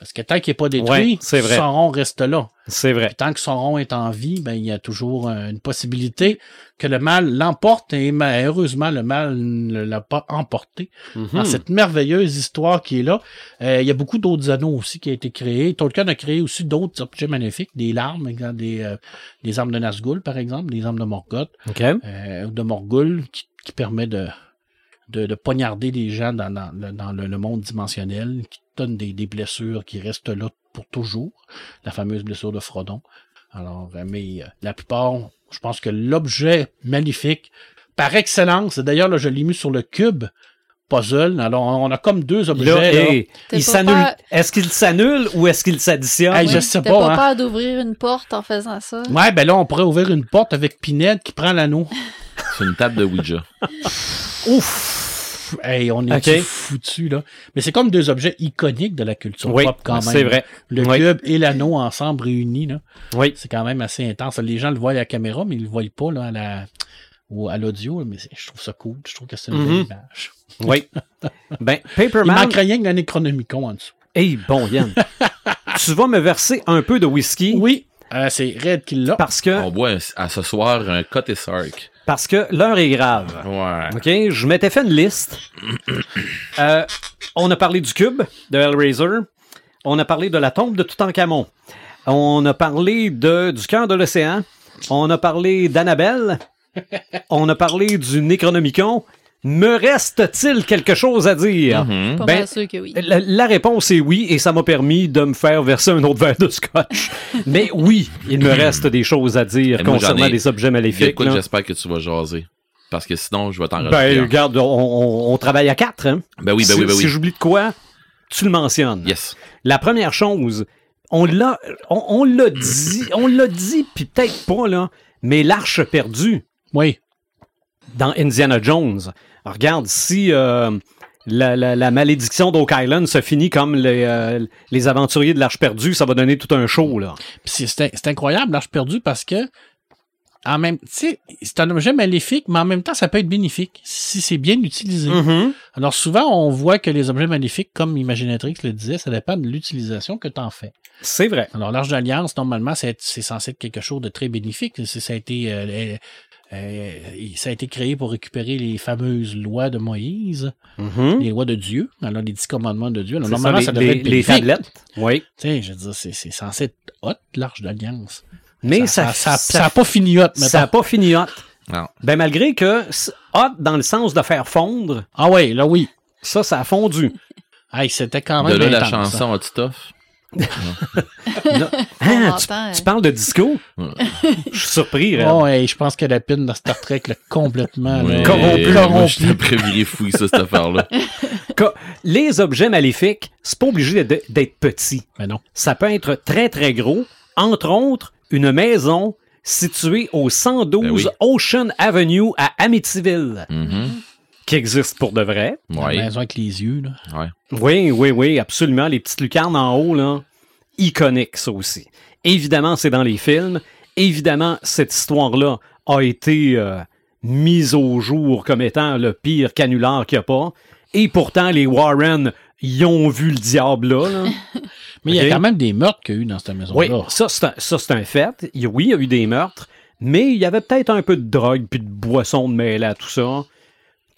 Parce que tant qu'il n'est pas détruit, Ouais, vrai. Sauron reste là. C'est vrai. Puis tant que Sauron est en vie, ben, il y a toujours euh, une possibilité que le mal l'emporte et heureusement, le mal ne l'a pas emporté. Mhm. Dans cette merveilleuse histoire qui est là, euh, il y a beaucoup d'autres anneaux aussi qui ont été créés. Tolkien a créé aussi d'autres objets magnifiques, des larmes, des, euh, des armes de Nazgûl, par exemple, des armes de Morgoth OK. euh, de Morgul qui, qui permet de, de, de poignarder des gens dans, dans, le- dans le, le monde dimensionnel, qui donne des, des blessures qui restent là pour toujours, la fameuse blessure de Frodon. Alors, euh, mais euh, la plupart, je pense que l'objet maléfique, par excellence, et d'ailleurs, là, je l'ai mis sur le cube puzzle. Alors, on a comme deux objets. Là, hey, il s'annule. peur- Est-ce qu'il s'annule ou est-ce qu'il s'additionne? Hey, je Ouais, sais pas, pas hein. peur d'ouvrir une porte en faisant ça? Ouais, ben là, on pourrait ouvrir une porte avec Pinette qui prend l'anneau. C'est une table de Ouija. Ouf! Hey, on est Ok. foutu, là? Mais c'est comme deux objets iconiques de la culture Oui, pop, quand même. c'est vrai. Le Oui. cube et l'anneau ensemble réunis, là. Oui. C'est quand même assez intense. Les gens le voient à la caméra, mais ils le voient pas, là, à la, ou à l'audio, mais je trouve ça cool. Je trouve que c'est une belle image. Oui. Ben, Il Paperman. manque rien que l'année Chronomicon en dessous. Hey, bon, Yann. tu vas me verser un peu de whisky Oui, euh, c'est Red qui l'a. parce que. On boit à ce soir un Côté Sark. Parce que l'heure est grave. Ouais. OK? Je m'étais fait une liste. Euh, on a parlé du cube de Hellraiser. On a parlé de la tombe de Toutankhamon. On a parlé de, du cœur de l'océan. On a parlé d'Annabelle. on a parlé du Necronomicon. Me reste-t-il quelque chose à dire? Mhm. Pas Ben, mal sûr que oui. La, la réponse est oui, et ça m'a permis de me faire verser un autre verre de scotch. Mais oui, il me reste des choses à dire moi, concernant ai- les objets maléfiques. Écoute, là. j'espère que tu vas jaser. Parce que sinon, je vais t'en Ben, regarde, on, on- on travaille à quatre. Hein? Ben oui, ben si, oui, ben si oui. j'oublie de quoi, tu le mentionnes. Yes. La première chose, on l'a, on, on l'a dit, on l'a dit, puis peut-être pas, là, mais l'arche perdue Oui. dans Indiana Jones. Regarde, si euh, la, la- la malédiction d'Oak Island se finit comme les, euh, les aventuriers de l'Arche perdue, ça va donner tout un show, là. C'est- incroyable, l'Arche perdue, parce que, en même, c'est un objet maléfique, mais en même temps, ça peut être bénéfique si c'est bien utilisé. Mm-hmm. Alors souvent, on voit que les objets maléfiques, comme Imaginatrix le disait, ça dépend de l'utilisation que tu en fais. C'est vrai. Alors l'Arche d'Alliance, normalement, c'est censé être quelque chose de très bénéfique. Ça a été, euh, euh, ça a été créé pour récupérer les fameuses lois de Moïse, Mhm. les lois de Dieu, alors les dix commandements de Dieu. Alors, C'est ça, normalement, les, ça devrait les- être les tablettes. Oui. Tu sais, je veux dire, c'est censé être hot, l'Arche d'Alliance. Mais ça, ça, ça, ça, a pas fini hot, ça a pas fini hot. Non. Ben, malgré que hot dans le sens de faire fondre, Ah ouais, là oui. ça, ça a fondu. Hey, c'était quand De même là, la intense, hein. chanson Hot Stuff. Non. On Hein, tu, hein. parles de disco? Je suis surpris. Oh, hey, je pense que la pin de Star Trek l'a complètement Ouais, corrompu, je ça, cette affaire-là. Les objets maléfiques, c'est pas obligé d'être petit. Mais non. Ça peut être très, très gros. Entre autres, une maison située au 112 Ben oui. Ocean Avenue à Amityville, Mhm. Qui existe pour de vrai. La maison avec les yeux, là. Ouais. Oui, oui, oui, absolument. Les petites lucarnes en haut, là, iconique, ça aussi. Évidemment, c'est dans les films. Évidemment, cette histoire-là a été euh, mise au jour comme étant le pire canular qu'il n'y a pas. Et pourtant, les Warren y ont vu le diable là. là. Mais il y a quand même des meurtres qu'il y a eu dans cette Oui, maison-là. ça, c'est un, ça, c'est un fait. Oui, il y a eu des meurtres, mais il y avait peut-être un peu de drogue puis de boisson de mêlée à tout ça.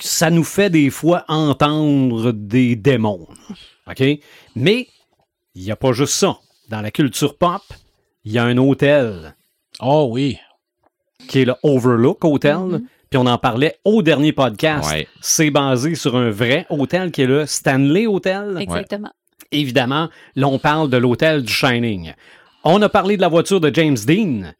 Ça nous fait des fois entendre des démons. OK? Mais il n'y a pas juste ça. Dans la culture pop, il y a un hôtel Oh oui. qui est le Overlook Hotel. Mhm. Puis on en parlait au dernier podcast. Ouais. C'est basé sur un vrai hôtel qui est le Stanley Hotel. Exactement. Évidemment, là, on parle de l'hôtel du Shining. On a parlé de la voiture de James Dean,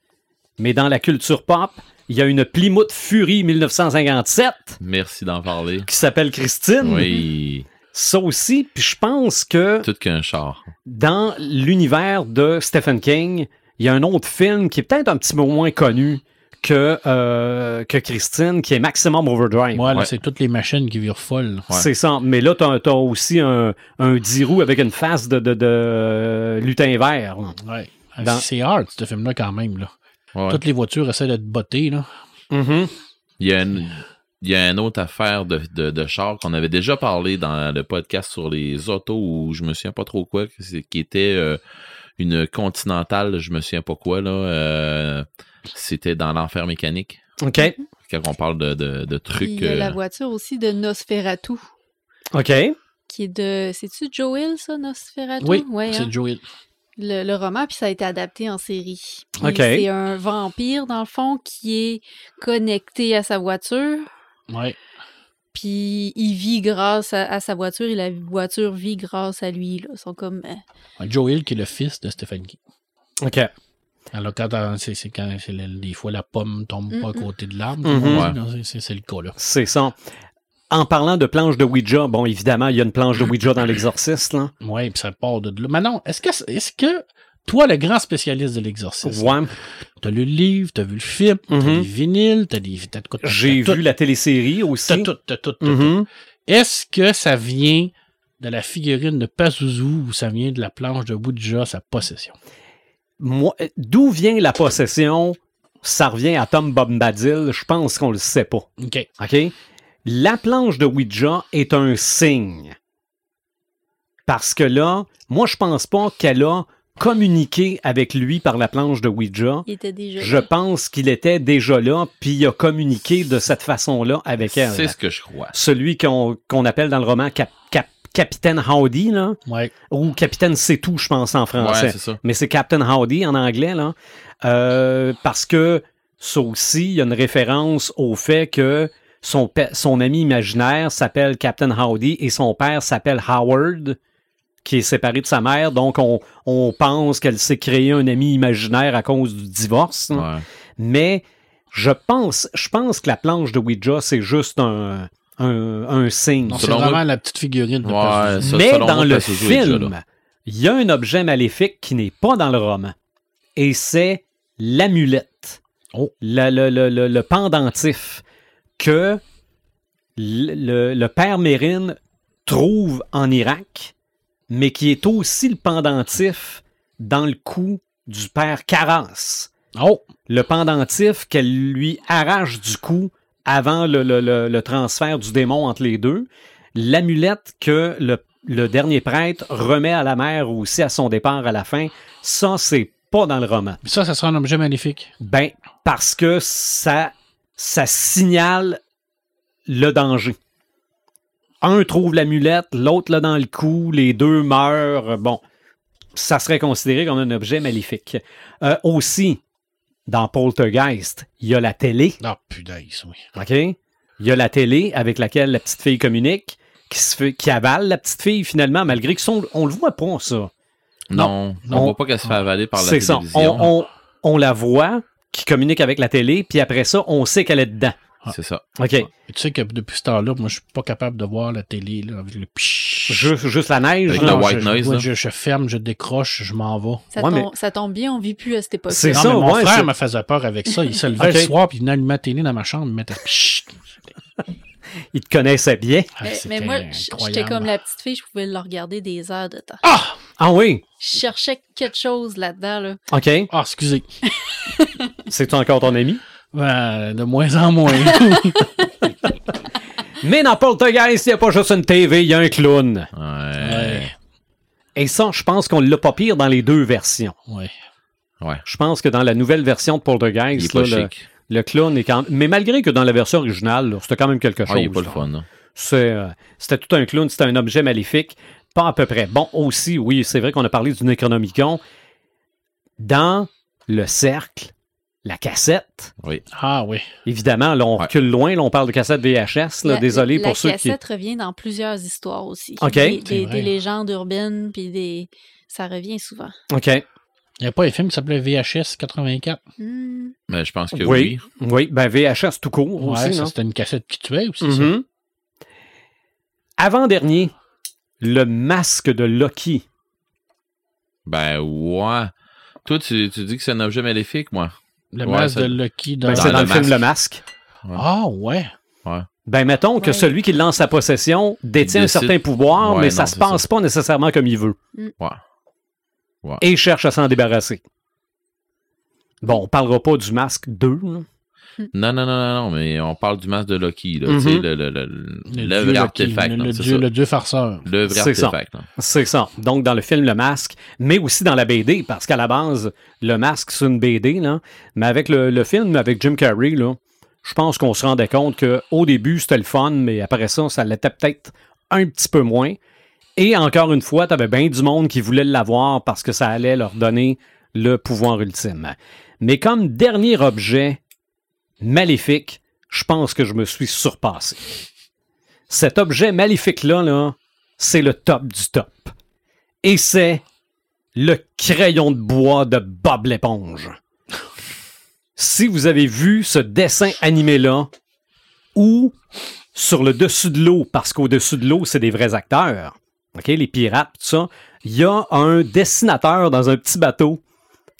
mais dans la culture pop, il y a une Plymouth Fury 1957 Merci d'en parler. qui s'appelle Christine. Oui. Ça aussi, puis je pense que Tout qu'un char. dans l'univers de Stephen King, il y a un autre film qui est peut-être un petit peu moins connu que, euh, que Christine, qui est Maximum Overdrive. Ouais. c'est toutes les machines qui virent folles. Ouais. C'est ça. Mais là, t'as as aussi un, un 10 roues avec une face de, de, de lutin vert. là. Ouais. Dans- C'est hard, ce film-là, quand même. Là. Ouais. Toutes les voitures essaient d'être bottées. Là. Mhm. Il y a une, il y a une autre affaire de, de, de char qu'on avait déjà parlé dans le podcast sur les autos où je me souviens pas trop quoi, qui était euh, une continentale, je me souviens pas quoi, là. euh, c'était dans l'enfer mécanique. OK. Quand on parle de, de, de Puis trucs. il y a euh, la voiture aussi de Nosferatu, OK. qui est de. C'est-tu Joel, ça, Nosferatu? Oui, Ouais, c'est hein? Joey. Le, le roman, puis ça a été adapté en série. C'est un vampire, dans le fond, qui est connecté à sa voiture. Ouais. Puis il vit grâce à, à sa voiture et la voiture vit grâce à lui. Là. Ils sont comme. euh, Ouais, Joe Hill, qui est le fils de Stephen King. OK. Alors, quand euh, c'est c'est quand des fois la pomme tombe pas à côté de l'arbre, Mhm. non, c'est- le cas, là. C'est ça. En parlant de planche de Ouija, bon, évidemment, il y a une planche de Ouija dans l'exorciste, là. Ouais, puis ça part de là. Maintenant, est-ce que, est-ce que toi, le grand spécialiste de l'exorcisme, Ouais. t'as lu le livre, t'as vu le film, t'as Mhm. les vinyles, t'as des, J'ai tout, vu la télésérie aussi. T'as tout, t'as tout, t'as tout. Mhm. Est-ce que ça vient de la figurine de Pazuzu ou ça vient de la planche de Ouija, sa possession? Moi, d'où vient la possession? Ça revient à Tom Bombadil. Je pense qu'on le sait pas. OK. OK? La planche de Ouija est un signe. Parce que là, moi, je pense pas qu'elle a communiqué avec lui par la planche de Ouija. Il était déjà. Je là. pense qu'il était déjà là, puis il a communiqué de cette façon-là avec elle. C'est ce que je crois. Celui qu'on qu'on appelle dans le roman Cap- Cap- Capitaine Howdy, là, Ouais. ou Capitaine C'est tout, je pense, en français. Ouais, c'est ça. Mais c'est Captain Howdy en anglais, là. Euh, parce que ça aussi, il y a une référence au fait que son, ami imaginaire s'appelle Captain Howdy et son père s'appelle Howard, qui est séparé de sa mère. Donc, on, on pense qu'elle s'est créée un ami imaginaire à cause du divorce. Ouais. Mais je pense, je pense que la planche de Ouija, c'est juste un, un, un signe. C'est vraiment la petite figurine. de Ouais, Pazuzu. ça, Mais dans le film, il y a un objet maléfique qui n'est pas dans le roman. Et c'est l'amulette. Oh. Le, le- le- le- le pendentif que le, père Mérine trouve en Irak, mais qui est aussi le pendentif dans le cou du père Carras. Oh! Le pendentif qu'elle lui arrache du cou avant le, le- le- le transfert du démon entre les deux. L'amulette que le, dernier prêtre remet à la mère aussi à son départ à la fin, ça, c'est pas dans le roman. Ça, ça sera un objet magnifique. Ben, parce que ça, ça signale le danger. Un trouve l'amulette, l'autre l'a dans le cou, les deux meurent. Bon, ça serait considéré comme un objet maléfique. Euh, aussi, dans Poltergeist, il y a la télé, Ah, punaise, oui. OK? Il y a la télé avec laquelle la petite fille communique, qui, se fait, qui avale la petite fille finalement, malgré que son, on le voit pas, ça. Non, Non. on voit pas qu'elle se fait avaler par la C'est ça. télévision. On, on- on la voit qui communique avec la télé, puis après ça, on sait qu'elle est dedans. C'est ça. OK. Mais tu sais que depuis ce temps-là, moi, je suis pas capable de voir la télé, là, avec le. Juste, juste la neige. Avec la white je, noise, moi, je, je ferme, je décroche, je m'en vais. Ça, Ouais, tombe, ça tombe bien, on vit plus à cette époque. C'est ça, mais mon ouais, frère me faisait peur avec ça. Il se levait le soir, puis il venait allumer la télé dans ma chambre, il me mettait. Il te connaissait bien. Ah, Mais, mais moi, j'étais comme la petite fille, je pouvais le regarder des heures de temps. Ah! Ah oui. Je cherchais quelque chose là-dedans. Là. OK. Ah, excusez. C'est encore ton ami? Ben, de moins en moins. Mais dans Poltergeist, il n'y a pas juste une TV, il y a un clown. Ouais. ouais. Et ça, je pense qu'on l'a pas pire dans les deux versions. Ouais. Ouais. Je pense que dans la nouvelle version de Il est Poltergeist, pas le, chic. le clown est quand même... Mais malgré que dans la version originale, là, c'était quand même quelque chose. Ah, il est pas le là. fun. là. C'est, euh, c'était tout un clown, c'était un objet maléfique. Pas à peu près. Bon, aussi, oui, c'est vrai qu'on a parlé du Necronomicon. Dans le cercle, la cassette, Oui. Ah, oui. évidemment, là, on Ouais. recule loin, là, on parle de cassette VHS, là, La- désolé la pour ceux qui... cassette revient dans plusieurs histoires aussi. OK. Des, des- légendes urbaines, puis des... ça revient souvent. OK. Il n'y a pas un film qui s'appelait VHS 84. Hmm. Mais je pense que Oui, oui. oui, ben VHS tout court Ouais, aussi, ça, non? c'était une cassette qui tuait aussi, ça. Mhm. Avant-dernier, le masque de Loki. Ben, ouais. Toi, tu, tu dis que c'est un objet maléfique, moi. Le Ouais, masque de Lucky dans... Ben, Dans c'est dans le le film. Le Masque. Ah, ouais. Ben, mettons que Ouais. celui qui lance sa possession détient un certain pouvoir, Ouais, mais non, ça se passe ça. pas nécessairement comme il veut. Ouais. Ouais. Et il cherche à s'en débarrasser. Bon, on parlera pas du masque 2. là. Non, non, non, non, non, mais on parle du masque de Loki, là. Tu sais, le, le, le, Le vrai artefact, le, c'est dieu, le dieu farceur. Le vrai C'est ça. artefact, là. C'est ça. Donc, dans le film Le Masque, mais aussi dans la BD, parce qu'à la base, Le Masque, c'est une BD, là. Mais avec le, le film, avec Jim Carrey, là, je pense qu'on se rendait compte qu'au début, c'était le fun, mais après ça, ça l'était peut-être un petit peu moins. Et encore une fois, tu avais bien du monde qui voulait l'avoir parce que ça allait leur donner le pouvoir ultime. Mais comme dernier objet maléfique, je pense que je me suis surpassé. Cet objet maléfique-là, là, c'est le top du top. Et c'est le crayon de bois de Bob l'éponge. si vous avez vu ce dessin animé-là, ou sur le dessus de l'eau, parce qu'au-dessus de l'eau, c'est des vrais acteurs, OK, les pirates, tout ça, il y a un dessinateur dans un petit bateau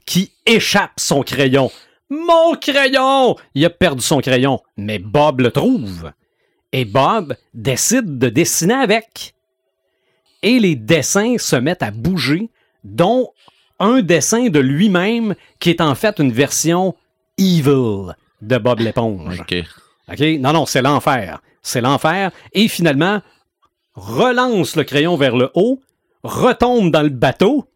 qui échappe son crayon. Mon crayon! Il a perdu son crayon, mais Bob le trouve. Et Bob décide de dessiner avec. Et les dessins se mettent à bouger, dont un dessin de lui-même qui est en fait une version evil de Bob l'éponge. OK. OK? Non, non, c'est l'enfer. C'est l'enfer. Et finalement, relance le crayon vers le haut, retombe dans le bateau,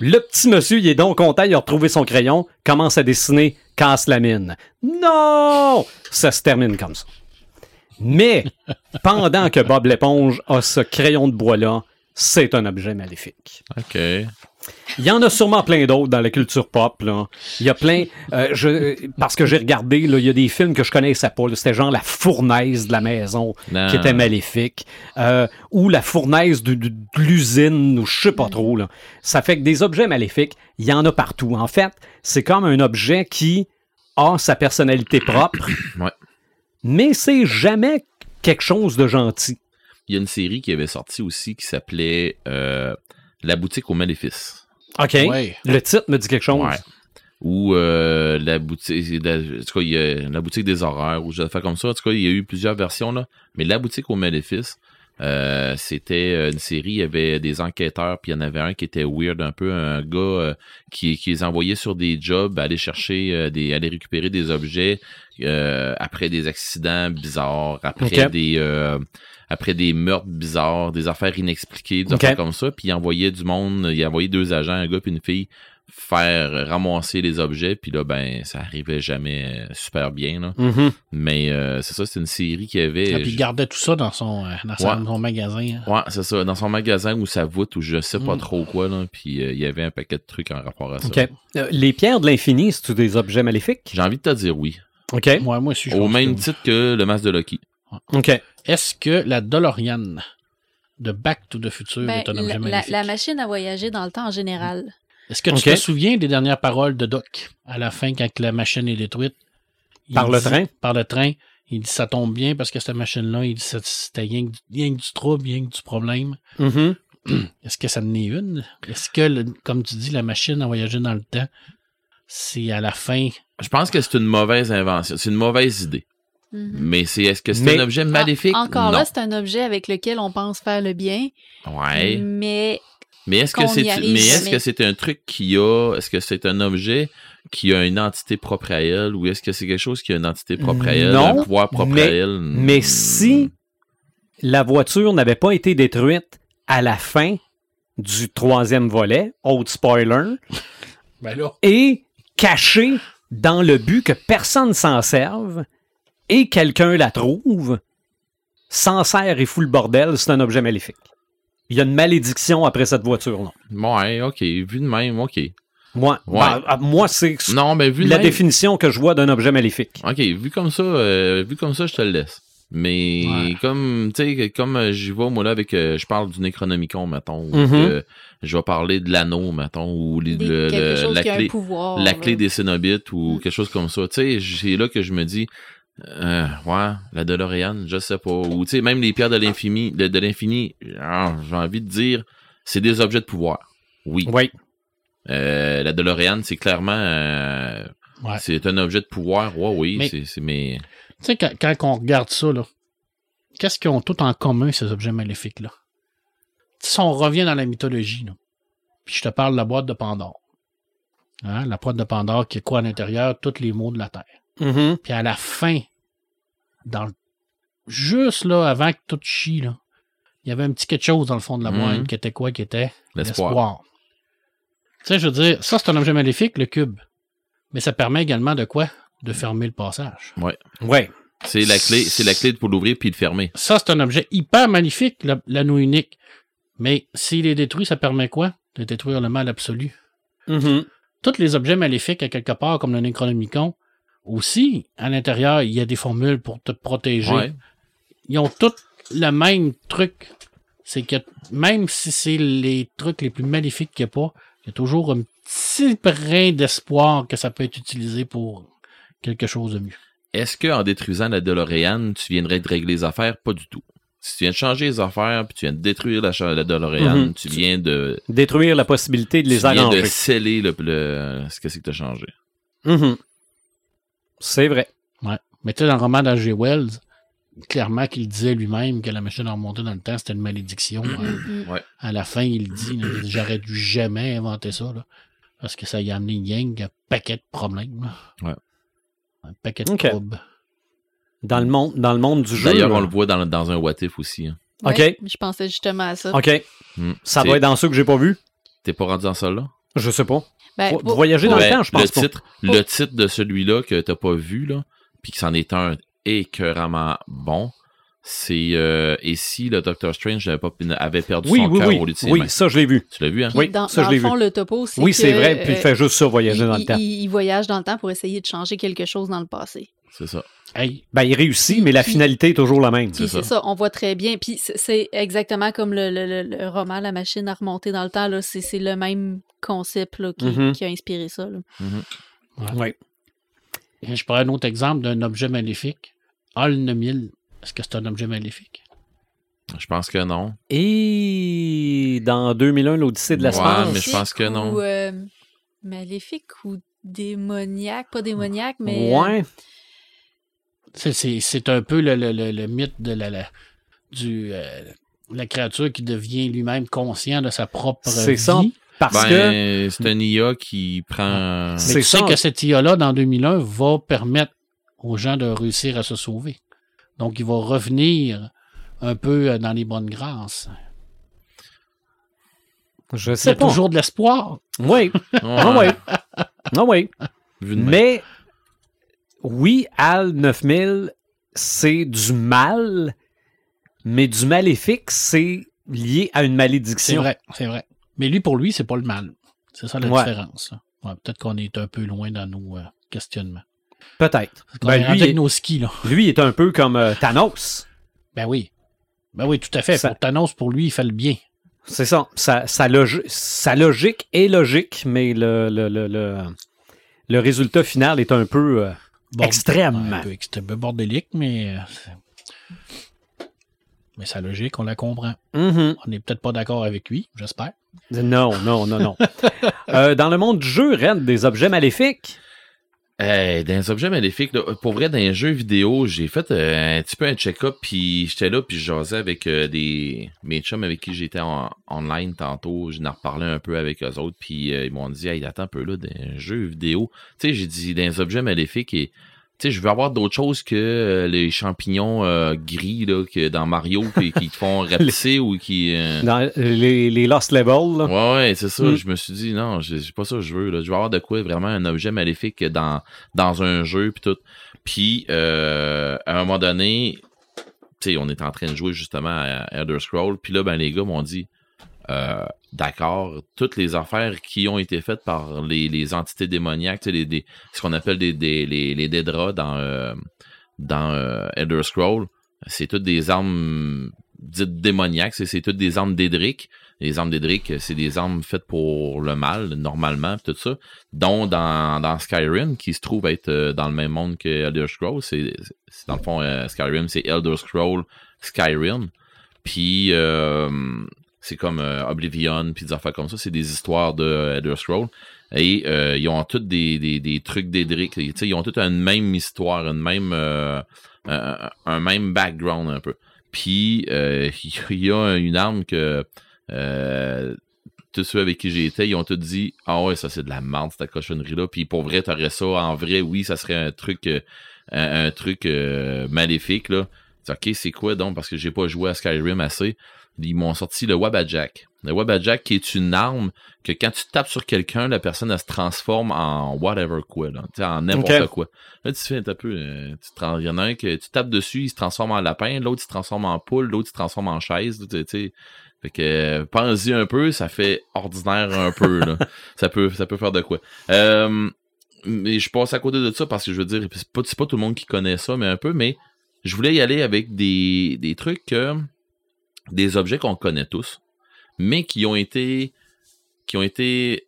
Le petit monsieur, il est donc content, il a retrouvé son crayon, commence à dessiner, casse la mine. Non! Ça se termine comme ça. Mais, pendant que Bob l'éponge a ce crayon de bois-là, c'est un objet maléfique. OK. Il y en a sûrement plein d'autres dans la culture pop. Là. Il y a plein. euh, je, parce que j'ai regardé, là, il y a des films que je connaissais pas. C'était genre la fournaise de la maison Non. qui était maléfique. euh, ou la fournaise de, de- de l'usine, ou je sais pas trop. Là. Ça fait que des objets maléfiques, il y en a partout. En fait, c'est comme un objet qui a sa personnalité propre, Ouais. mais c'est jamais quelque chose de gentil. Il y a une série qui avait sorti aussi qui s'appelait euh, La boutique aux maléfices. OK? Ouais. Le titre me dit quelque chose. Ouais. Ou euh, la boutique, la, en tout cas, il y a la boutique des horreurs, ou je vais faire comme ça. En tout cas, il y a eu plusieurs versions là. Mais la boutique aux maléfices, euh, c'était euh, une série. Il y avait des enquêteurs, puis il y en avait un qui était weird un peu, un gars euh, qui, qui les envoyait sur des jobs, aller chercher euh, des, aller récupérer des objets euh, après des accidents bizarres, après des euh, après des meurtres bizarres, des affaires inexpliquées, des affaires comme ça. Puis il envoyait du monde, il envoyait deux agents, un gars puis une fille, faire ramasser les objets. Puis là, ben, ça arrivait jamais euh, super bien. Là. Mhm. Mais euh, c'est ça, c'est une série qui avait. Ah, puis il gardait tout ça dans son, euh, dans son- Ouais. son magasin. hein. Ouais, c'est ça, dans son magasin ou sa voûte ou je sais pas Mm. trop quoi. Là, puis euh, il y avait un paquet de trucs en rapport à ça. OK. Euh, les pierres de l'infini, c'est-tu des objets maléfiques? J'ai envie de te dire oui. OK. Ouais, moi aussi, je Au même que- titre que le masque de Loki. OK. Est-ce que la DeLorean de Back to the Future Ben, est un objet la, la- machine à voyager dans le temps en général. Est-ce que tu te souviens des dernières paroles de Doc à la fin quand la machine est détruite? Il Par le dit- train? Par le train. Il dit ça tombe bien parce que cette machine-là, il dit c'était rien, que du- rien que du trouble, rien que du problème. Mhm. Est-ce que ça en est une? Est-ce que, le- comme tu dis, la machine à voyager dans le temps, c'est à la fin? Je pense que c'est une mauvaise invention. C'est une mauvaise idée. Mhm. Mais c'est est-ce que c'est Mais- un objet maléfique? En- encore non. là, c'est un objet avec lequel on pense faire le bien, Ouais. mais Mais est-ce que c'est mais est-ce que c'est un truc qui a est-ce que c'est un objet qui a une entité propre à elle ou est-ce que c'est quelque chose qui a une entité propre à elle, Non, un pouvoir propre mais- à elle? Mais Hmm. si la voiture n'avait pas été détruite à la fin du troisième volet, autre spoiler, Ben là. et cachée dans le but que personne s'en serve et quelqu'un la trouve, s'en sert et fout le bordel, c'est un objet maléfique. Il y a une malédiction après cette voiture-là. Ouais, OK, vu de même, OK. Moi, Ouais. ben, moi c'est Non, mais vu de la même, définition que je vois d'un objet maléfique. OK, vu comme ça, euh, vu comme ça, je te le laisse. Mais Ouais. comme tu sais, comme euh, j'y vais moi là avec euh, je parle du Necronomicon mettons, ou Mhm. que je vais parler de l'anneau mettons ou des- le- la clé pouvoir. la clé des Cénobites ou Mm. quelque chose comme ça. Tu sais, c'est là que je me dis, euh, ouais, la DeLorean, je sais pas. Ou tu sais, même les pierres de l'infini, de, de l'infini, ah, j'ai envie de dire, c'est des objets de pouvoir. Oui. Oui. Euh, la DeLorean, c'est clairement, euh, Ouais. c'est un objet de pouvoir. Ouais, oui, Mais- c'est, c'est mais Tu sais, quand, quand on regarde ça, là, qu'est-ce qu'ils ont tout en commun, ces objets maléfiques-là? Si on revient dans la mythologie, là, puis je te parle de la boîte de Pandore. Hein, la boîte de Pandore qui est quoi à l'intérieur? Tous les mots de la Terre. Mhm. Puis à la fin, dans le- juste là, avant que tout chie, là, il y avait un petit quelque chose dans le fond de la boîte qui était quoi? Qui était l'espoir. Tu sais, je veux dire, ça, c'est un objet maléfique, le cube. Mais ça permet également de quoi? De fermer le passage. Ouais. C'est la clé, c'est la clé pour l'ouvrir puis le fermer. Ça, c'est un objet hyper magnifique, la- l'anneau unique. Mais s'il est détruit, ça permet quoi? De détruire le mal absolu. Mhm. Tous les objets maléfiques, à quelque part, comme le Necronomicon, aussi, à l'intérieur, il y a des formules pour te protéger. Ouais. Ils ont tous le même truc. C'est que même si c'est les trucs les plus maléfiques qu'il n'y a pas, il y a toujours un petit brin d'espoir que ça peut être utilisé pour quelque chose de mieux. Est-ce que en détruisant la DeLorean, tu viendrais de régler les affaires? Pas du tout. Si tu viens de changer les affaires, puis tu viens de détruire la, la DeLorean, Mhm. tu viens de, Détruire la possibilité de les tu viens de arranger. sceller le, le- ce que c'est que tu as changé. Mhm. C'est vrai. Ouais. Mais tu sais, dans le roman d'H.G. Wells, clairement qu'il disait lui-même que la machine à remonter dans le temps, c'était une malédiction. Euh, Mhm. à la fin, il dit, j'aurais dû jamais inventer ça, là, parce que ça y a amené Yang un paquet de problèmes. Ouais. Un paquet de Ok. troubles. Dans le monde, dans le monde du jeu. D'ailleurs, là. on le voit dans, dans un What If aussi. hein. OK. Ouais, je pensais justement à ça. OK. Hmm. Ça va être dans ceux que j'ai pas vus. T'es pas rendu dans ça là? Je sais pas. Ben, Voyager dans le temps, je pense le titre, le titre de celui-là que t'as pas vu, là, puis que c'en est un écœuramment bon, c'est euh, Et si le Doctor Strange avait, pas, avait perdu Oui, son oui, cœur oui. au lieu de ses Oui, mains. ça, je l'ai vu. Tu l'as vu, hein? Oui, dans, ça, dans je l'ai le fond, vu. le topo, c'est Oui, c'est vrai. Puis il euh, fait juste ça, voyager il, dans le il- temps. il voyage dans le temps pour essayer de changer quelque chose dans le passé. C'est ça. Hey, Ben, il réussit, mais la Puis- finalité est toujours la même. C'est ça. on voit très bien. Puis c'est- exactement comme le, le- le- le roman La machine à remonter dans le temps. là. C'est c'est le même concept là, qui, qui a inspiré ça. là. Oui. je prends un autre exemple d'un objet maléfique. Holn 1000. Est-ce que c'est un objet maléfique? Je pense que non. Et dans 2001, l'Odyssée de l'espace? Ouais, mais je pense que non. Ou, euh, maléfique ou démoniaque? Pas démoniaque, mais... euh, Ouais. C'est c'est un peu le, le- le- le mythe de la, la- du, euh, la créature qui devient lui-même conscient de sa propre C'est vie. ça. Parce que. Ben, c'est un IA qui prend. Mais C'est tu sais que cette IA-là, dans 2001, va permettre aux gens de réussir à se sauver. Donc, il va revenir un peu euh, dans les bonnes grâces. Je Il y sais a pas. toujours de l'espoir. Oui. Ouais. oui. Ah oui. Mais oui, Al 9000, c'est du mal, mais du maléfique, c'est lié à une C'est malédiction. vrai, c'est vrai. Mais lui, pour lui, c'est pas le mal. C'est ça la Ouais. différence. Ouais, Peut-être qu'on est un peu loin dans nos euh, questionnements. Peut-être. Parce qu'on Ben, est lui, nos skis, là. Lui est un peu comme euh, Thanos. Ben oui. Ben oui, tout à fait. Ça- Pour Thanos, pour lui, il fait le bien. C'est ça. Sa, sa, logi- sa logique est logique, mais le, le, le, le, le résultat final est un peu euh, Bord- extrême. Un peu extrême, un peu bordélique, mais. euh, mais sa logique, on la comprend. Mhm. On n'est peut-être pas d'accord avec lui, j'espère. Non, non, non, non. Euh, dans le monde du jeu, Red, des objets maléfiques. Hey, dans les objets maléfiques, là, pour vrai, dans les jeux vidéo, j'ai fait euh, un petit peu un check-up, puis j'étais là, puis je jasais avec euh, des mes chums avec qui j'étais en online tantôt. Je en reparlais un peu avec eux autres, puis euh, ils m'ont dit, hey, attends un peu là, des jeux vidéo. Tu sais, j'ai dit, dans les objets maléfiques, et sais, je veux avoir d'autres choses que euh, les champignons euh, gris là, que dans Mario qui, qui te font rapetisser ou qui. euh, Dans les, les Lost Levels. là. Ouais, ouais, c'est ça. Mm. Je me suis dit, non, c'est pas ça que je veux. Là. Je veux avoir de quoi vraiment un objet maléfique dans, dans un jeu, puis tout. Puis, à un moment donné, tu sais, on est en train de jouer justement à Elder Scroll, puis là, ben, les gars m'ont dit, euh, d'accord, toutes les affaires qui ont été faites par les, les entités démoniaques, les, ce qu'on appelle des, des, les, les Daedra dans, euh, dans euh, Elder Scroll, c'est toutes des armes dites démoniaques, c'est toutes des armes dédriques. Les armes dédriques, c'est des armes faites pour le mal, normalement, tout ça. Dont dans, dans Skyrim, qui se trouve être euh, dans le même monde que Elder Scrolls. C'est c'est- dans le fond, euh, Skyrim, c'est Elder Scroll Skyrim. Puis euh, c'est comme euh, Oblivion, puis des affaires comme ça. C'est des histoires de euh, Elder Scroll. Et euh, ils ont tous des, des, des trucs sais, Ils ont tous une même histoire, une même, euh, un, un même background un peu. Puis euh, il y a une arme que euh, tous ceux avec qui j'étais, ils ont tous dit Ah ouais, ça c'est de la merde, cette cochonnerie-là. Puis pour vrai, t'aurais ça. En vrai, oui, ça serait un truc un, truc euh, maléfique. Là. Ok, c'est quoi donc? Parce que j'ai pas joué à Skyrim assez. Ils m'ont sorti le Wabajack. Le Wabajack qui est une arme que quand tu tapes sur quelqu'un, la personne elle se transforme en whatever quoi, là, en n'importe quoi. Là, tu fais un peu. euh, tu te rends- Il y en a un que tu tapes dessus, il se transforme en lapin, l'autre il se transforme en poule, l'autre il se transforme en chaise. Tu sais. Fait que euh, pense-y un peu, ça fait ordinaire un peu. Là. ça peut ça peut faire de quoi. Euh, mais je passe à côté de ça parce que je veux dire, c'est pas, c'est pas tout le monde qui connaît ça, mais un peu, mais je voulais y aller avec des, des trucs que des objets qu'on connaît tous, mais qui ont été qui ont été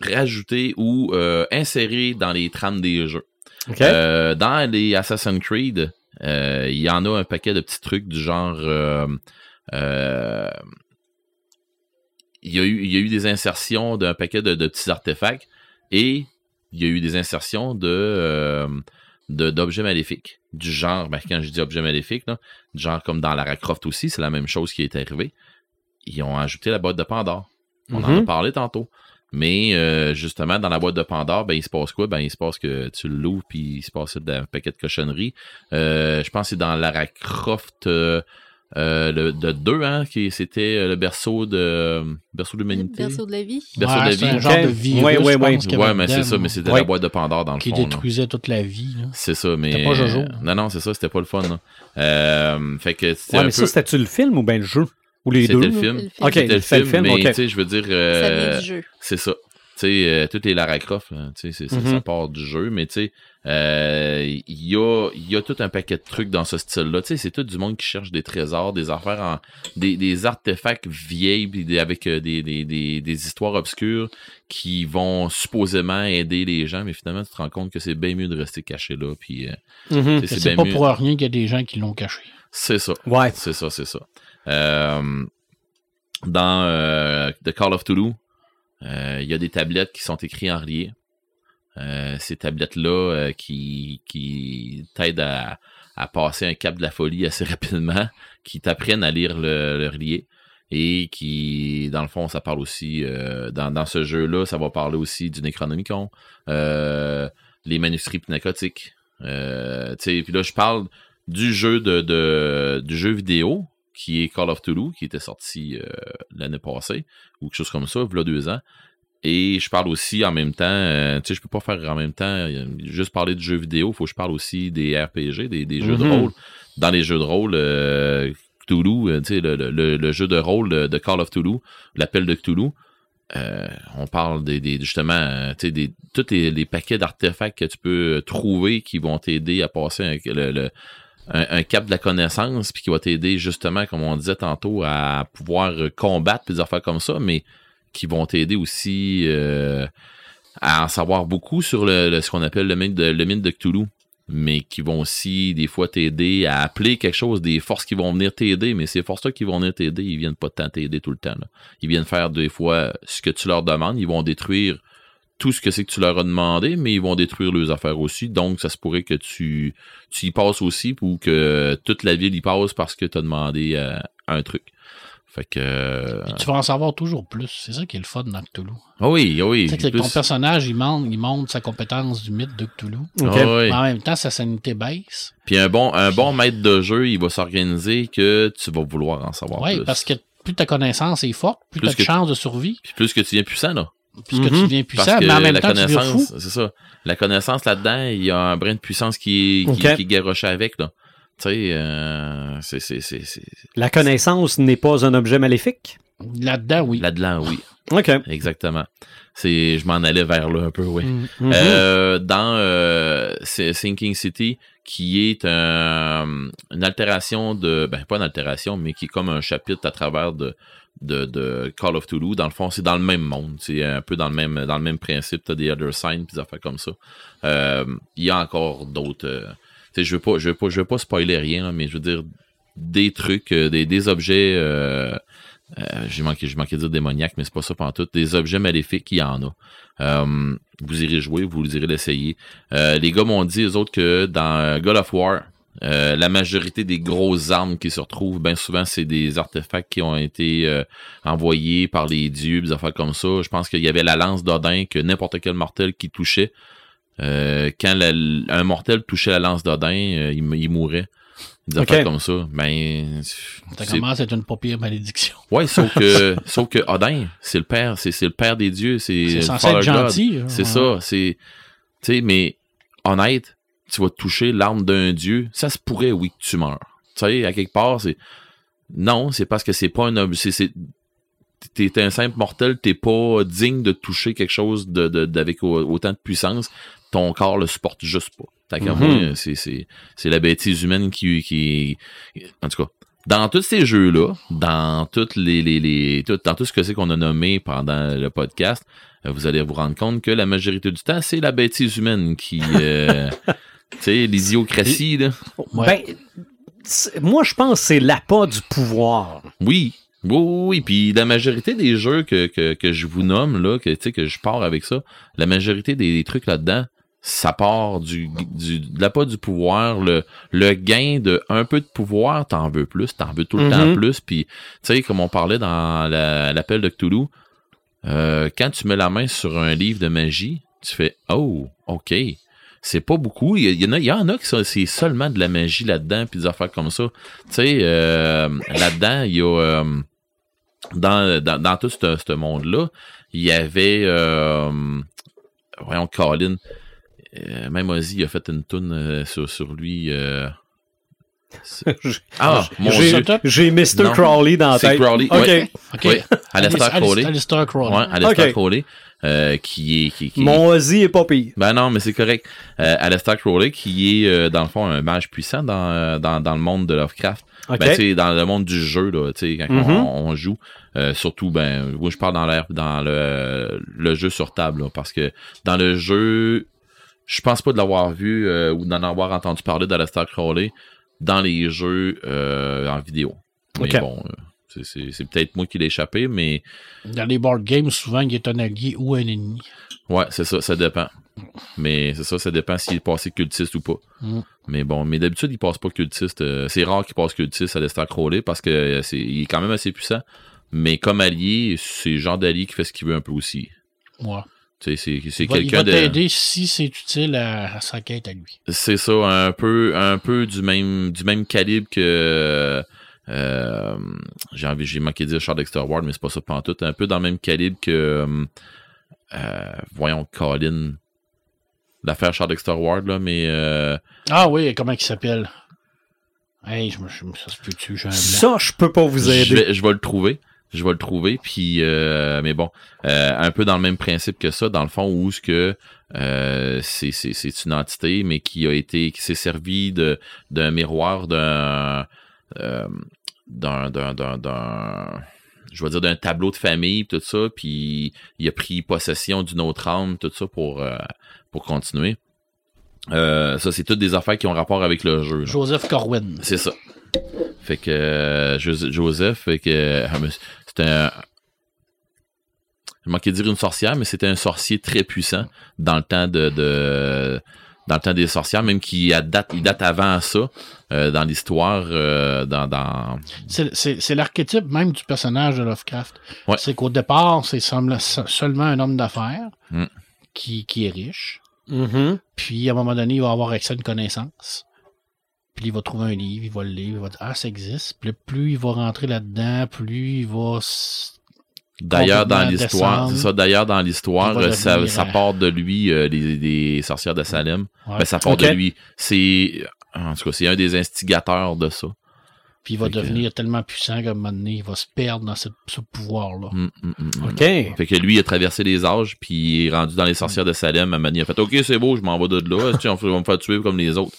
rajoutés ou euh, insérés dans les trames des jeux. Euh, dans les Assassin's Creed, euh, il y en a un paquet de petits trucs du genre. il, y a eu, il y a eu des insertions d'un paquet de, de petits artefacts et il y a eu des insertions de. De- d'objets maléfiques. Du genre, ben, quand je dis objets maléfiques, là, du genre comme dans Lara Croft aussi, c'est la même chose qui est arrivée. Ils ont ajouté la boîte de Pandore. On en a Mhm. parlé tantôt. Mais euh, justement, dans la boîte de Pandore, ben, il se passe quoi? Ben, il se passe que tu l'ouvres, puis il se passe un paquet de cochonneries. Euh, je pense que c'est dans Lara Croft. euh, Euh, le de 2, hein, qui c'était euh, le berceau de berceau de Le l'humanité. berceau de la vie. Berceau de la Ouais, vie. un genre de virus, Ouais, ouais, ouais. pense, Ouais, mais c'est ça, mais c'était Ouais. la boîte de Pandore dans le Qui fond. là. détruisait toute la vie. là. C'est ça, mais. C'était pas Jojo. Non, non, c'est ça, c'était pas le fun. là. Euh, fait que c'était Ouais, un mais peu. ça, c'était-tu le film ou bien le jeu? Ou les deux? C'était le là? film. C'est le film. Ok, C'était le c'est le film, film, mais ok. tu sais, je veux dire. Ça euh, vient du jeu. C'est ça. Tu sais, euh, tout est Lara Croft, tu sais, c'est- c'est- Mhm. ça part du jeu, mais tu sais, euh, il y, a, y a tout un paquet de trucs dans ce style-là. Tu sais, c'est tout du monde qui cherche des trésors, des affaires en. des, des artefacts vieilles, avec euh, des, des, des, des histoires obscures qui vont supposément aider les gens, mais finalement, tu te rends compte que c'est bien mieux de rester caché là, puis euh, Mhm. C'est pas mieux. pour rien qu'il y a des gens qui l'ont caché. C'est ça. Ouais. C'est ça, c'est ça. Euh, dans euh, The Call of Toulouse, euh, il y a des tablettes qui sont écrites en relié. Euh, ces tablettes-là euh, qui, qui t'aident à, à passer un cap de la folie assez rapidement, qui t'apprennent à lire le, le relié et qui, dans le fond, ça parle aussi, euh, dans, dans ce jeu-là, ça va parler aussi du Necronomicon, euh, les manuscrits pnacotiques. Euh, puis là, je parle du jeu de, de du jeu vidéo qui est Call of Toulouse, qui était sorti euh, l'année passée, ou quelque chose comme ça, il y a deux ans. Et je parle aussi en même temps, euh, tu sais, je peux pas faire en même temps euh, juste parler du jeu vidéo, faut que je parle aussi des RPG, des, des jeux de Mhm. rôle. Dans les jeux de rôle, euh, Cthulhu, tu sais, le, le- le jeu de rôle de, de Call of Toulouse, l'appel de Cthulhu, euh, on parle des, des- justement, tu sais, des, tous les, les paquets d'artefacts que tu peux trouver qui vont t'aider à passer le- un- cap de la connaissance, puis qui va t'aider justement, comme on disait tantôt, à pouvoir combattre des affaires comme ça, mais qui vont t'aider aussi euh, à en savoir beaucoup sur le, ce qu'on appelle le mythe de, le mythe de Cthulhu, mais qui vont aussi des fois t'aider à appeler quelque chose, des forces qui vont venir t'aider, mais ces forces-là qui vont venir t'aider, ils viennent pas tant t'aider tout le temps. Ils viennent faire des fois ce que tu leur demandes, ils vont détruire tout ce que c'est que tu leur as demandé, mais ils vont détruire leurs affaires aussi. Donc, ça se pourrait que tu, tu y passes aussi ou que toute la ville y passe parce que tu as demandé euh, un truc. Fait que. euh, Puis tu vas en savoir toujours plus. C'est ça qui est le fun dans Cthulhu. ah oui, ah oui. Tu sais que plus- ton personnage, il montre, il montre sa compétence du mythe de Cthulhu. Ah oui. En même temps, sa sanité baisse. Puis un bon, un bon maître de jeu, il va s'organiser que tu vas vouloir en savoir Oui, plus. parce que plus ta connaissance est forte, plus, Plus tu as de chances de survie, Puis plus que tu viens puissant, là. Plus que tu Mhm. deviens Parce puissant, que mais en même la temps, tu deviens fou. connaissance, c'est ça. La connaissance là-dedans, il y a un brin de puissance qui est, qui, est garoché avec, là. Tu sais, euh, c'est, c'est, c'est, c'est- La connaissance n'est pas un objet maléfique? Là-dedans, oui. là-dedans, oui. OK. Exactement. C'est, je m'en allais vers là un peu, oui. Mhm. Euh, dans euh, Sinking City, qui est un- une altération de, ben pas une altération, mais qui est comme un chapitre à travers de, de, Call of Toulouse. Dans le fond, c'est dans le même monde, c'est un peu dans le même, dans le même principe. T'as des other signs puis des affaires comme ça. Euh, Il y a encore d'autres. euh, tu je veux pas, je veux pas, je veux pas spoiler rien, mais je veux dire des trucs, euh, des, objets. J'ai manqué, j'ai de dire démoniaque, mais c'est pas ça tout. Des objets maléfiques, il y en a. Vous irez jouer, vous irez l'essayer. Les gars m'ont dit, eux autres, que dans God of War, euh, la majorité des grosses armes qui se retrouvent, bien souvent, c'est des artefacts qui ont été euh, envoyés par les dieux, des affaires comme ça. Je pense qu'il y avait la lance d'Odin que n'importe quel mortel qui touchait, euh, quand la- un mortel touchait la lance d'Odin, euh, il, il mourait. Des affaires comme ça. Ben, Ça commence à être une pas pire malédiction? Ouais, sauf que, sauf que Odin, c'est le père, c'est, c'est le père des dieux, c'est, censé être gentil. hein. C'est ça, c'est, tu sais, mais honnête, tu vas toucher l'arme d'un dieu, ça se pourrait, oui, que tu meurs. Tu sais, à quelque part, c'est, non, c'est parce que c'est pas un objet, c'est, t'es un simple mortel, t'es pas digne de toucher quelque chose de, de- d'avec au- autant de puissance, ton corps le supporte juste pas. Mhm. moi, c'est, la bêtise humaine qui, qui, en tout cas, dans tous ces jeux-là, dans toutes les, les, les tout, dans tout ce que c'est qu'on a nommé pendant le podcast, vous allez vous rendre compte que la majorité du temps, c'est la bêtise humaine qui, euh, tu sais, l'idiocratie, là. Ouais. Ben, moi, je pense que c'est l'appât du pouvoir. Oui. Oui, oui, oui. Puis la majorité des jeux que, que, que je vous nomme, là, que, tu sais, que je pars avec ça, la majorité des, trucs là-dedans, ça part du, du de l'appât du pouvoir, le, le gain de un peu de pouvoir, t'en veux plus, t'en veux tout le temps plus. Puis, tu sais, comme on parlait dans la- l'appel de Cthulhu, euh, quand tu mets la main sur un livre de magie, tu fais Oh, OK. C'est pas beaucoup. Il y, en a, il y en a qui sont, c'est seulement de la magie là-dedans, puis des affaires comme ça. Tu sais, euh, là-dedans, il y a euh, dans, dans, dans tout ce, ce monde-là, il y avait euh, voyons Colin. Euh, même Ozzy a fait une toune euh, sur, sur lui. euh, ah, mon J'ai Dieu. j'ai Mr. Non. Crowley dans la C'est tête. Crowley, OK. ouais. OK. Oui, Alistair Crowley. Alistair Crowley. Ouais, Alistair Ok. Crowley, euh, qui est... Qui, qui- Mon Ozzy est pas pire. Ben non, mais c'est correct. Euh, Alistair Crowley, qui est, euh, dans le fond, un mage puissant dans, euh, dans, dans le monde de Lovecraft. OK. Ben, tu sais, dans le monde du jeu, là, tu sais, quand Mhm. on, on joue, euh, surtout, ben, moi, je parle dans l'air, dans le, le jeu sur table, là, parce que dans le jeu, je pense pas de l'avoir vu euh, ou d'en avoir entendu parler d'Alistair Crowley dans les jeux euh, en vidéo. Mais bon, euh, c'est- peut-être moi qui l'ai échappé, mais Dans les board games, souvent, il est un allié ou un ennemi. Ouais, c'est ça, ça dépend. Mais c'est ça, ça dépend s'il est passé cultiste ou pas. Mm. Mais bon, mais d'habitude, il passe pas cultiste. euh, c'est rare qu'il passe cultiste à Lester Crowley parce que euh, c'est, il est quand même assez puissant. Mais comme allié, c'est le genre d'allié qui fait ce qu'il veut un peu aussi. Ouais. Tu sais, c'est, quelqu'un va de. t'aider si c'est utile à, à sa quête à lui. C'est ça, un peu, un peu du même, du même calibre que. Euh, j'ai envie, j'ai manqué de dire Charles Dexter Ward, mais c'est pas ça pantoute. Un peu dans le même calibre que. euh, euh, voyons, Colin. L'affaire Charles Dexter Ward, là, mais. euh, Ah oui, comment il s'appelle? Hey, je me, je me- ça se peut-tu, j'ai un blanc. Ça, je peux pas vous je, aider. vais, je vais le trouver. Je vais le trouver. Puis, euh, mais bon, euh, un peu dans le même principe que ça, dans le fond, où ce que euh, c'est, c'est, c'est une entité, mais qui a été, qui s'est servi de d'un miroir, d'un, euh, d'un, d'un, d'un, d'un- je vais dire d'un tableau de famille, tout ça. Puis, il a pris possession d'une autre âme, tout ça pour euh, pour continuer. Euh, ça, c'est toutes des affaires qui ont rapport avec le jeu. là. Joseph Corwin. C'est ça. Fait que euh, Jos- Joseph, fait que c'était un. Je manquais de dire une sorcière, mais c'était un sorcier très puissant dans le temps de, de- dans le temps des sorcières, même qui a date, il date avant ça euh, dans l'histoire, euh, dans, dans C'est- C'est c'est l'archétype même du personnage de Lovecraft. Ouais. C'est qu'au départ, c'est semble- seulement un homme d'affaires Mm. qui, qui est riche. Mhm. Puis, à un moment donné, il va avoir accès à une connaissance. Puis, il va trouver un livre, il va le lire, il va dire Ah, ça existe. Puis, plus il va rentrer là-dedans, plus il va. D'ailleurs, dans l'histoire, c'est ça. D'ailleurs, dans l'histoire, euh, ça, ça euh, part de lui, euh, les, les sorcières de Salem. Ouais. Ben, ça part de lui. C'est, en tout cas, c'est un des instigateurs de ça. Puis, il va Fait que- devenir tellement puissant qu'à un moment donné, il va se perdre dans ce, ce pouvoir-là. Mm, mm, mm. OK. Fait que lui, il a traversé les âges, puis il est rendu dans les sorcières de Salem. À Mani, il a fait OK, c'est beau, je m'en vais de là. Est-ce que on va me faire tuer comme les autres.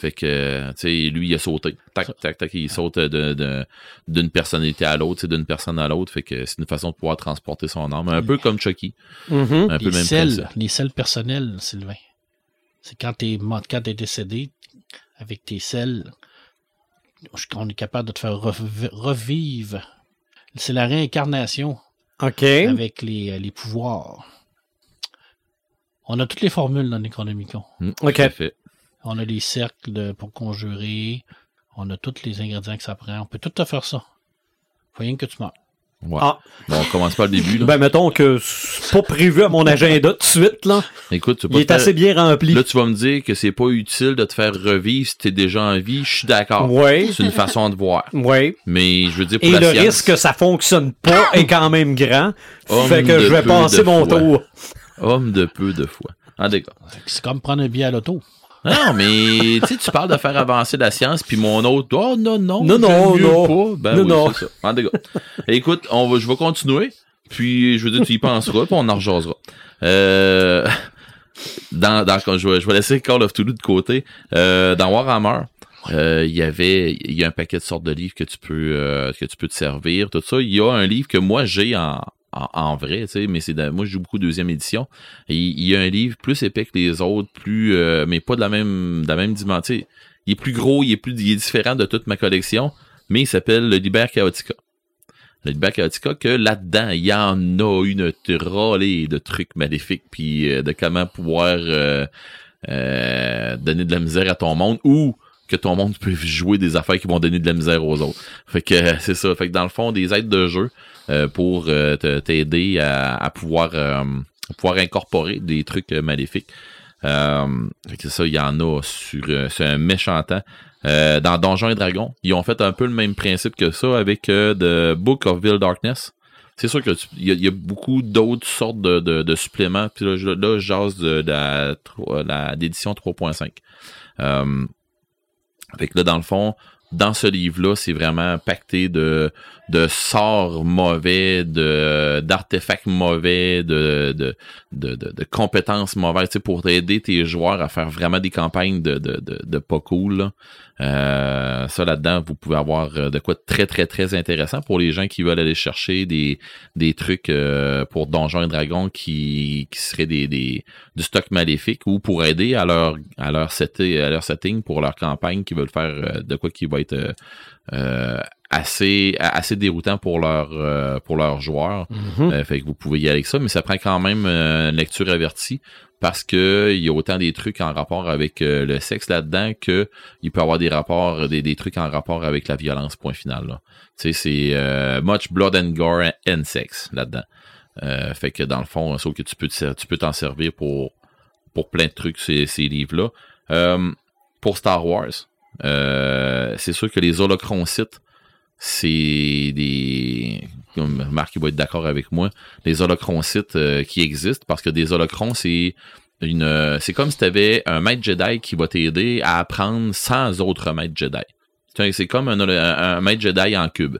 Fait que, tu sais, lui, il a sauté. Tac, tac, tac, il saute de- de- d'une personnalité à l'autre, tu sais, d'une personne à l'autre. Fait que c'est une façon de pouvoir transporter son âme. Un peu comme Chucky. Mhm. Un peu les le même selles, les selles personnelles, Sylvain. C'est quand t'es quand t'es décédé, avec tes selles, on est capable de te faire rev- revivre. C'est la réincarnation OK. avec les, les pouvoirs. On a toutes les formules dans Necronomicon. Mm, OK. On a les cercles de- pour conjurer. On a tous les ingrédients que ça prend. On peut tout te faire ça. Faut rien que tu meurs. Ouais. Ah. Bon, on commence pas le début, là. Ben, mettons que c'est pas prévu à mon agenda tout de suite, là. Écoute, tu peux Il est faire- assez bien rempli. Là, tu vas me dire que c'est pas utile de te faire revivre si t'es déjà en vie. Je suis d'accord. Oui. C'est une façon de voir. Oui. Mais je veux dire, pour Et la le science, risque que ça fonctionne pas est quand même grand. Homme fait que je vais passer mon tour. homme de peu de foi. Ah, d'accord. C'est comme prendre un billet à l'auto. Non, mais tu sais, tu parles de faire avancer la science, puis mon autre, oh non, non, Non, non, mieux non. pas. Ben Non, oui, non. ça. En. Écoute, on va, je vais continuer, puis je veux dire, tu y penseras, puis on en rejasera. Euh, dans, dans, quand je, vais, je vais laisser Call of Toulouse de côté. Euh, dans Warhammer, euh, il y avait, il y a un paquet de sortes de livres que tu peux, euh, que tu peux te servir, tout ça. Il y a un livre que moi j'ai en, en, vrai, tu sais, mais c'est moi je joue beaucoup deuxième édition. Et il y a un livre plus épais que les autres, plus, euh, mais pas de la même, de la même dimension. Il est plus gros, il est plus, il est différent de toute ma collection, mais il s'appelle le Liber Chaotica. Le Liber Chaotica, que là-dedans, il y en a une trollée de trucs maléfiques, puis euh, de comment pouvoir euh, euh, donner de la misère à ton monde ou que ton monde peut jouer des affaires qui vont donner de la misère aux autres. Fait que c'est ça. Fait que dans le fond, des aides de jeu pour euh, t'aider à, à pouvoir euh, pouvoir incorporer des trucs euh, maléfiques Euh, que ça, il y en a sur, euh, c'est un méchant temps. Euh, dans Donjons et Dragons, ils ont fait un peu le même principe que ça avec euh, The Book of Vil Darkness. C'est sûr qu'il y, y a beaucoup d'autres sortes de, de, de suppléments. Puis là, là, jase de, la- d'édition 3.5. Euh, fait que là, dans le fond, dans ce livre-là, c'est vraiment pacté de, de sorts mauvais, de, d'artefacts mauvais, de, de, de, de, compétences mauvaises, pour aider tes joueurs à faire vraiment des campagnes de, de, pas cool. Euh, ça là-dedans, vous pouvez avoir euh, de quoi de très, très, très intéressant pour les gens qui veulent aller chercher des, des trucs euh, pour Donjons et Dragons qui, qui seraient des, des, du stock maléfique ou pour aider à leur, à leur, setting, à leur setting pour leur campagne qui veulent faire de quoi qui va être assez, assez déroutant pour leur, euh, pour leurs joueurs. Mhm. Euh, fait que vous pouvez y aller avec ça, mais ça prend quand même euh, une lecture avertie parce que il y a autant des trucs en rapport avec euh, le sexe là-dedans que il peut y avoir des rapports, des, des trucs en rapport avec la violence, point final. là. Tu sais, c'est euh, much blood and gore and sex là-dedans. Euh, fait que dans le fond, sauf que tu peux te tu peux t'en servir pour pour plein de trucs ces, ces livres-là. Euh, pour Star Wars, euh, c'est sûr que les holocrons sites, c'est des. Comme Marc il va être d'accord avec moi, les holocrons sites euh, qui existent, parce que des holocrons, c'est une. euh, C'est comme si tu avais un maître Jedi qui va t'aider à apprendre sans autres maîtres Jedi. C'est comme un, un, un maître Jedi en cube.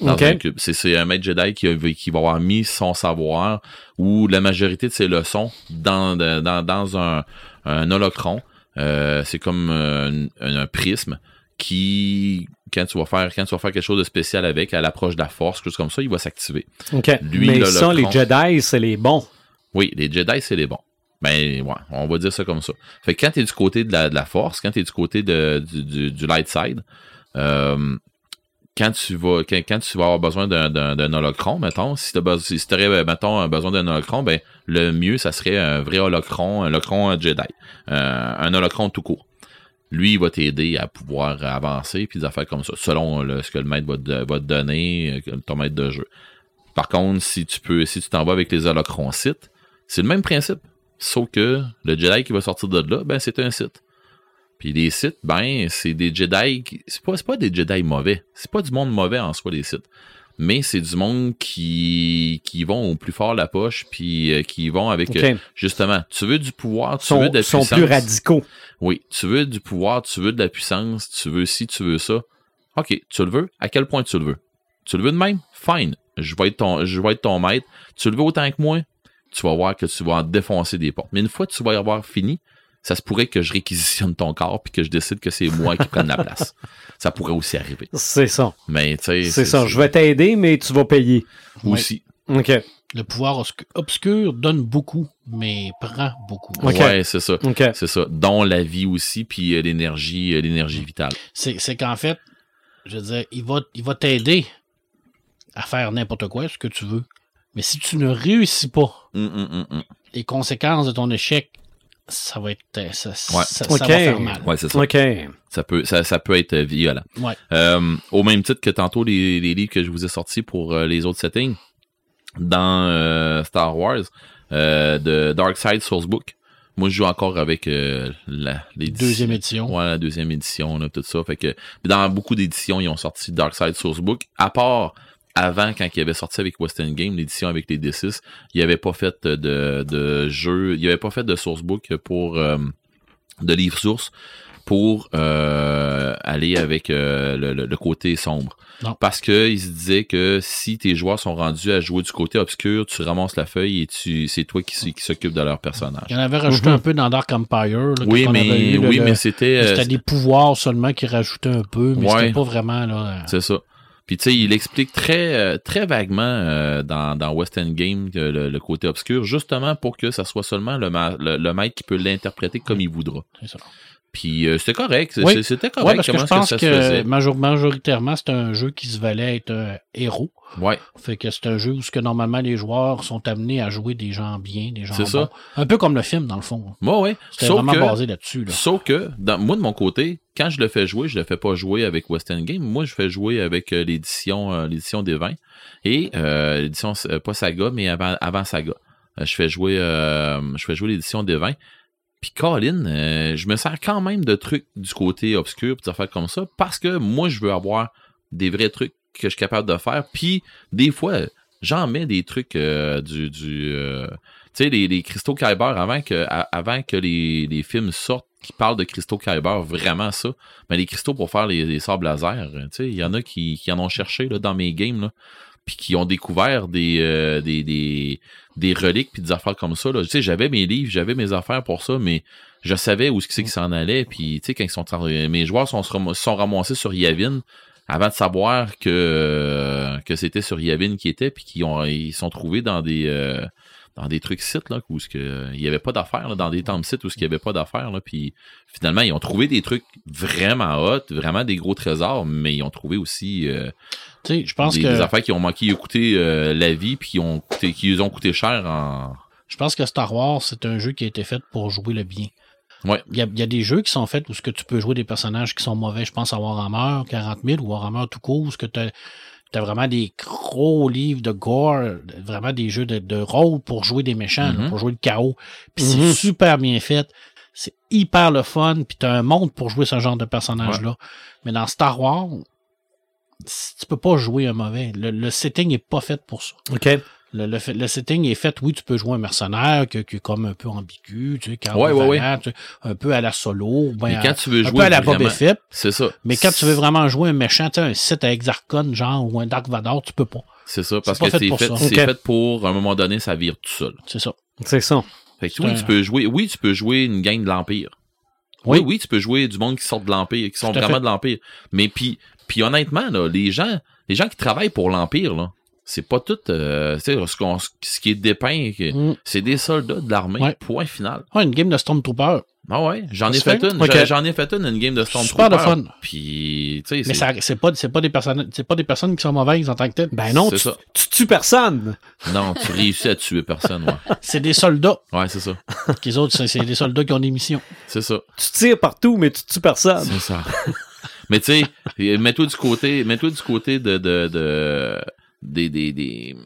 Dans Ok. un cube. C'est un maître Jedi qui, a- qui va avoir mis son savoir ou la majorité de ses leçons dans, dans, dans un, un holocron. Euh, c'est comme euh, un, un prisme qui, quand tu vas faire, quand tu vas faire quelque chose de spécial avec, à l'approche de la force, quelque chose comme ça, il va s'activer. Lui, Mais là, le les. Jedi, c'est les bons. Oui, les Jedi, c'est les bons. Ben, ouais, on va dire ça comme ça. Fait que quand t'es du côté de la, de la force, quand t'es du côté de, du, du, du light side, euh, quand tu vas quand, quand tu vas avoir besoin d'un, holocron, mettons, si tu si aurais, mettons, besoin d'un holocron, ben, le mieux, ça serait un vrai holocron, un holocron Jedi. Euh, un holocron tout court. Lui, il va t'aider à pouvoir avancer, puis des affaires comme ça, selon ce que le maître va te, donner, euh, ton maître de jeu. Par contre, si tu peux, si tu t'en vas avec les holocrons sites, c'est le même principe. Sauf que le Jedi qui va sortir de là, ben, c'est un site. Puis les sites, ben, c'est des Jedi. qui- C'est pas, pas des Jedi mauvais. C'est pas du monde mauvais en soi, les sites. Mais c'est du monde qui, qui vont au plus fort la poche, puis euh, qui vont avec, euh, justement, tu veux du pouvoir, tu Sont, veux de la sont puissance. plus radicaux. Oui, tu veux du pouvoir, tu veux de la puissance, tu veux ci, tu veux ça. OK, tu le veux? À quel point tu le veux? Tu le veux de même? Fine. Je vais être ton, je vais être ton maître. Tu le veux autant que moi? Tu vas voir que tu vas en défoncer des portes. Mais une fois que tu vas y avoir fini, ça se pourrait que je réquisitionne ton corps puis que je décide que c'est moi qui prenne la place. Ça pourrait aussi arriver. C'est ça. Mais tu sais, C'est ça. Je vais t'aider, mais tu vas payer. aussi. OK. Le pouvoir obscu- obscur donne beaucoup, mais prend beaucoup. Ok. Ouais, c'est ça. OK. C'est ça. Dont la vie aussi, puis euh, l'énergie, euh, l'énergie vitale. C'est qu'en fait, je veux dire, il va, il va t'aider à faire n'importe quoi, ce que tu veux. Mais si tu ne réussis pas, hum, hum, hum. les conséquences de ton échec, ça va être. euh, Ça, Ouais. ça, va faire mal. Ouais, c'est ça. Peut, ça, ça peut être euh, violent. Ouais. Euh, au même titre que tantôt les, les livres que je vous ai sortis pour euh, les autres settings, dans euh, Star Wars, euh, de Dark Side Sourcebook, moi je joue encore avec euh, la Deuxième édition. Ouais, la deuxième édition, là, tout ça. Fait que dans beaucoup d'éditions, ils ont sorti Dark Side Sourcebook, à part avant, quand il avait sorti avec Western Game, l'édition avec les D6, il avait pas fait de, de jeu, il avait pas fait de sourcebook pour euh, de livre source pour euh, aller avec euh, le, le- le côté sombre. Non. Parce que il se disait que si tes joueurs sont rendus à jouer du côté obscur, tu ramasses la feuille et tu c'est toi qui, s'occupe de leur personnage. Il y en avait rajouté Mhm. un peu dans Dark Empire. là, Oui, mais eu oui, le- mais c'était C'était des pouvoirs seulement qui rajoutaient un peu, mais Ouais. c'était pas vraiment là. C'est ça. Puis tu sais, il explique très euh, très vaguement euh, dans, dans West End Game le, côté obscur, justement pour que ça soit seulement le, ma- le, le qui peut l'interpréter comme il voudra. c'est ça. Puis euh, c'était correct, c'est- Oui. c'est- c'était Ouais, correct parce que je pense ça que, se faisait. major- majoritairement, c'est un jeu qui se valait être un héros. Ouais, Fait que c'est un jeu où ce que normalement les joueurs sont amenés à jouer des gens bien, des gens C'est ça. bons. Un peu comme le film, dans le fond. moi ouais. C'était Sauf vraiment que, basé là-dessus. Là. sauf que dans, moi de mon côté, quand je le fais jouer, je le fais pas jouer avec West End Game. Moi, je fais jouer avec euh, l'édition euh, l'édition des 20 et euh, l'édition euh, pas Saga mais avant avant Saga. Euh, je fais jouer euh, je fais jouer l'édition des 20 Puis Colin, euh, je me sers quand même de trucs du côté obscur, des affaires comme ça, parce que moi, je veux avoir des vrais trucs que je suis capable de faire. Puis des fois, j'en mets des trucs euh, du... du euh, tu sais, les, les cristaux Kyber, avant que, avant que les, les films sortent qui parlent de cristaux Kyber, vraiment ça. Mais les cristaux pour faire les, les sables laser, tu sais, il y en a qui, qui en ont cherché là, dans mes games, là, puis qui ont découvert des, euh, des, des, des reliques puis des affaires comme ça. Là. Tu sais, j'avais mes livres, j'avais mes affaires pour ça, mais je savais où c'est qu'ils s'en allaient. Puis, tu sais, quand ils sont mes joueurs sont, sont ramassés sur Yavin avant de savoir que, euh, que c'était sur Yavin qui était, puis qu'ils ont, ils sont trouvés dans des, euh, dans des trucs sites là, où ce que, il y avait pas d'affaires, dans des temples sites où ce qu'il y avait pas d'affaires. Là, puis finalement, ils ont trouvé des trucs vraiment hot, vraiment des gros trésors, mais ils ont trouvé aussi euh, je pense des, que des affaires qui ont manqué écouter euh, la vie, puis qui ont coûté, qui les ont coûté cher en. je pense que Star Wars, c'est un jeu qui a été fait pour jouer le bien. Ouais. Il y a, il y a des jeux qui sont faits où ce que tu peux jouer des personnages qui sont mauvais. Je pense à Warhammer 40 000 ou Warhammer tout court, où ce que tu as, vraiment des gros livres de gore, vraiment des jeux de, de rôle pour jouer des méchants, là, Mhm. pour jouer le chaos. Puis Mhm. c'est super bien fait. C'est hyper le fun. Puis tu as un monde pour jouer ce genre de personnage-là. Mais dans Star Wars, tu peux pas jouer un mauvais. Le, le setting est pas fait pour ça. OK. Le, le, fait- le setting est fait, oui, tu peux jouer un mercenaire qui, qui est comme un peu ambigu, tu sais, un Ouais, peu ouais, vaillant, tu sais, un peu à la solo, ben, quand tu veux un jouer peu à la Boba Fett. C'est ça. Mais quand tu veux vraiment jouer un méchant, tu sais, un site à Exarchon, genre, ou un Dark Vador, tu peux pas. C'est ça, parce C'est que fait c'est pour fait, pour, à un moment donné, ça vire tout seul. C'est ça. C'est ça. Fait que oui, un- tu peux jouer, oui, tu peux jouer une gang de l'Empire. Oui. Oui, oui, tu peux jouer du monde qui sort de l'Empire, qui sont vraiment fait. de l'Empire. Mais puis, puis honnêtement, là, les gens, les gens qui travaillent pour l'Empire, là, c'est pas tout, euh, tu sais, ce, qu'on- ce qui est dépeint, Mm. c'est des soldats de l'armée, Ouais. point final. Ouais, une game de Stormtrooper. Ah ouais, j'en ai fait? fait? une, j'en- ai fait une, une game de Stormtrooper. Super de fun. Puis, tu sais, Mais c'est- ça, c'est pas, c'est pas des personnes, c'est pas des personnes qui sont mauvaises en tant que telles. Ben non, tu, ça. tu tues personne. non, tu réussis à tuer personne, ouais. C'est des soldats. Ouais, c'est ça. Les autres, c'est, c'est des soldats qui ont des missions. C'est ça. Tu tires partout, mais tu tues personne. C'est ça. Mais tu sais, mets-toi du côté, mets-toi du côté de, de, de des, des, des-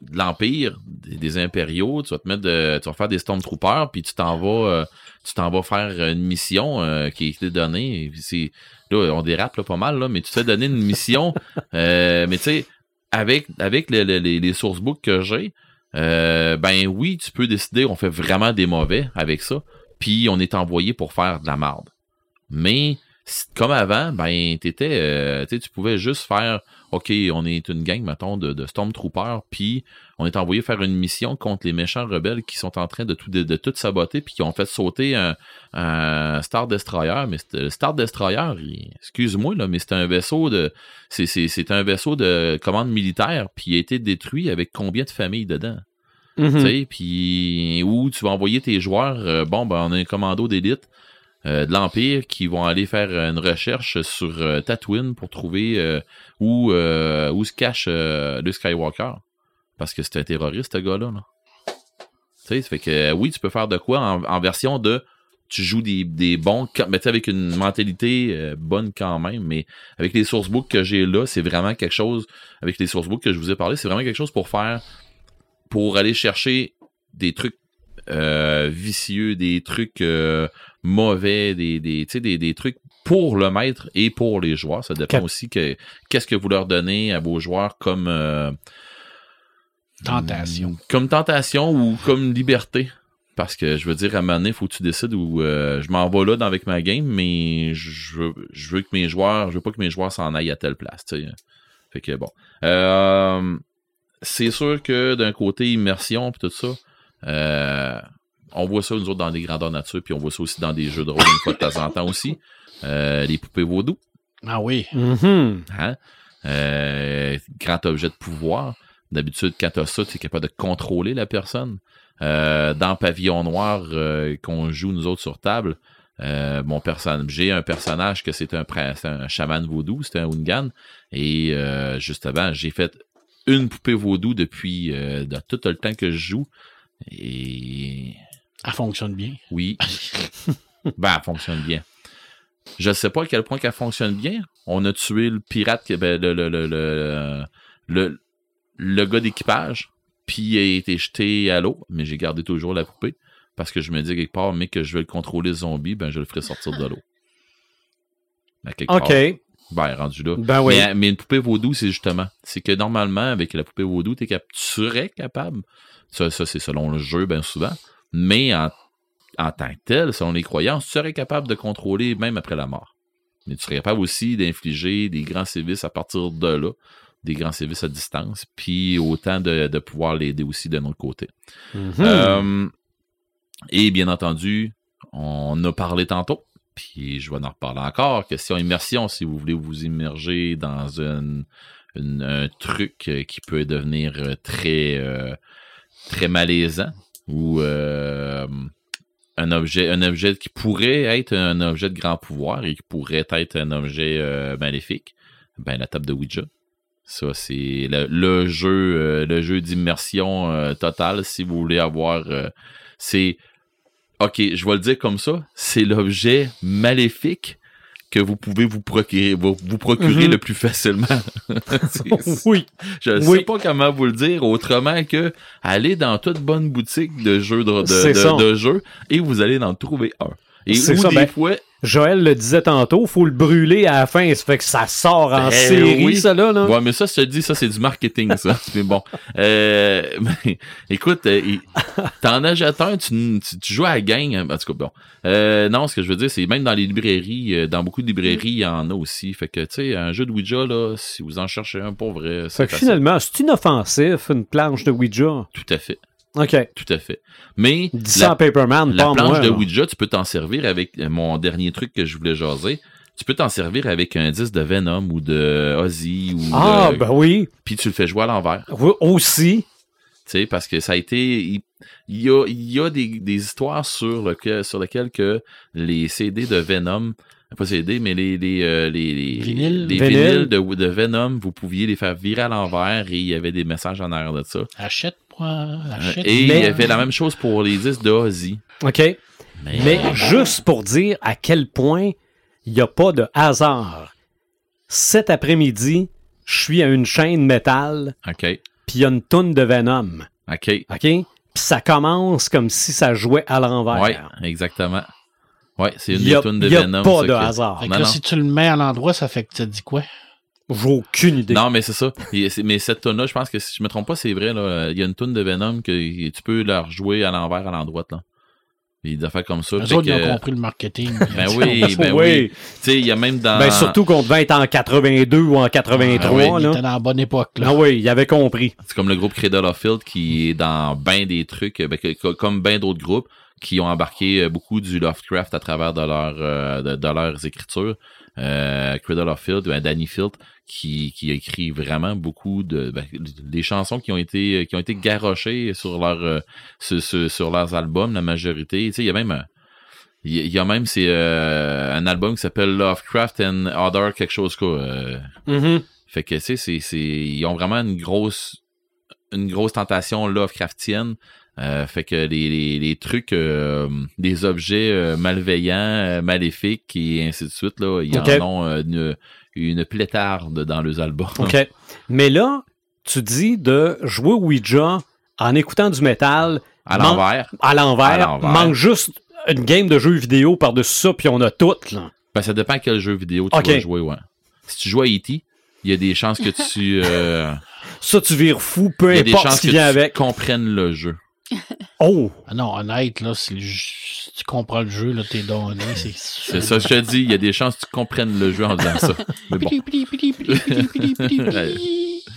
de l'empire, des, des impériaux. Tu vas te mettre, de, tu vas faire des stormtroopers, puis tu t'en vas, euh, tu t'en vas faire une mission euh, qui été donnée. C'est, là, on dérape là, pas mal là, mais tu te fais donner une mission. euh, mais tu sais, avec avec le- le- les, les sourcebooks que j'ai, euh, ben oui, tu peux décider, on fait vraiment des mauvais avec ça, puis on est envoyé pour faire de la marde. Mais comme avant, ben t'étais, euh, tu pouvais juste faire, ok, on est une gang, mettons, de, de stormtroopers, puis on est envoyé faire une mission contre les méchants rebelles qui sont en train de tout de, de tout saboter, puis qui ont fait sauter un, un Star Destroyer. Mais le Star Destroyer, excuse-moi là, mais c'est un vaisseau de, c'est c'est c'est un vaisseau de commande militaire, puis il a été détruit avec combien de familles dedans? Mhm. Tu sais, puis où tu vas envoyer tes joueurs, euh, bon, ben, on a un commando d'élite euh, de l'Empire qui vont aller faire une recherche sur euh, Tatooine pour trouver euh, où, euh, où se cache euh, le Skywalker. Parce que c'est un terroriste, ce gars-là. Là. Tu sais, fait que euh, oui, tu peux faire de quoi en, en version de tu joues des, des bons, mais avec une mentalité euh, bonne quand même, mais avec les sourcebooks que j'ai là, c'est vraiment quelque chose, avec les sourcebooks que je vous ai parlé, c'est vraiment quelque chose pour faire, pour aller chercher des trucs euh, vicieux, des trucs euh, mauvais, des, des, des, des trucs pour le maître et pour les joueurs. Ça dépend Cap- aussi que qu'est-ce que vous leur donnez à vos joueurs comme euh, Tentation. comme tentation ou comme liberté. Parce que je veux dire, à un moment donné, faut que tu décides où euh, je m'en vais là dans, avec ma game, mais je veux, je veux que mes joueurs, je veux pas que mes joueurs s'en aillent à telle place. Fait que bon. Euh, c'est sûr que d'un côté immersion puis tout ça, euh, on voit ça nous autres dans des grandeurs nature, puis on voit ça aussi dans des jeux de rôle une fois de temps en temps aussi. Euh, les poupées vaudou, Ah oui. Mhm. hein? Euh, grand objet de pouvoir. D'habitude, quand t'as ça, tu es capable de contrôler la personne. Euh, dans Pavillon Noir, euh, qu'on joue nous autres sur table, euh, mon personnage, j'ai un personnage que c'est un, un chaman vaudou, c'est un Ungan. Et euh, justement, j'ai fait une poupée vaudou depuis euh, dans tout le temps que je joue. Et Elle fonctionne bien. oui. ben, elle fonctionne bien. Je sais pas à quel point qu'elle fonctionne bien. On a tué le pirate, ben, le, le, le, le, le, le gars d'équipage, puis il a été jeté à l'eau, mais j'ai gardé toujours la poupée. parce que je me dis quelque part, mais que je vais le contrôler zombie, ben je le ferai sortir de l'eau. Quelque OK. part. Ben, rendu là. Ben oui. Mais, mais une poupée vaudou, c'est justement. C'est que normalement, avec la poupée vaudou, tu serais capable. Ça, ça c'est selon le jeu, bien souvent. Mais en, en tant que tel, selon les croyances, tu serais capable de contrôler même après la mort. Mais tu serais capable aussi d'infliger des grands sévices à partir de là, des grands sévices à distance, puis autant de, de pouvoir l'aider aussi de notre côté. Mhm. Euh, et bien entendu, on a parlé tantôt, puis je vais en reparler encore. Question immersion, si vous voulez vous immerger dans une- une- un truc qui peut devenir très, euh, très malaisant ou euh, un objet, qui pourrait être un objet de grand pouvoir et qui pourrait être un objet euh, maléfique, ben la table de Ouija. Ça, c'est le, jeu, euh, le jeu d'immersion totale, si vous voulez avoir. c'est. OK, je vais le dire comme ça. C'est l'objet maléfique que vous pouvez vous procurer, vous, vous procurer Mhm. le plus facilement. Oui. je ne Oui. sais pas comment vous le dire autrement que aller dans toute bonne boutique de jeux de, de, C'est de- ça. de jeux et vous allez en trouver un. Et ou ça, des ben, fois, Joël le disait tantôt, faut le brûler à la fin. Ça fait que ça sort en Ben série, oui. ça là. là. Ouais, mais ça, je te dis, ça, c'est du marketing, ça. mais bon. Euh, écoute, euh, t'en achètes un, tu, tu, tu joues à la gang. En tout cas, bon. Euh, non, ce que je veux dire, c'est même dans les librairies, euh, dans beaucoup de librairies, il y en a aussi. Fait que, tu sais, un jeu de Ouija, là, si vous en cherchez un pour vrai, Fait que facile. finalement, c'est inoffensif, une planche de Ouija. Tout à fait. OK. Tout à fait. Mais, Dis ça la- Paperman, La planche moi. de. Ouija, tu peux t'en servir avec euh, mon dernier truc que je voulais jaser. Tu peux t'en servir avec un disque de Venom ou de Ozzy ou Ah, de- ben oui. puis tu le fais jouer à l'envers. Oui, aussi. Tu sais, parce que ça a été. Il, il y a, il y a des, des histoires sur, lequel, sur lesquelles que les CD de Venom, pas CD, mais les, les, euh, les, les, Vinyles. les Vinyles. de, de Venom, vous pouviez les faire virer à l'envers et il y avait des messages en arrière de ça. Euh. Et il Mais- y avait la même chose pour les disques de Ozzy. OK. Mais, Mais juste pour dire à quel point il n'y a pas de hasard. Cet après-midi, je suis à une chaîne métal, OK. puis il y a une toune de Venom. OK. OK? Puis ça commence comme si ça jouait à l'envers. Ouais, exactement. Ouais, c'est une n'y a, des tunes de il y a Venom. pas de hasard. Fait que non, là, non. si tu le mets à l'endroit, ça fait que tu dis quoi? J'ai aucune idée. Non, mais c'est ça. Et mais cette tune là je pense que si je me trompe pas, c'est vrai. Là. Il y a une tune de Venom que tu peux la rejouer à l'envers, à l'endroite. Là. Et des affaires comme ça. Les ils ont compris le marketing. Ben oui, ben oui. Tu sais, il y a même dans. Ben, surtout qu'on devait être en 82 ou en 83. Ah oui, Il là. était dans la bonne époque. Là. Ah oui, il avait compris. C'est comme le groupe Cradle of Field qui est dans ben des trucs, ben, que- comme ben d'autres groupes qui ont embarqué euh, beaucoup du Lovecraft à travers de, leur, euh, de, de leurs écritures. Euh, Cradle of Field, ben, Danny Field, qui, qui a écrit vraiment beaucoup de ben, des chansons qui ont été qui ont été garochées sur leur euh, sur, sur- sur leurs albums, la majorité. Tu sais, il y a même un- il y a- même c'est euh, un album qui s'appelle Lovecraft and Other quelque chose quoi. euh, Mhm. fait que, tu sais, c'est, c'est, ils ont vraiment une grosse, une grosse tentation Lovecraftienne. Euh, fait que les, les, les trucs, euh, des objets euh, malveillants, euh, maléfiques et ainsi de suite, là, ils en ont une, une plétarde dans les albums. OK. Mais là, tu dis de jouer Ouija en écoutant du métal À l'envers. à l'envers. Manque juste une game de jeux vidéo par-dessus ça, puis on a tout. Là. Ben, ça dépend quel jeu vidéo tu Ok. vas jouer, ouais. Si tu joues à E.T., il y a des chances que tu, Ça, tu vires fou, peu il y a des importe chances ce qui que vient tu avec. comprennes le jeu. Oh! Ah non, honnête, là, si, tu comprends le jeu, là, t'es donné. C'est C'est ça, je te dis, il y a des chances que tu comprennes le jeu en disant ça. Mais bon,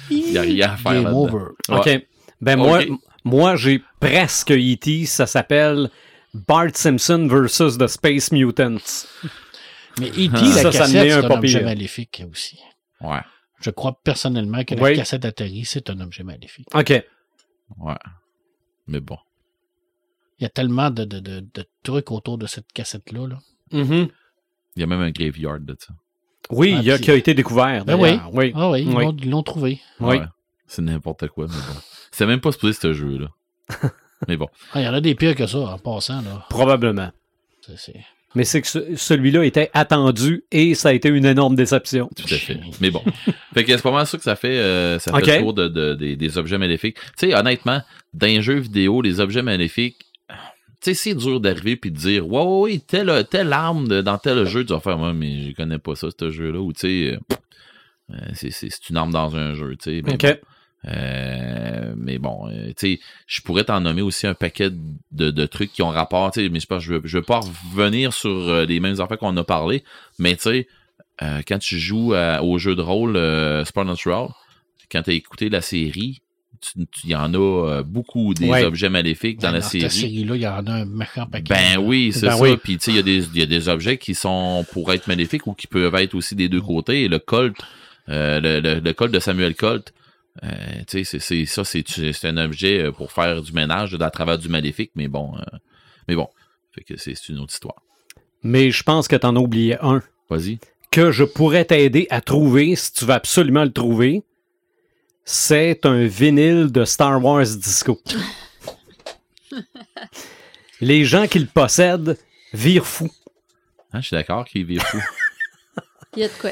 il y a rien à faire Game over. Ouais. OK. Ben moi, moi j'ai presque E.T. Ça s'appelle Bart Simpson versus the Space Mutants. Mais E.T., Ah. la Ça, ça cassette, c'est un objet maléfique aussi. Ouais, Je crois personnellement que Oui. la cassette atterrie, c'est un objet maléfique. OK. ouais. Mais bon. Il y a tellement de, de, de, de trucs autour de cette cassette-là. Là. Mhm. Il y a même un graveyard de ça. Oui, Ah, il y a, qui a été découvert. Ben d'ailleurs. oui. Ah oui, ils Oui. l'ont- ils l'ont trouvé. Oui. Ouais. C'est n'importe quoi, mais bon. C'est même pas supposé ce jeu-là. mais bon. Ah, Il y en a des pires que ça, en passant. Là. Probablement. C'est- Mais c'est que ce- celui-là était attendu et ça a été une énorme déception. Tout à fait. Mais bon. Fait que c'est pas mal ça que ça fait, euh, ça fait le tour de, de- des, des objets maléfiques. Tu sais, honnêtement, dans les jeux vidéo, les objets maléfiques, tu sais, c'est dur d'arriver puis de dire, ouais, ouais, ouais, telle, telle arme de- dans tel jeu, tu vas faire, moi, mais je connais pas ça, ce jeu-là, ou tu sais, euh, c'est- une arme dans un jeu, tu sais. OK. bon. Euh, mais bon, euh, tu sais, je pourrais t'en nommer aussi un paquet de, de trucs qui ont rapport, tu sais, mais je pas, je veux, pas revenir sur euh, les mêmes affaires qu'on a parlé, mais tu sais, euh, quand tu joues à- au jeu de rôle euh, Supernatural, quand tu as écouté la série, il y en a beaucoup des Ouais. objets maléfiques dans la cette série. série-là, il y en a un méchant paquet. Ben oui, c'est Ben ça. oui. Puis tu sais, il y, a des- il y a des objets qui sont pour être maléfiques ou qui peuvent être aussi des deux côtés. Et le Colt, euh, le, le, le Colt de Samuel Colt, euh, c'est- c'est ça, c'est c'est un objet euh, pour faire du ménage à travers du maléfique, mais bon, euh, mais bon, fait que c'est c'est une autre histoire. Mais je pense que t'en as oublié un Vas-y. que je pourrais t'aider à trouver si tu veux absolument le trouver. C'est un vinyle de Star Wars Disco. Les gens qui le possèdent virent fou. Hein, je suis d'accord qu'il vire fou. Il y a de quoi.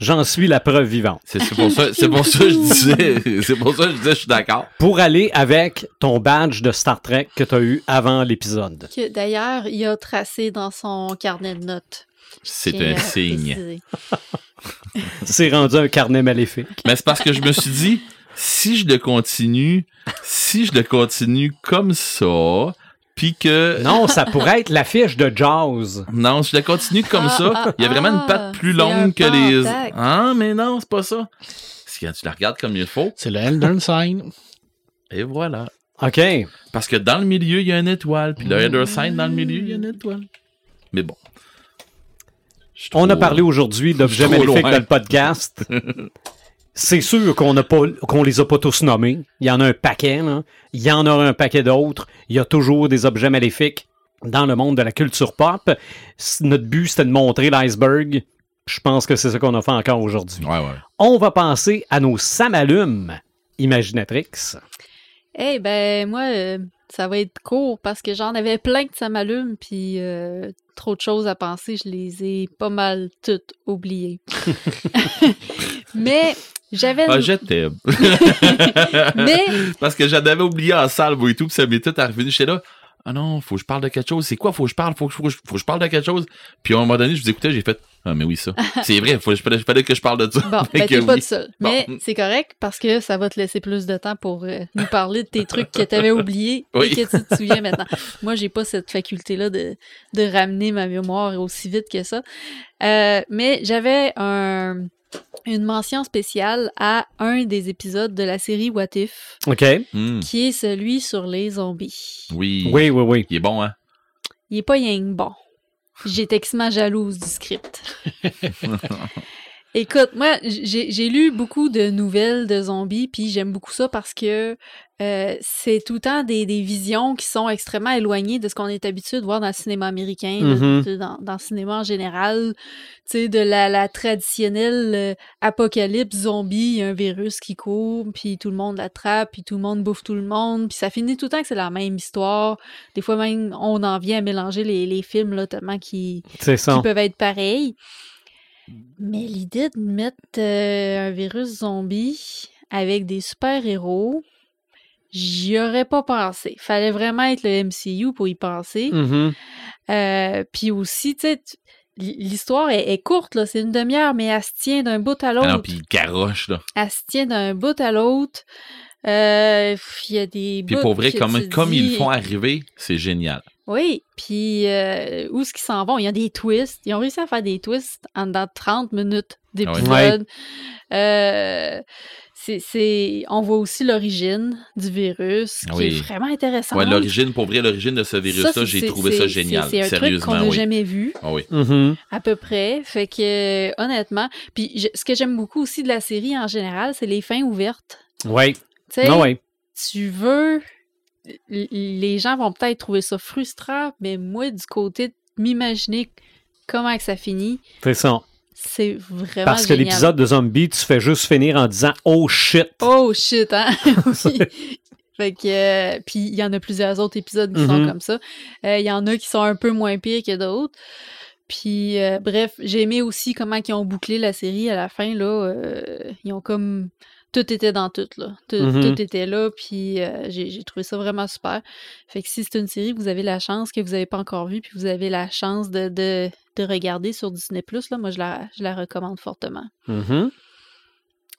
J'en suis la preuve vivante. C'est pour ça, c'est pour ça que je disais, c'est pour ça que je disais, je suis d'accord. Pour aller avec ton badge de Star Trek que tu as eu avant l'épisode. Que d'ailleurs, il a tracé dans son carnet de notes. C'est un à signe. C'est rendu un carnet maléfique. Mais c'est parce que je me suis dit, si je le continue, si je le continue comme ça, puis que Non, ça pourrait être l'affiche de Jaws. non, si je le continue comme Ah, ça, ah, il y a vraiment une ah, patte plus c'est longue que les. Ah, mais non, c'est pas ça. Si quand tu la regardes comme il faut, C'est le Elden Sign. et voilà. OK. Parce que dans le milieu, il y a une étoile, puis le Elder Sign dans le milieu, il y a une étoile. Mais bon. On a parlé aujourd'hui d'objets maléfiques dans le podcast. C'est sûr qu'on n'a pas, qu'on les a pas tous nommés. Il y en a un paquet, là. Il y en aura un paquet d'autres. Il y a toujours des objets maléfiques dans le monde de la culture pop. Notre but, c'était de montrer l'iceberg. Je pense que c'est ce qu'on a fait encore aujourd'hui. Ouais, ouais. On va passer à nos samalumes Imaginatrix. Eh ben, moi, euh, ça va être court parce que j'en avais plein que ça m'allume, puis euh, trop de choses à penser, je les ai pas mal toutes oubliées. Mais j'avais. Ah, je t'aime. Mais Parce que j'en avais oublié en salle, et tout, puis ça m'est tout arrivé. J'étais là, ah non, faut que je parle de quelque chose. C'est quoi, faut que je parle, faut que, faut que je- faut que je parle de quelque chose. Puis à un moment donné, je vous écoutais, j'ai fait, ah, mais oui, ça. C'est vrai, faut, il fallait, que je parle de ça. Bon, ben t'es pas oui. tout seul. Bon. Mais c'est correct parce que ça va te laisser plus de temps pour euh, nous parler de tes trucs que t'avais oubliés Oui. et que tu te souviens maintenant. Moi, j'ai pas cette faculté-là de, de ramener ma mémoire aussi vite que ça. Euh, mais j'avais un, une mention spéciale à un des épisodes de la série What If, OK. Hmm, qui est celui sur les zombies. oui. Oui, oui, oui. Il est bon, hein? Il est pas rien que bon. J'étais extrêmement jalouse du script. Écoute, moi, j'ai lu beaucoup de nouvelles de zombies, puis j'aime beaucoup ça parce que euh, c'est tout le temps des, des visions qui sont extrêmement éloignées de ce qu'on est habitué de voir dans le cinéma américain, Mhm. sais, dans, dans le cinéma en général. Tu sais, de la, la traditionnelle euh, apocalypse zombie, il y a un virus qui court, puis tout le monde l'attrape, puis tout le monde bouffe tout le monde, puis ça finit tout le temps que c'est la même histoire. Des fois même, on en vient à mélanger les, les films, là, tellement qui peuvent être pareils. Mais l'idée de mettre euh, un virus zombie avec des super-héros, j'y aurais pas pensé. Fallait vraiment être le MCU pour y penser. Mhm. Euh, Puis aussi, tu sais, l'histoire est, est courte, là, c'est une demi-heure, mais elle se tient d'un bout à Ah l'autre. non, puis garoche, là. Elle se tient d'un bout à l'autre. Euh, Il y a des Puis pour vrai, comme, ils le font arriver, c'est génial. Oui, puis euh, où est-ce qu'ils s'en vont? Il y a des twists. Ils ont réussi à faire des twists en dedans de 30 minutes d'épisode. Euh, c'est, c'est- on voit aussi l'origine du virus, qui Oui. est vraiment intéressant. Ouais, l'origine, pour vrai, l'origine de ce virus-là, Ça, j'ai trouvé ça génial. C'est un truc qu'on Sérieusement, n'a oui. jamais vu, Ah oui. Mhm. à peu près. Fait que, honnêtement, puis je- ce que j'aime beaucoup aussi de la série en général, c'est les fins ouvertes. Oui. Tu sais, Ah ouais. tu veux. Les gens vont peut-être trouver ça frustrant, mais moi, du côté de m'imaginer comment que ça finit, C'est ça. c'est vraiment Parce que l'épisode de zombie, tu fais juste finir en disant Oh shit. Oh shit, hein? oui. Fait que. euh, puis il y en a plusieurs autres épisodes qui sont Mhm. comme ça. Euh, Il y en a qui sont un peu moins pires que d'autres. Puis, euh, bref, j'ai aimé aussi comment ils ont bouclé la série à la fin. Là, ils ont comme tout était dans tout, là. Tout, Mhm. tout était là, puis euh, j'ai trouvé ça vraiment super. Fait que si c'est une série que vous avez la chance, que vous n'avez pas encore vue, puis vous avez la chance de, de, de regarder sur Disney+, là, moi, je la, je la recommande fortement. Mhm.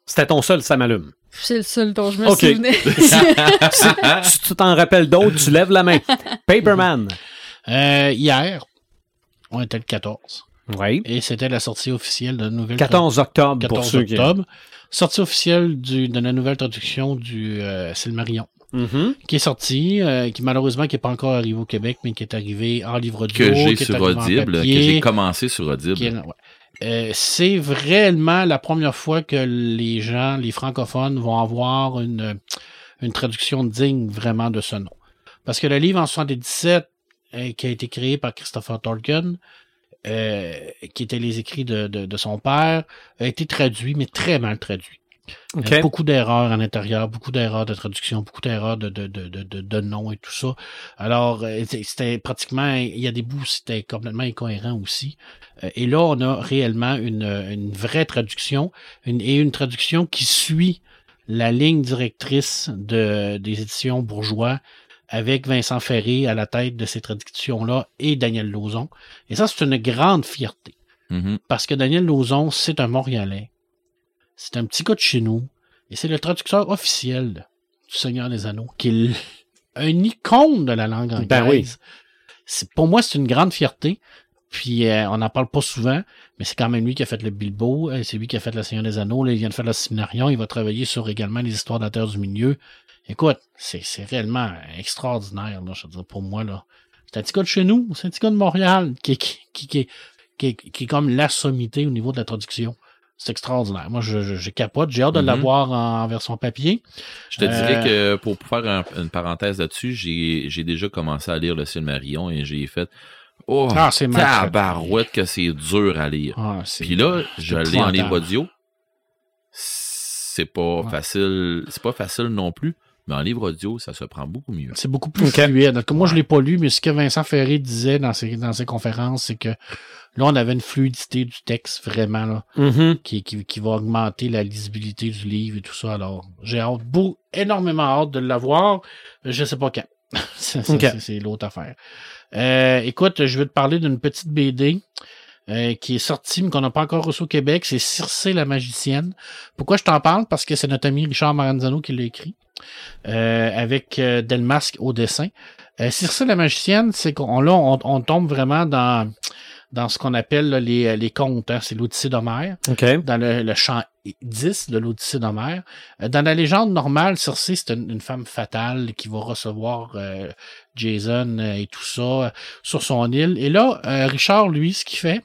C'était ton seul, ça m'allume. C'est le seul dont je me Ok. souvenais. si tu t'en rappelles d'autres, tu lèves la main. Paperman. Euh, hier, on était le 14. Oui. Et c'était la sortie officielle de la nouvelle 14 octobre 14 pour ceux qui. octobre. Sortie officielle du, de la nouvelle traduction du euh, Silmarillion. Mhm. Qui est sortie, euh, qui malheureusement qui n'est pas encore arrivé au Québec, mais qui est arrivé en livre audio. que j'ai sur Audible, que j'ai commencé sur Audible. qui est- ouais. Euh, c'est réellement la première fois que les gens, les francophones, vont avoir une, une traduction digne vraiment de ce nom. Parce que le livre en 77, euh, qui a été créé par Christopher Tolkien, qui étaient les écrits de, de- de son père, a été traduit, mais très mal traduit. Il y a OK. Beaucoup d'erreurs à l'intérieur, beaucoup d'erreurs de traduction, beaucoup d'erreurs de, de, de, de, de, noms et tout ça. Alors, euh, c'était pratiquement, il y a des bouts, c'était complètement incohérent aussi. Euh, Et là, on a réellement une, une vraie traduction une, et une traduction qui suit la ligne directrice de, des éditions bourgeois avec Vincent Ferré à la tête de ces traductions-là et Daniel Lauzon. Et ça, c'est une grande fierté. Mhm. Parce que Daniel Lauzon, c'est un Montréalais. C'est un petit gars de chez nous. Et c'est le traducteur officiel du Seigneur des Anneaux, qui est un icône de la langue anglaise. Ben oui. C'est- Pour moi, c'est une grande fierté. Puis euh, on n'en parle pas souvent, mais c'est quand même lui qui a fait le Bilbo, euh, c'est lui qui a fait le Seigneur des Anneaux, là, il vient de faire le Séminarion, il va travailler sur également les histoires de la Terre du Milieu. Écoute, c'est réellement extraordinaire, là, je veux dire, pour moi. là. C'est un petit gars de chez nous, c'est un petit gars de Montréal qui, qui, qui, qui, qui, qui est comme la sommité au niveau de la traduction. C'est extraordinaire. Moi, je, je, je capote. J'ai hâte de Mhm. l'avoir en version papier. Je te dirais Euh, que pour faire un- une parenthèse là-dessus, j'ai déjà commencé à lire le Silmarillion et j'ai fait Oh, Ah, c'est tabarouette que c'est dur à lire. Ah, Puis là, je l'ai en livre audio. C'est pas Ouais. facile. C'est pas facile non plus, mais en livre audio, ça se prend beaucoup mieux. C'est beaucoup plus fluide. Donc, moi, je l'ai pas lu, mais ce que Vincent Ferré disait dans ses, dans ses conférences, c'est que là, on avait une fluidité du texte, vraiment, là, Mhm. qui, qui, qui va augmenter la lisibilité du livre et tout ça. Alors, j'ai hâte, beau, énormément hâte de l'avoir. Je sais pas quand. C'est- l'autre affaire. Euh, écoute, je vais te parler d'une petite BD euh, qui est sortie, mais qu'on n'a pas encore reçue au Québec. C'est Circé la magicienne. Pourquoi je t'en parle? Parce que c'est notre ami Richard Maranzano qui l'a écrit. Euh, avec euh, Delmasque au dessin. Euh, Circé la magicienne, c'est qu'on là, on, on tombe vraiment dans, dans ce qu'on appelle là, les, les contes. hein. C'est l'Odyssée d'Homère OK. dans le, le chant 10 de l'Odyssée d'Homère. Dans la légende normale, Circé, c'est une, une femme fatale qui va recevoir euh, Jason et tout ça sur son île. Et là, euh, Richard, lui, ce qu'il fait,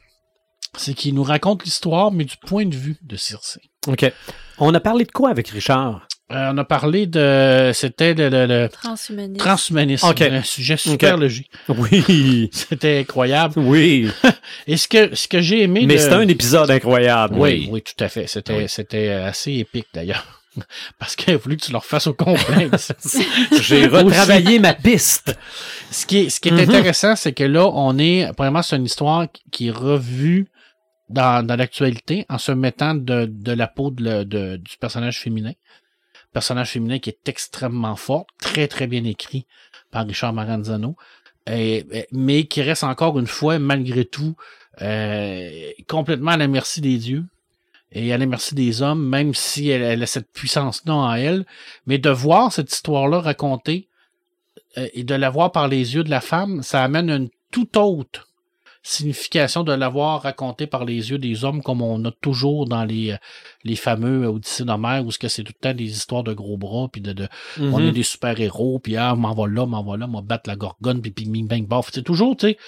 c'est qu'il nous raconte l'histoire, mais du point de vue de Circé. OK. On a parlé de quoi avec Richard? Euh, on a parlé de... C'était le, le- le Transhumanisme. transhumanisme, Ok. un sujet super logique. Oui. C'était incroyable. Oui. Et ce que, ce que j'ai aimé... Mais de- c'était un épisode incroyable. Oui, Oui. oui, tout à fait. C'était, Oui. c'était assez épique d'ailleurs. Parce qu'il a voulu que tu le refasses au complet. J'ai retravaillé ma piste. ce qui est, ce qui est Mhm. intéressant, c'est que là, on est, vraiment, c'est une histoire qui- est revue dans, dans l'actualité en se mettant de, de la peau de de- du personnage féminin. Personnage féminin qui est extrêmement fort, très, très bien écrit par Richard Maranzano. Et- mais qui reste encore une fois, malgré tout, euh, complètement à la merci des dieux et à la merci des hommes, même si elle, elle a cette puissance-là en elle. Mais de voir cette histoire-là racontée euh, et de la voir par les yeux de la femme, ça amène une toute autre signification de l'avoir racontée par les yeux des hommes comme on a toujours dans les, euh, les fameux Odyssées d'Homère où ce que c'est tout le temps des histoires de gros bras puis de, de on est des super-héros, puis ah, m'en va là, m'en va là, m'en battre la gorgone, puis ping, bing, bang, bof. C'est toujours, tu sais,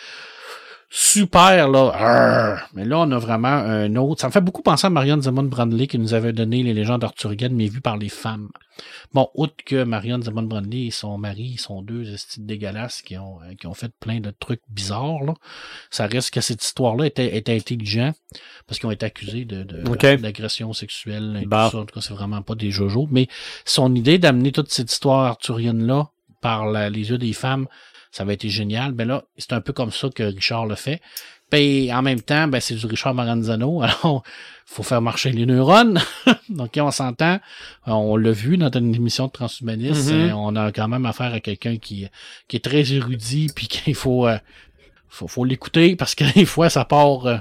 super, là. Arr! Mais là, on a vraiment un autre. Ça me fait beaucoup penser à Marion Zemon Brandley qui nous avait donné les légendes arthuriennes, mais vues par les femmes. Bon, outre que Marion Zemon Brandley et son mari, ils sont deux estimes dégueulasses qui ont, euh, qui ont fait plein de trucs bizarres, là. Ça reste que cette histoire-là était, était intelligent parce qu'ils ont été accusés de, de- d'agression sexuelle et Bah. tout ça. En tout cas, c'est vraiment pas des jojos. Mais son idée d'amener toute cette histoire arthurienne-là par la- les yeux des femmes, ça avait été génial. Ben là, c'est un peu comme ça que Richard le fait. Puis en même temps, ben, c'est du Richard Maranzano. Alors, faut faire marcher les neurones. Donc, on s'entend. On l'a vu dans une émission de transhumaniste. Mhm. euh, On a quand même affaire à quelqu'un qui, qui est très érudit, puis qu'il faut, euh, faut, faut l'écouter parce que des fois, ça part, euh,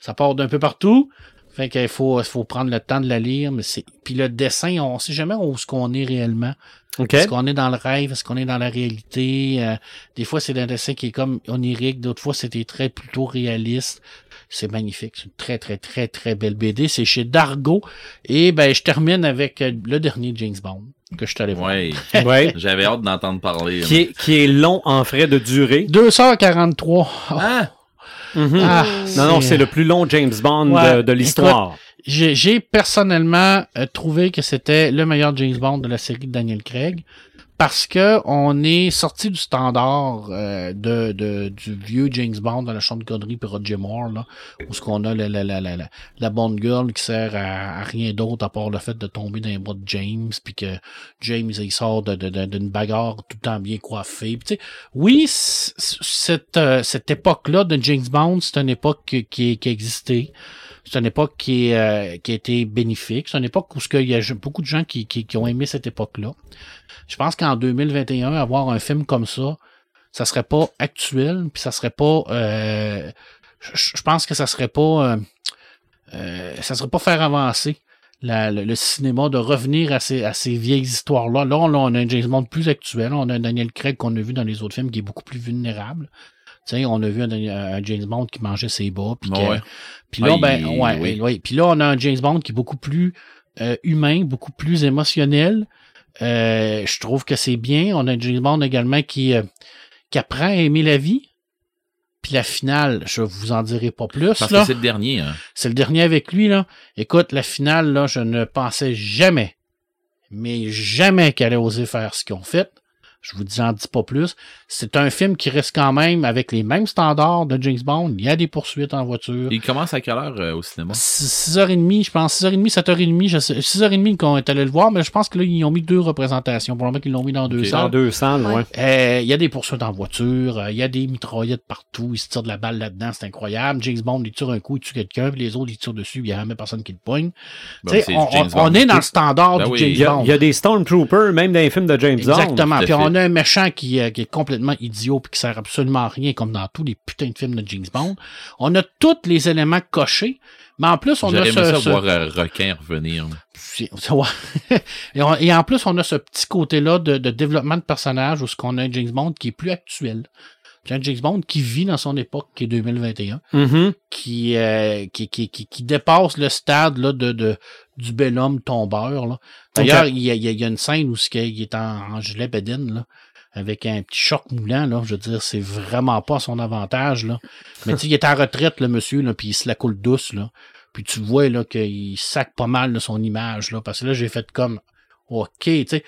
ça part d'un peu partout. Fait qu'il faut, faut prendre le temps de la lire, mais c'est, puis le dessin, on sait jamais où ce qu'on est réellement. OK. Est-ce qu'on est dans le rêve? Est-ce qu'on est dans la réalité? Euh, des fois, c'est un dessin qui est comme onirique. D'autres fois, c'était très plutôt réaliste. C'est magnifique. C'est une très, très, très, très belle BD. C'est chez Dargo. Et ben, je termine avec euh, le dernier James Bond que je allé voir. Ouais. Ouais. J'avais hâte d'entendre parler. Qui est, qui est long en frais de durée. 243. Oh, Mhm. ah, non, non, c'est le plus long James Bond Ouais. de, de l'histoire. J'ai j'ai personnellement euh, trouvé que c'était le meilleur James Bond de la série de Daniel Craig parce que on est sorti du standard euh, de, de- du vieux James Bond dans la chambre de conneries puis Roger Moore là où ce qu'on a la, la, la, la, la, Bond girl qui sert à, rien d'autre à part le fait de tomber dans les bras de James puis que James il sort d'une bagarre tout le temps bien coiffé Puis, tu sais, oui cette euh, cette époque là de James Bond c'est une époque qui, qui, qui existait c'est une époque euh, qui a été bénéfique. C'est une époque où qu'il y a beaucoup de gens qui, ont aimé cette époque-là. Je pense qu'en 2021, avoir un film comme ça, ça serait pas actuel, puis ça serait pas. euh, je, pense que ça serait pas. euh, ça serait pas faire avancer le, cinéma de revenir à ces, vieilles histoires-là. Là, on, on a un James Bond plus actuel. On a un Daniel Craig qu'on a vu dans les autres films qui est beaucoup plus vulnérable. Sais, on a vu un, un James Bond qui mangeait ses bas, puis que- Ouais. puis là, Ouais, ben, il- ouais, oui. ouais. Puis là, on a un James Bond qui est beaucoup plus euh, humain, beaucoup plus émotionnel. Euh, je trouve que c'est bien. On a un James Bond également qui, euh, qui apprend à aimer la vie. Puis la finale, je vous en dirai pas plus. Parce là. que c'est le dernier. Hein. C'est le dernier avec lui, là. Écoute, la finale, là, je ne pensais jamais, mais jamais qu'elle allait oser faire ce qu'ils ont fait. Je vous dis en dis pas plus. C'est un film qui reste quand même avec les mêmes standards de James Bond. Il y a des poursuites en voiture. Il commence à quelle heure euh, au cinéma? 6h30, je pense, 6h30, 7h30, je sais, 6h30 qu'on est allé le voir, mais je pense que là, ils ont mis deux représentations. Probablement qu'ils l'ont mis dans deux. Dans salles. 200, Ouais. ouais. Euh, Il y a des poursuites en voiture, euh, il y a des mitraillettes partout, ils se tirent de la balle là-dedans, c'est incroyable. James Bond, il tire un coup, il tue quelqu'un, puis les autres, ils tirent dessus, il n'y a jamais personne qui le poigne. Bon, Tu sais, c'est on, James on- est dans le standard Ben du oui. James Bond. il y a des Stormtroopers, même dans les films de James Bond. Exactement. On a un méchant qui, euh, qui est complètement idiot puis qui sert absolument à rien, comme dans tous les putains de films de James Bond. On a tous les éléments cochés, mais en plus, on a ce, ça ce- voir euh, Requin revenir. et, on- et en plus, on a ce petit côté-là de, de développement de personnage où ce qu'on a un James Bond qui est plus actuel. C'est un James Bond qui vit dans son époque, qui est 2021, Mhm. qui, euh, qui, qui, qui, qui dépasse le stade là, de, de, du bel homme tombeur. là. D'ailleurs, il, y a, il y a- une scène où ce qu'il- il est en, en gilet bédaine, là, avec un petit choc moulant. Là, je veux dire, c'est vraiment pas son avantage. Là. Mais tu sais, il est en retraite, le monsieur, là, puis il se la coule douce. Là. Puis tu vois là, qu'il sac pas mal de son image. Là, parce que là, j'ai fait comme OK, tu sais.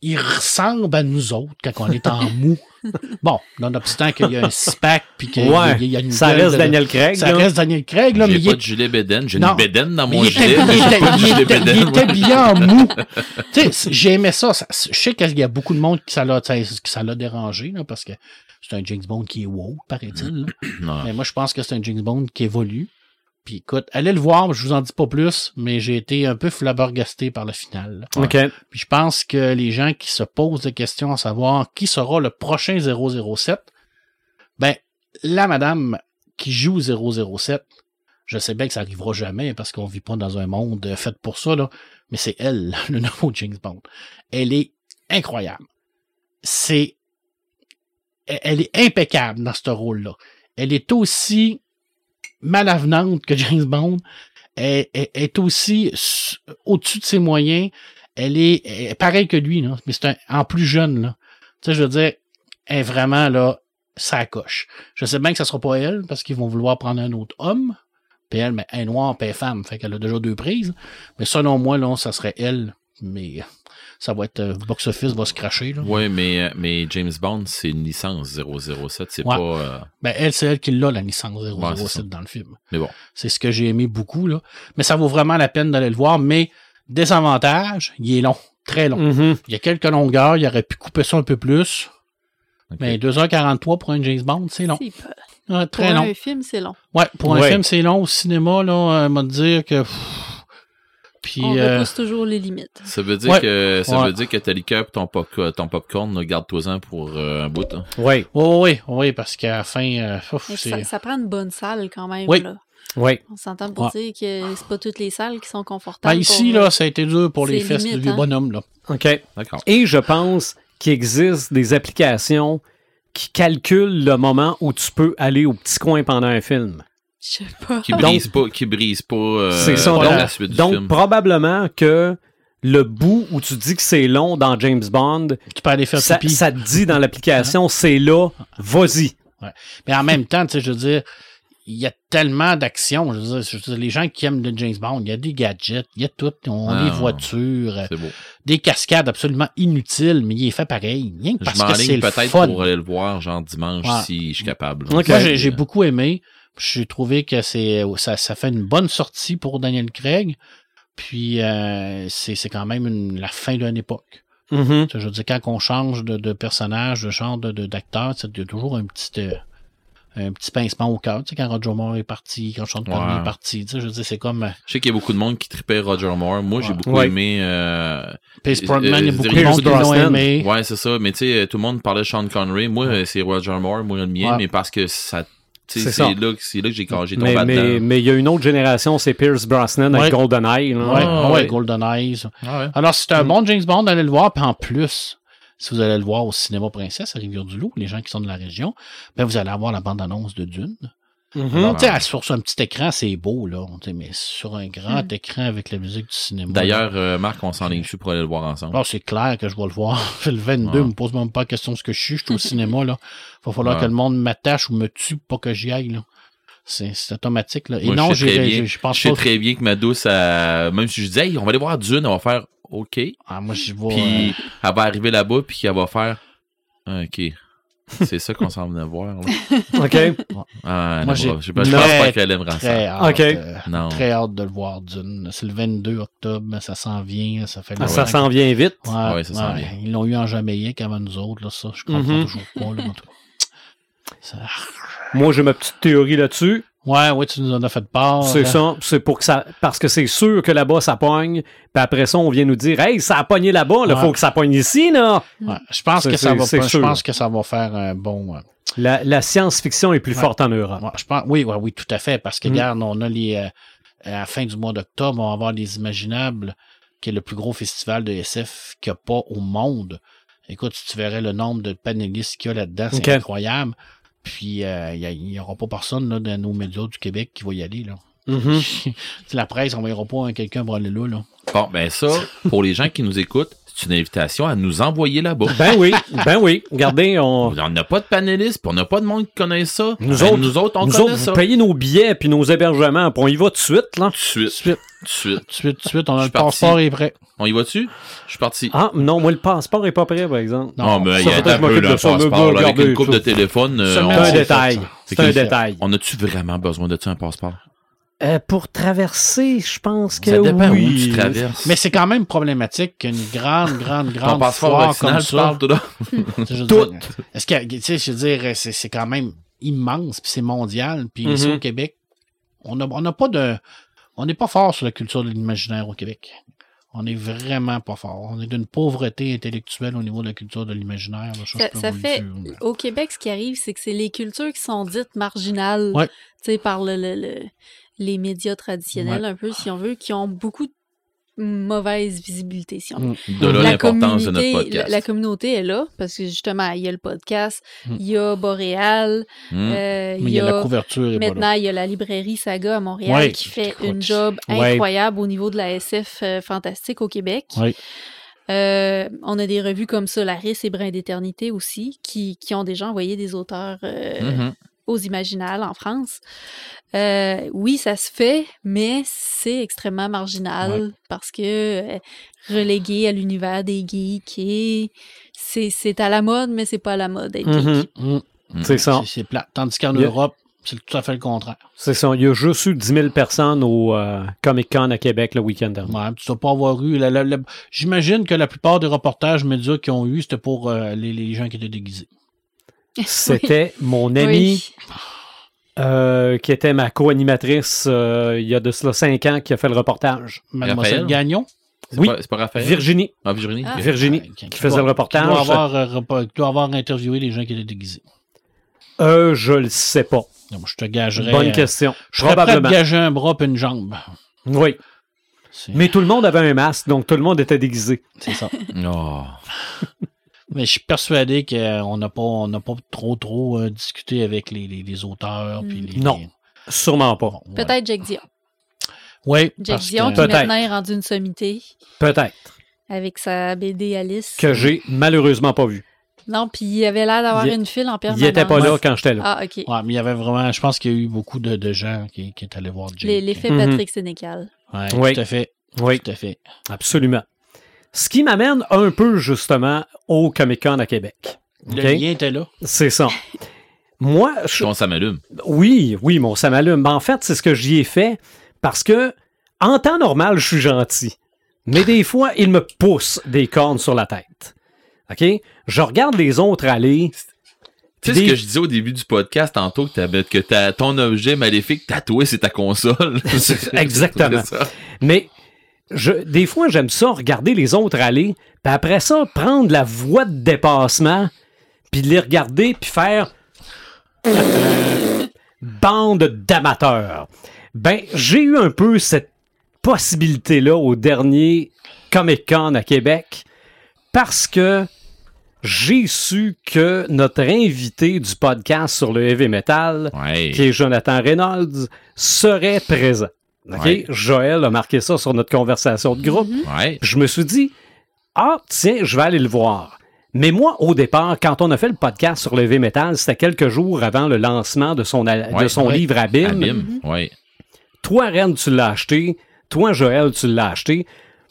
Il ressemble à nous autres quand on est en mou. Bon, nonobstant qu'il y a un six-pack puis qu'il y a- Ouais. il y a une Ça reste de- Daniel Craig. ça là. reste Daniel Craig, là, mais J'ai il pas de gilet bédaine. J'ai Non. une bédaine dans mon gilet, il mais j'ai était- bien en mou. tu sais, c'est- j'ai aimé ça. ça. Je sais qu'il y a beaucoup de monde qui ça l'a, qui ça l'a dérangé, là, parce que c'est un James Bond qui est woke, paraît-il. Mais moi, je pense que c'est un James Bond qui évolue. Puis écoute, allez le voir, je vous en dis pas plus, mais j'ai été un peu flabbergasté par la finale. là. OK. Puis je pense que les gens qui se posent des questions à savoir qui sera le prochain 007, ben, la madame qui joue 007, je sais bien que ça arrivera jamais parce qu'on vit pas dans un monde fait pour ça, là, mais c'est elle, le nouveau James Bond. Elle est incroyable. C'est, elle elle est impeccable dans ce rôle-là. Elle est aussi malavenante que James Bond. Elle- elle est aussi au-dessus de ses moyens. Elle est, est pareille que lui, là, mais c'est en plus jeune. Là. Tu sais, je veux dire, elle est vraiment là, ça coche. Je sais bien que ça sera pas elle, parce qu'ils vont vouloir prendre un autre homme. Puis elle, mais elle est noire, puis elle est femme. Fait qu'elle a déjà deux prises. Mais selon moi, là, ça serait elle. Mais ça va être. euh, box-office va se cracher. Là. Oui, mais, euh, mais James Bond, c'est une licence 007. C'est Ouais. pas. euh, Ben, elle, c'est elle qui l'a, la licence 007 Ouais, c'est ça. dans le film. Mais bon. C'est ce que j'ai aimé beaucoup, là. Mais ça vaut vraiment la peine d'aller le voir. Mais, désavantage, il est long. Très long. Mhm. Il y a quelques longueurs. Il aurait pu couper ça un peu plus. Mais 2h43 pour un James Bond, c'est long. C'est pas- Ouais, Pour très long. un film, c'est long. Ouais, pour un film, c'est long. Au cinéma, là, euh, m'a dire que. pff, Puis. On euh, repousse toujours les limites. Ça veut dire Ouais. que ça Ouais. veut dire que ta liqueur pis ton, pop, ton popcorn, garde-toi-en pour euh, un bout. hein. Oui, Oui, oui, oui, parce qu'à la fin, euh, ouf, ça, ça prend une bonne salle quand même. Oui. Là. oui. On s'entend pour Ouais. dire que c'est pas toutes les salles qui sont confortables. Ben, ici, pour- là, ça a été dur pour les fesses du vieux hein. bonhomme, là. OK. D'accord. Et je pense qu'il existe des applications qui calculent le moment où tu peux aller au petit coin pendant un film. Je sais pas. Qui brise pas, qui brise pas euh, C'est ça. pas Donc, la suite du donc film. probablement que le bout où tu dis que c'est long dans James Bond, Tu peux aller faire ça, pipi. ça te dit dans l'application, c'est là, vas-y. Mais en même temps, tu sais, je veux dire, il y a tellement d'actions. Je veux dire, je veux dire, les gens qui aiment le James Bond, il y a des gadgets, il y a tout. On Ah, les voitures, C'est beau. des cascades absolument inutiles, mais il est fait pareil. Rien que Je parce que c'est m'enligne le peut-être fun. pour aller le voir, genre dimanche, Ouais. si je suis capable. Ok. Moi, j'ai j'ai beaucoup aimé. J'ai trouvé que c'est ça, ça fait une bonne sortie pour Daniel Craig. Puis euh, c'est c'est quand même une- la fin d'une époque. Mhm. Sais, Je veux dire, quand on change de, de personnage, de genre de- de- d'acteur, a toujours un petit euh, un petit pincement au cœur. Tu sais, quand Roger Moore est parti, quand Sean Connery Ouais. est parti, tu sais, je veux dire, c'est comme euh, Je sais qu'il y a beaucoup de monde qui tripait Roger Moore. Moi, j'ai Ouais. beaucoup Ouais. aimé. euh, Euh, Brosnan, il y a euh, beaucoup de monde qui l'ont aimé. Ouais, c'est ça. Mais tu sais, tout le monde parlait de Sean Connery. Moi, euh, c'est Roger Moore, moi le mien, Ouais. mais parce que ça. C'est là, que- c'est là que j'ai j'ai tombé Mais mais- dedans. mais il y a une autre génération, c'est Pierce Brosnan avec Ouais. GoldenEye. là. Ouais, Ah, ouais, ouais. Golden Eyes. Ah ouais. Alors, c'est un Mm. bon James Bond, allez le voir. Puis en plus, si vous allez le voir au cinéma Princesse à Rivière-du-Loup, les gens qui sont de la région, ben vous allez avoir la bande-annonce de Dune. Mhm. Alors, sais, sur, sur un petit écran, c'est beau, là. Mais sur un grand Mm. écran avec la musique du cinéma. D'ailleurs, euh, Marc, on s'en est dessus pour aller le voir ensemble. là, c'est clair que je vais le voir. le 22, Ouais. me pose même pas la question de ce que je suis. Je suis au cinéma, là. Va falloir Ouais. que le monde m'attache ou me tue pour pas que j'y aille, là. C'est automatique, là. Et Moi, non, je sais très j'ai- bien- j'ai- je pense Je sais pas. très bien que ma douce, elle- même si je disais, hey, on va aller voir Dune, elle va faire OK. Ah, moi, je vais. Puis elle va arriver là-bas, puis qu'elle va faire OK. C'est ça qu'on s'en venait voir. Là. OK. Ah, Moi, non, j'ai je, pense très, pas qu'elle aimera Très ça. hâte. Ok. euh, Non. Très hâte de le voir, Dune. C'est le 22 octobre, ça s'en vient, ça fait Ah, ça s'en vient vite. Ouais, Ouais, ça s'en ouais. vient. Ils l'ont eu en Jamaïque avant nous autres, là, ça. Je comprends Mhm. toujours pas, là, en tout cas. Ça- Moi, j'ai ma petite théorie là-dessus. Ouais, ouais, tu nous en as fait part. C'est là. ça. C'est pour que ça. Parce que c'est sûr que là-bas, ça pogne. Puis après ça, on vient nous dire Hey, ça a pogné là-bas, il Ouais. faut que ça pogne ici, là. Ouais, je pense que ça va je pense que ça va faire un bon. euh, La, la science-fiction est plus Ouais. forte en Europe. ouais, je pense, oui, ouais, oui, tout à fait. Parce que, Mm. regarde, on a les. euh, à la fin du mois d'octobre, on va avoir les Imaginables, qui est le plus gros festival de SF qu'il n'y a pas au monde. Écoute, tu verrais le nombre de panélistes qu'il y a là-dedans, c'est incroyable. Puis, euh, il n'y aura pas personne là, dans nos médias du Québec qui va y aller. Là. Mhm. C'est la presse, on ne verra pas hein, quelqu'un pour aller là. là. Bon, ben ça, pour les gens qui nous écoutent, c'est une invitation à nous envoyer là-bas. Ben oui, ben oui. Regardez, on. On n'a pas de panélistes, puis on n'a pas de monde qui connaît ça. Nous Ben, autres- nous autres, on nous connaît autres, ça. vous payez nos billets puis nos hébergements, puis on y va tout de suite, là. Tout de suite. Tout de suite. tout de suite, tout de suite, on a le passeport est prêt. On y va-tu? Je suis parti. Ah, non, moi, le passeport est pas prêt, par exemple. Non, mais il y a un peu mais passeport, là, avec une coupe de téléphone. euh, C'est un détail. C'est un détail. On a-tu vraiment besoin de ça, un passeport? Euh, pour traverser, je pense que Ça dépend oui. où tu traverses. Mais c'est quand même problématique qu'une grande, grande, grande passeport foire comme tu ça. là? Tout. Est-ce que, tu sais, je veux dire, c'est, quand même immense, puis c'est mondial. Puis ici Mhm. au Québec, on n'a on a pas de. On n'est pas fort sur la culture de l'imaginaire au Québec. On est vraiment pas fort. On est d'une pauvreté intellectuelle au niveau de la culture de l'imaginaire. Ça, fait. dire. Au Québec, ce qui arrive, c'est que c'est les cultures qui sont dites marginales Ouais. tu sais, par le, le- le- les médias traditionnels, Ouais. un peu, si on veut, qui ont beaucoup de mauvaise visibilité, si on veut. Mm. De là la l'importance de notre communauté, podcast. la, la communauté est là, parce que justement, il y a le podcast, Mm. il y a Boréal, Hmm. euh, il y a la couverture. Maintenant, il y a la librairie Saga à Montréal Ouais, qui fait une job ouais. incroyable au niveau de la SF euh, fantastique au Québec. Ouais. Euh, on a des revues comme Solaris et Brin d'éternité aussi qui, qui ont déjà envoyé des auteurs euh, Mhm. Aux Imaginales en France. Euh, oui, ça se fait, mais c'est extrêmement marginal parce que euh, relégué à l'univers des geeks et c'est, c'est à la mode, mais c'est pas à la mode d'être Mhm. geek. Mm. C'est ça. C'est, plat. Tandis qu'en Europe, c'est tout à fait le contraire. C'est ça. Il y a juste eu 10 000 personnes au euh, Comic-Con à Québec le week-end dernier. Ouais, tu dois pas avoir eu. la- la- la- J'imagine que la plupart des reportages médias qu'ils ont eu, c'était pour euh, les, les gens qui étaient déguisés. C'était mon ami Oui. euh, qui était ma co-animatrice euh, il y a de cela cinq ans, qui a fait le reportage. Mademoiselle Raphaël? Gagnon? Oui. pas, c'est pas Raphaël? Virginie. Ah, Virginie. Ah. Virginie, Euh, qui faisait doit- le reportage. Qui doit avoir, euh, qui doit avoir interviewé les gens qui étaient déguisés. Euh, je le sais pas. Donc, je te gagerais. Bonne euh, question. Je serais prêt à gager un bras et une jambe. Oui. Mais tout le monde avait un masque, donc tout le monde était déguisé. c'est ça. Oh. Mais je suis persuadé qu'on n'a pas, on n'a pas trop, trop euh, discuté avec les, les, les auteurs. puis les, Non. Sûrement pas. Bon, ouais. Peut-être Jack Dion. Oui, Jack parce Dion que- qui maintenant est rendu une sommité Peut-être. avec sa BD Alice. Que j'ai malheureusement pas vu. Non, puis il avait l'air d'avoir Il- une file en permanence. Il était pas là quand j'étais là. Ah, OK. Ouais, mais il y avait vraiment, je pense qu'il y a eu beaucoup de, de gens qui, qui est allés voir Jake. L'effet Mhm. Patrick Sénécal. Ouais, Oui. tout à fait. Oui, Tout à fait. absolument. Ce qui m'amène un peu justement au Comic Con à Québec. Le OK? lien était là. C'est ça. Moi, je- Bon, ça m'allume. oui, oui, mon ça m'allume. Ben, en fait, c'est ce que j'y ai fait parce que en temps normal, je suis gentil. Mais des fois, il me pousse des cornes sur la tête. OK? Je regarde les autres aller. Tu sais Des- ce que je disais au début du podcast tantôt, que, t'avais- que t'as- ton objet maléfique tatoué, c'est ta console. Exactement. Mais je, des fois, j'aime ça, regarder les autres aller, puis après ça, prendre la voie de dépassement, puis les regarder, puis faire bande d'amateurs. Ben, j'ai eu un peu cette possibilité-là au dernier Comic Con à Québec, parce que j'ai su que notre invité du podcast sur le heavy metal, Ouais. qui est Jonathan Reynolds, serait présent. OK? Ouais. Joël a marqué ça sur notre conversation de groupe. Ouais. Je me suis dit, ah, tiens, je vais aller le voir. Mais moi, au départ, quand on a fait le podcast sur le heavy metal, c'était quelques jours avant le lancement de son, de livre Abîme. Abîme. Toi, Ren, tu l'as acheté. Toi, Joël, tu l'as acheté.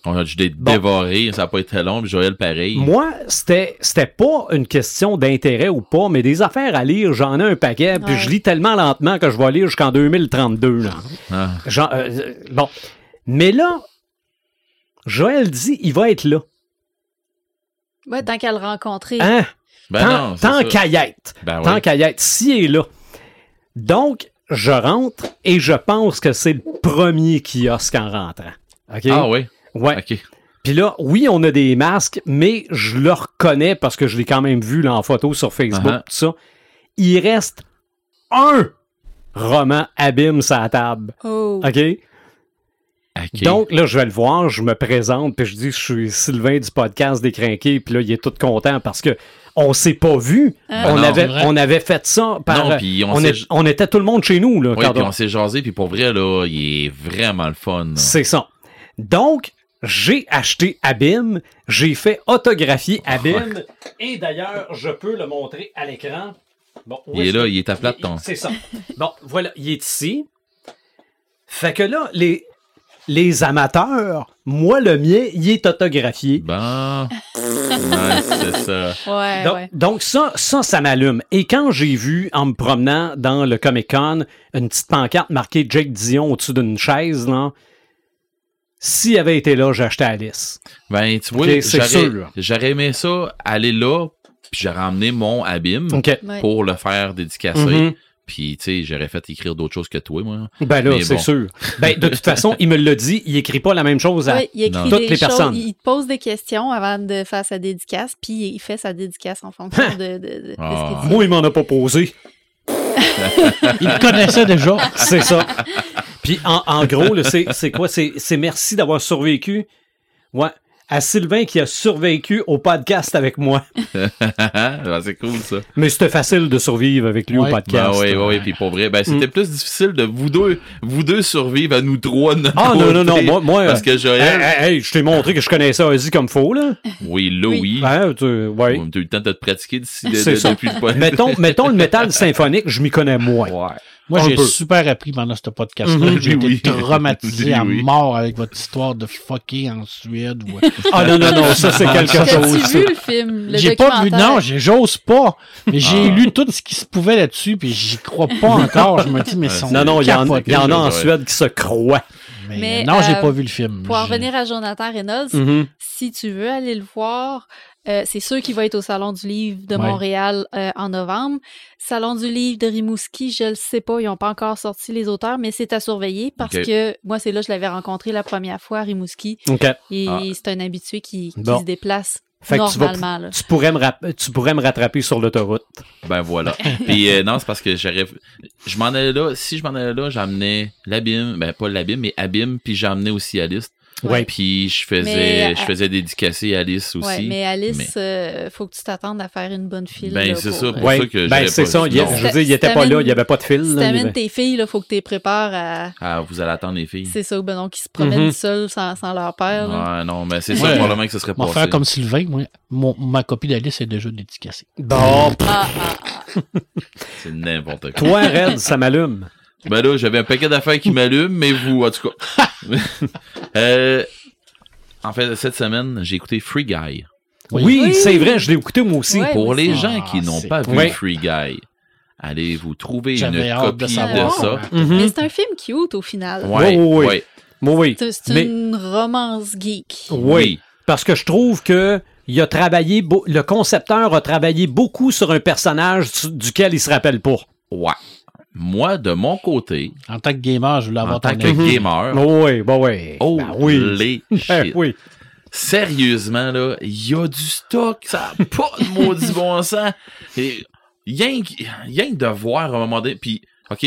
On a dû Bon. dévorer, ça n'a pas été long, puis Joël pareil. Moi, c'était c'était pas une question d'intérêt ou pas, mais des affaires à lire, j'en ai un paquet, puis je lis tellement lentement que je vais lire jusqu'en 2032. là. Ah. Genre, euh, bon. Mais là, Joël dit, il va être là. Ouais, tant qu'à le rencontrer. Hein? Ben tant qu'à y être. Ben Tant ouais. qu'à y être. S'il est là. Donc, je rentre et je pense que c'est le premier kiosque en rentrant. OK? Ah oui. Ouais. OK. Puis là, oui, on a des masques, mais je le reconnais parce que je l'ai quand même vu là, en photo sur Facebook, Uh-huh. tout ça. Il reste un roman abîme sur la table. Oh. OK? Donc, là, je vais le voir, je me présente, puis je dis, je suis Sylvain du podcast des Crinqués, puis là, il est tout content parce que on s'est pas vu. Ah. on, Ben non, avait, on avait fait ça par. Non, puis on on, est- on était tout le monde chez nous, là. Oui, puis on- on s'est jasé, puis pour vrai, là, il est vraiment le fun. C'est ça. Donc, j'ai acheté Abîme, j'ai fait autographier Abîme, et d'ailleurs, je peux le montrer à l'écran. Bon, où Il est là, que- il est à plat, il- ton. C'est ça. Bon, voilà, il est ici. Fait que là, les, les amateurs, moi, le mien, il est autographié. Bon. ouais, c'est ça. Ouais, Donc, ouais. donc ça, ça, ça m'allume. Et quand j'ai vu, en me promenant dans le Comic-Con, une petite pancarte marquée Jake Dion au-dessus d'une chaise, là, s'il avait été là, j'achetais Alice. Ben, tu vois, j'aurais, sûr. j'aurais aimé ça, aller là, puis j'aurais emmené mon abîme. Ouais. pour le faire dédicacer. Mhm. Puis, tu sais, j'aurais fait écrire d'autres choses que toi, moi. Ben là, c'est bon. sûr. Ben, de toute façon, il me l'a dit, il écrit pas la même chose à. Ouais, il écrit Toutes des les choses, personnes. il te pose des questions avant de faire sa dédicace, puis il fait sa dédicace en fonction de, de- de- de Ah. ce qu'il dit. Moi, il m'en a pas posé. Il connaissait déjà. C'est ça. Puis en, en gros, c'est quoi? C'est merci d'avoir survécu. Ouais. À Sylvain qui a survécu au podcast avec moi. Ben, c'est cool, ça. Mais c'était facile de survivre avec lui Ouais. au podcast. Ben, oui, oui, oui. Puis pour vrai, ben, c'était plus difficile de vous deux, vous deux survivre à nous trois notre Ah non, non, non, moi, moi Parce que Joël, hey, hey, hey, je t'ai montré que je connaissais Ozzy comme faux, là. oui, là, Oui. Hein, tu- ouais. On a eu le temps de te pratiquer d'ici de, C'est de- ça. depuis le podcast. mettons, mettons le métal symphonique, je m'y connais moins. Ouais. Moi, j'ai super appris pendant ce podcast-là. Mhm. J'ai été Oui. traumatisé à oui. mort avec votre histoire de fucker en Suède. ou- Ah non, non, non, ça c'est quelque chose. T'as-tu vu le film, le J'ai pas vu, non, j'ai- j'ose pas. Mais j'ai Ah. lu tout ce qui se pouvait là-dessus, puis j'y crois pas encore. Je me dis, mais sont Non, non, il y en, capotés. il y en a en. Suède qui se croient. Mais, Mais, non, j'ai euh, pas vu le film. Pour en J'ai- revenir à Jonathan Reynolds, Mhm. si tu veux aller le voir, Euh, c'est sûr qu'il va être au Salon du Livre de Ouais. Montréal euh, en novembre. Salon du Livre de Rimouski, je le sais pas, ils n'ont pas encore sorti les auteurs, mais c'est à surveiller parce que moi, c'est là que je l'avais rencontré la première fois à Rimouski. OK. Et Ah. c'est un habitué qui, qui Bon. se déplace Fait que tu, vas- pourrais me rap- tu pourrais me rattraper sur l'autoroute. Ben voilà. Puis euh, non, c'est parce que j'aurais. Je m'en allais là. Si je m'en allais là, j'amenais l'abîme. Ben pas l'abîme, mais abîme. Puis j'emmenais aussi Alice. Ouais. Puis je faisais, Mais, je euh, faisais dédicacer Alice aussi. Ouais, mais Alice, mais- euh, faut que tu t'attendes à faire une bonne file. Ben, c'est pour, ça, euh, pour Ouais. ça que Ben, c'est pas- ça. il non. je veux dire, il était pas là, il n'y avait pas de fil. Si là, il y t'amènes tes filles, il faut que tu les prépares à. Ah, vous allez attendre les filles. C'est ça, ben donc ils se promènent Mhm. seuls sans, sans leur père. Ouais, non, mais c'est ça probablement que ce serait On va faire comme Sylvain, moi. Mon- ma copie d'Alice est déjà dédicacée. Bon, pff, Ah, ah, C'est n'importe quoi. toi, Red, ça m'allume. Ben là, j'avais un paquet d'affaires qui m'allument, mais vous, en tout cas. Euh, en fait, cette semaine, j'ai écouté Free Guy. Oui, Oui. c'est vrai, je l'ai écouté moi aussi. Ouais. Pour les gens Ah, qui n'ont pas vu Ouais. Free Guy, allez vous trouver une de copie de, ça? Mhm. Mais c'est un film cute au final. Ouais, Oui, oui, oui. ouais. Oui, oui. C'est Mais- une romance geek. Oui. Parce que je trouve que il a travaillé, le concepteur a travaillé beaucoup sur un personnage du- duquel il se rappelle pas. Ouais. Moi, de mon côté, En tant que gamer, je voulais avoir en tant que avis. gamer, Oui, bah oui. oh, Ben oui. les Ben shit. oui. Sérieusement, là, il y a du stock, ça n'a pas de maudit bon sens. Et Rien que, rien de voir à un moment donné, puis, OK,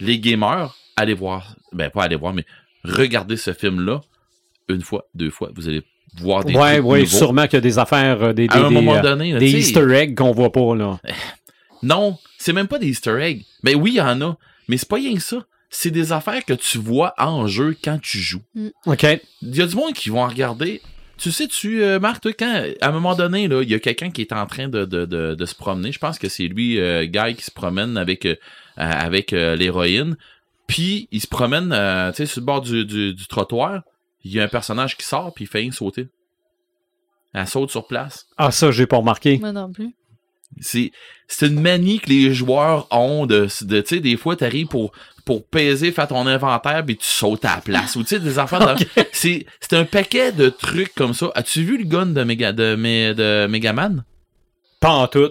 les gamers, allez voir, ben pas allez voir, mais regardez ce film-là, une fois, deux fois, vous allez voir des Ouais, trucs ouais, nouveaux. sûrement qu'il y a des affaires, euh, des, des, À un des, moment euh, donné, là, des Easter eggs qu'on voit pas, là. Non, c'est même pas des Easter eggs. Ben oui, il y en a, mais c'est pas rien que ça. C'est des affaires que tu vois en jeu quand tu joues. OK. Il y a du monde qui vont en regarder. Tu sais, tu, euh, Marc, toi, quand, à un moment donné, là, il y a quelqu'un qui est en train de, de, de, de se promener. Je pense que c'est lui, euh, Guy, qui se promène avec, euh, avec euh, l'héroïne. Puis, il se promène, euh, tu sais, sur le bord du, du, du trottoir. Il y a un personnage qui sort, puis il fait sauter. Elle saute sur place. Ah, ça, j'ai pas remarqué. Moi non plus. C'est, c'est une manie que les joueurs ont de, de tu sais, des fois, t'arrives pour, pour peser, faire ton inventaire, puis tu sautes à la place. Ou, tu sais, des affaires de- c'est, c'est un paquet de trucs comme ça. As-tu vu le gun de Mega, de, Me- de Megaman? Pas en tout.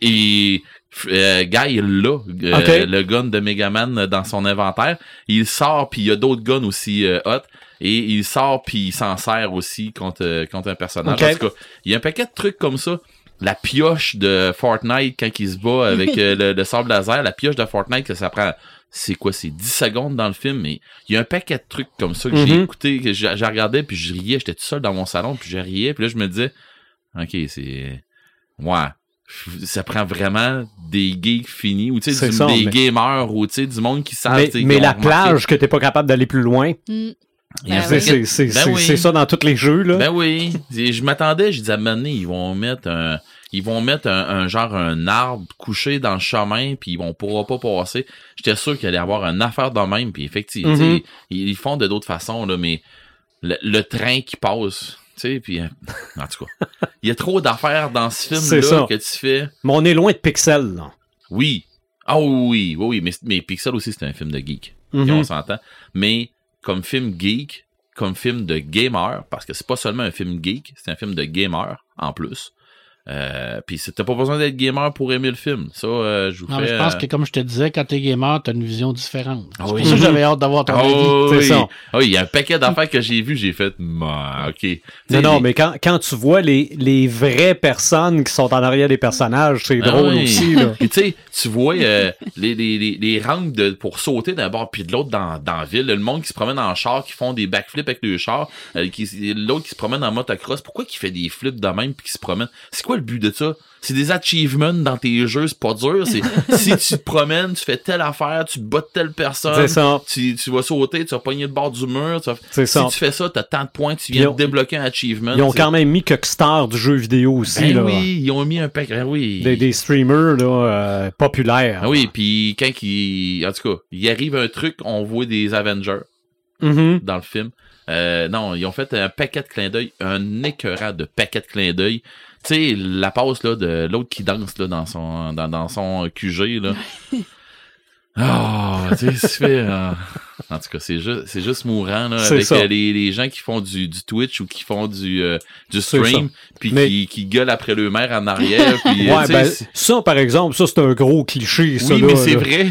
Et, euh, Guy, il l'a, euh, le gun de Megaman dans son inventaire. Il sort, puis il y a d'autres guns aussi euh, hot. Et il sort, puis il s'en sert aussi contre, contre un personnage. Ok. En tout cas, il y a un paquet de trucs comme ça. La pioche de Fortnite quand il se bat avec euh, le, le sable laser, la pioche de Fortnite que ça prend, c'est quoi, c'est 10 secondes dans le film, mais il y a un paquet de trucs comme ça que j'ai Mhm. écouté, que j'ai regardé, puis je riais, j'étais tout seul dans mon salon, puis je riais, puis là je me disais, ok, c'est, ouais, ça prend vraiment des geeks finis, ou tu sais, des mais- gamers, ou tu sais, du monde qui savent, mais tu sais, mais la remarqué. plage que t'es pas capable d'aller plus loin, Hmm. Ben c'est oui. Ben c'est- oui. ça dans tous les jeux, là. Ben oui. Je m'attendais, un moment donné, ils vont mettre un, ils vont mettre un, un genre un arbre couché dans le chemin, puis ils vont pourra pas passer. J'étais sûr qu'il allait y avoir une affaire de même, puis effectivement, Mhm. ils, ils font de d'autres façons, là, mais le, le train qui passe, tu sais, puis en tout cas, il y a trop d'affaires dans ce film-là que tu fais. Mais on est loin de Pixel, là. Oui. Ah oui, oui, oui, oui, mais, mais Pixel aussi, c'est un film de geek. Mhm. on s'entend. Mais comme film geek, comme film de gamer, parce que c'est pas seulement un film geek, c'est un film de gamer en plus. Euh, puis t'as pas besoin d'être gamer pour aimer le film. Ça, euh, je vous Non, fais. mais je pense euh, que, comme je te disais, quand t'es gamer, t'as une vision différente. Ah C'est pour ça que j'avais hâte d'avoir ton avis. Oh, c'est oui. ça. Oui, il y a un paquet d'affaires que j'ai vu, j'ai fait, ok. Non, non, mais quand, quand tu vois les, les vraies personnes qui sont en arrière des personnages, c'est Ah drôle oui. aussi, là. Puis tu sais, tu vois euh, les, les, les, les rampes de, pour sauter d'un bord puis de l'autre dans, dans la ville. Le monde qui se promène en char, qui font des backflips avec le char. euh, qui- l'autre qui se promène en motocross. Pourquoi qui fait des flips de même puis qui se promène? C'est quoi le but de ça? C'est des achievements dans tes jeux, c'est pas dur. C'est si tu te promènes, tu fais telle affaire, tu bats telle personne. C'est ça. Tu, tu vas sauter, tu vas pogner le bord du mur. tu vas- si ça. tu fais ça, t'as tant de points, tu viens ont- de débloquer un achievement. Ils ont quand même mis stars du jeu vidéo aussi, Ben là. oui, ils ont mis un paquet. ben oui. Des, des streamers, là, euh, populaires. Ah oui, puis quand il, en tout cas, il arrive un truc, on voit des Avengers Mhm. dans le film. Euh, non, ils ont fait un paquet de clins d'œil, un écœurant de paquet de clins d'œil. Tu sais, la passe là de l'autre qui danse là dans son dans, dans son QG là. Ah, tu sais, tu fais. euh, En tout cas, c'est juste, c'est juste mourant, là, avec euh, les, les gens qui font du, du Twitch ou qui font du, euh, du stream, puis Mais- qui, qui gueulent après le maire en arrière. Puis, Ouais, ben, ça, par exemple, ça, c'est un gros cliché, ça, oui, là, mais c'est vrai.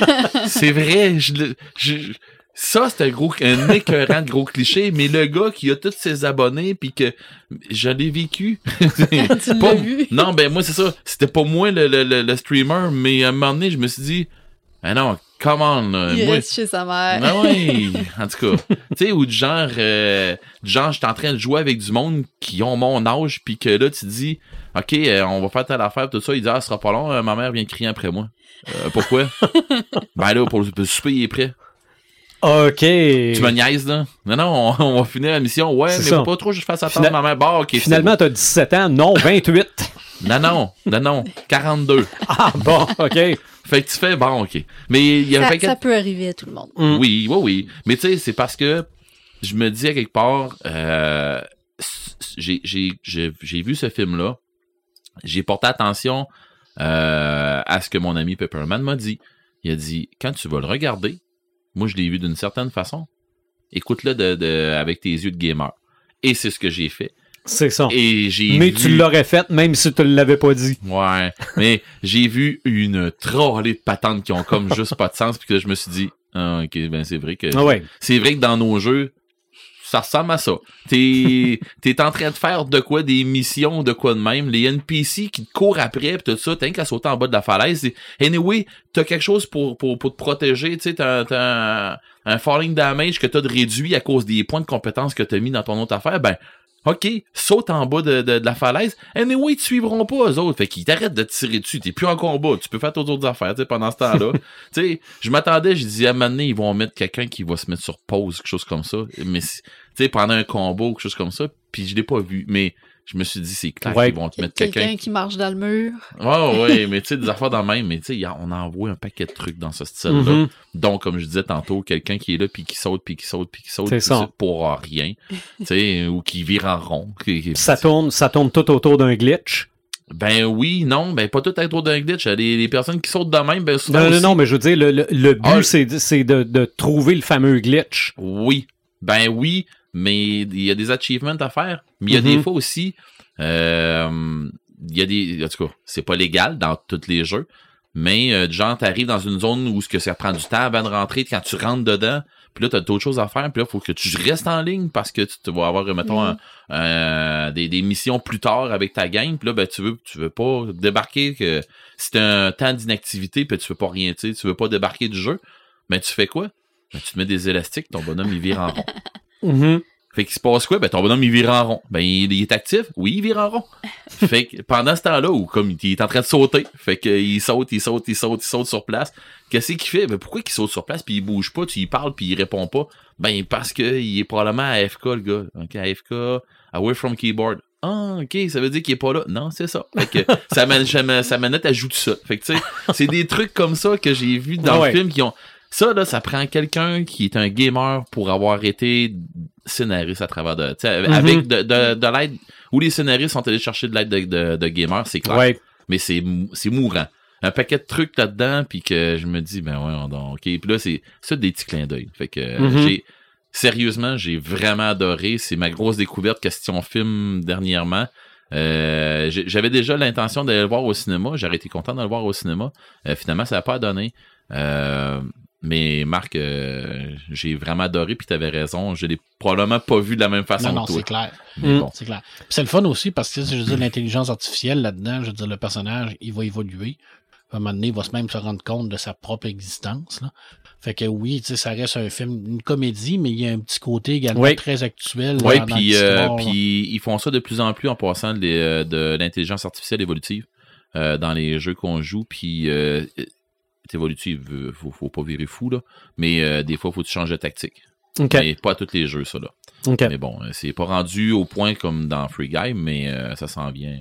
c'est vrai. Je, je- ça, c'est un gros, un écœurant de gros cliché, mais le gars qui a tous ses abonnés, puis que je l'ai vécu. Tu Pas- vu? Non, ben moi, c'est ça. C'était pas moi le, le, le, le streamer, mais à un moment donné, je me suis dit, ah non, come on. là, Il moi, reste chez sa mère. ah ouais, en tout cas. tu sais, ou du genre, euh, du genre, je suis en train de jouer avec du monde qui ont mon âge, puis que là, tu dis, OK, euh, on va faire telle affaire, tout ça. Il dit, ah, ce sera pas long, euh, ma mère vient crier après moi. Euh, pourquoi? ben là, pour le le souper, il est prêt. OK. Tu me niaises, là? Non, non, on, on va finir la mission. Ouais, mais faut pas trop que je fasse attendre ma mère. Bah, OK. c'est Finalement, t'as 17 ans. Non, 28. bon. Non, non, non, non. 42. ah, bon, OK. Fait que tu fais, bon, OK. Mais il y a un Ça, paquet ça peut arriver à tout le monde. Mm. Oui, oui, oui. Mais tu sais, c'est parce que je me dis à quelque part, euh, j'ai, j'ai, j'ai, j'ai vu ce film-là, j'ai porté attention euh, à ce que mon ami Pepperman m'a dit. Il a dit, quand tu vas le regarder, moi je l'ai vu d'une certaine façon, écoute-le de, de, avec tes yeux de gamer. Et c'est ce que j'ai fait. C'est ça. Et j'ai Mais vu... tu l'aurais fait même si tu l'avais pas dit. Ouais, mais j'ai vu une trollée de patentes qui ont comme juste pas de sens, puis que je me suis dit, ah, ok, ben c'est vrai que Ah ouais. c'est vrai que dans nos jeux, ça ressemble à ça. T'es, t'es en train de faire de quoi, des missions, de quoi de même. Les NPC qui te courent après, pis tout ça, t'as qu'à sauter en bas de la falaise. Anyway, t'as quelque chose pour, pour, pour te protéger, tu sais, t'as un, un falling damage que t'as de réduit à cause des points de compétence que t'as mis dans ton autre affaire, ben, OK, saute en bas de, de, de la falaise. Anyway, ils te suivront pas, eux autres. Fait qu'ils t'arrêtent de te tirer dessus. T'es plus en combat. Tu peux faire tes autres affaires, tu sais, pendant ce temps-là. tu sais, je m'attendais, j'ai dit, à un moment donné, ils vont mettre quelqu'un qui va se mettre sur pause, quelque chose comme ça. Mais, tu sais, pendant un combat ou quelque chose comme ça. Puis je l'ai pas vu. Mais je me suis dit, c'est clair Ouais. qu'ils vont te mettre quelqu'un. Quelqu'un qui marche dans le mur. Ouais, ouais, mais tu sais, des affaires dans le même. Mais tu sais, on envoie un paquet de trucs dans ce style-là. Mhm. Donc, comme je disais tantôt, quelqu'un qui est là, puis qui saute, puis qui saute, puis qui saute, ça. pour rien. tu sais, ou qui vire en rond. Qui- qui- Ça tourne, ça tourne tout autour d'un glitch. Ben oui, non, ben pas tout autour d'un glitch. Les, les personnes qui sautent de même, ben souvent Non, non, aussi- non, mais je veux dire, le, le- le but, Ah, c'est de, de trouver le fameux glitch. Oui. Ben oui, mais il y a des achievements à faire. Mais il y a Mhm. des fois aussi, euh, il y a des, en tout cas, c'est pas légal dans tous les jeux, mais euh, genre t'arrives dans une zone où ce que ça prend du temps avant de rentrer, quand tu rentres dedans, puis là t'as d'autres choses à faire, puis là faut que tu restes en ligne parce que tu te vas avoir, mettons, Mhm. un- un- des, des missions plus tard avec ta gang, puis là ben tu veux, tu veux pas débarquer que c'est un temps d'inactivité, puis tu veux pas rien, tu sais, tu veux pas débarquer du jeu, ben tu fais quoi? Ben, tu te mets des élastiques, ton bonhomme il vire en rond. Mhm. Fait qu'il se passe quoi? Ben, ton bonhomme, il vire en rond. Ben, il, il est actif? Oui, il vire en rond. fait que pendant ce temps-là, où comme il est en train de sauter, fait qu'il saute, il saute, il saute, il saute sur place. Qu'est-ce qu'il fait? Ben, pourquoi qu'il saute sur place puis il bouge pas, tu y parles puis il répond pas? Ben, parce que il est probablement à AFK, le gars. OK, AFK, away from keyboard. Ah, ok, ça veut dire qu'il est pas là. Non, c'est ça. Fait que sa manette ajoute ça. Fait que tu sais, c'est des trucs comme ça que j'ai vu dans Ah ouais. le film qui ont. Ça, là, ça prend quelqu'un qui est un gamer pour avoir été scénariste à travers de. Mhm. Avec de, de, de l'aide. Où les scénaristes sont allés chercher de l'aide de, de, de gamers, c'est clair. Ouais. Mais c'est mou- c'est mourant. Un paquet de trucs là-dedans, puis que je me dis, ben ouais, donc, ok. Puis là, c'est ça des petits clins d'œil. Fait que euh, Mhm. j'ai. Sérieusement, j'ai vraiment adoré. C'est ma grosse découverte question film dernièrement. Euh, J'avais déjà l'intention d'aller le voir au cinéma. J'aurais été content de le voir au cinéma. Euh, finalement, ça n'a pas donné. Euh, mais Marc, euh, j'ai vraiment adoré, puis t'avais raison. Je l'ai probablement pas vu de la même façon Non, non, que toi. c'est clair. Mm. bon. C'est clair. C'est le fun aussi parce que, je veux dire, l'intelligence artificielle là-dedans, je veux dire, le personnage, il va évoluer. À un moment donné, il va se même se rendre compte de sa propre existence. Là. Fait que oui, tu sais, ça reste un film, une comédie, mais il y a un petit côté également Oui. très actuel. Oui, puis euh, puis ils font ça de plus en plus en passant de, les- de l'intelligence artificielle évolutive euh, dans les jeux qu'on joue. Puis euh, euh, faut, faut pas virer fou là, mais euh, des fois faut tu changer de tactique. OK. Mais pas à tous les jeux ça là. Mais bon, euh, c'est pas rendu au point comme dans Free Guy, mais euh, ça s'en vient.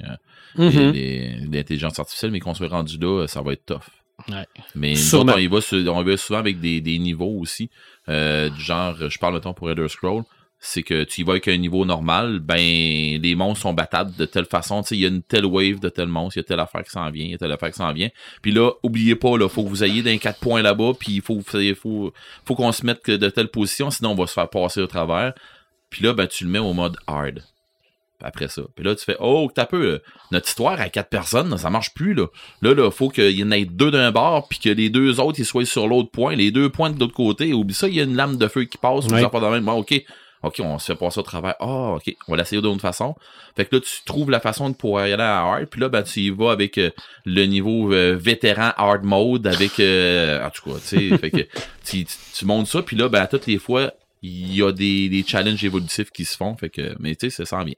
les- les- L'intelligence artificielle, mais qu'on soit rendu là, ça va être tough. Ouais. Mais autres, on y va, sur- on y va souvent avec des, des niveaux aussi. euh, du genre, je parle mettons pour Elder Scroll. C'est que tu y vas avec un niveau normal, ben les monstres sont battables de telle façon. Tu sais, il y a une telle wave de tel monstre, il y a telle affaire qui s'en vient, il y a telle affaire qui s'en vient. Puis là, oubliez pas, là, faut que vous ayez d'un quatre points là-bas, puis il faut, faut, faut qu'on se mette de telle position, sinon on va se faire passer au travers. Puis là, ben tu le mets au mode hard. Après ça. Puis là, tu fais Oh, t'as peu, notre histoire à quatre personnes, là, ça marche plus. Là, là, là faut qu'il y en ait deux d'un bord, puis que les deux autres ils soient sur l'autre point, les deux points de l'autre côté. Oublie ça, il y a une lame de feu qui passe, Ouais. ça pas de même. Bon, ok, OK, on se fait passer au travers. Ah, OK, on va l'essayer d'une autre façon. Fait que là, tu trouves la façon de pouvoir y aller à hard. Puis là, ben, tu y vas avec euh, le niveau euh, vétéran hard mode avec... euh, en tout cas, tu sais, fait que tu, montes ça. Puis là, ben, à toutes les fois, il y a des, challenges évolutifs qui se font. Fait que, mais tu sais, ça sent bien.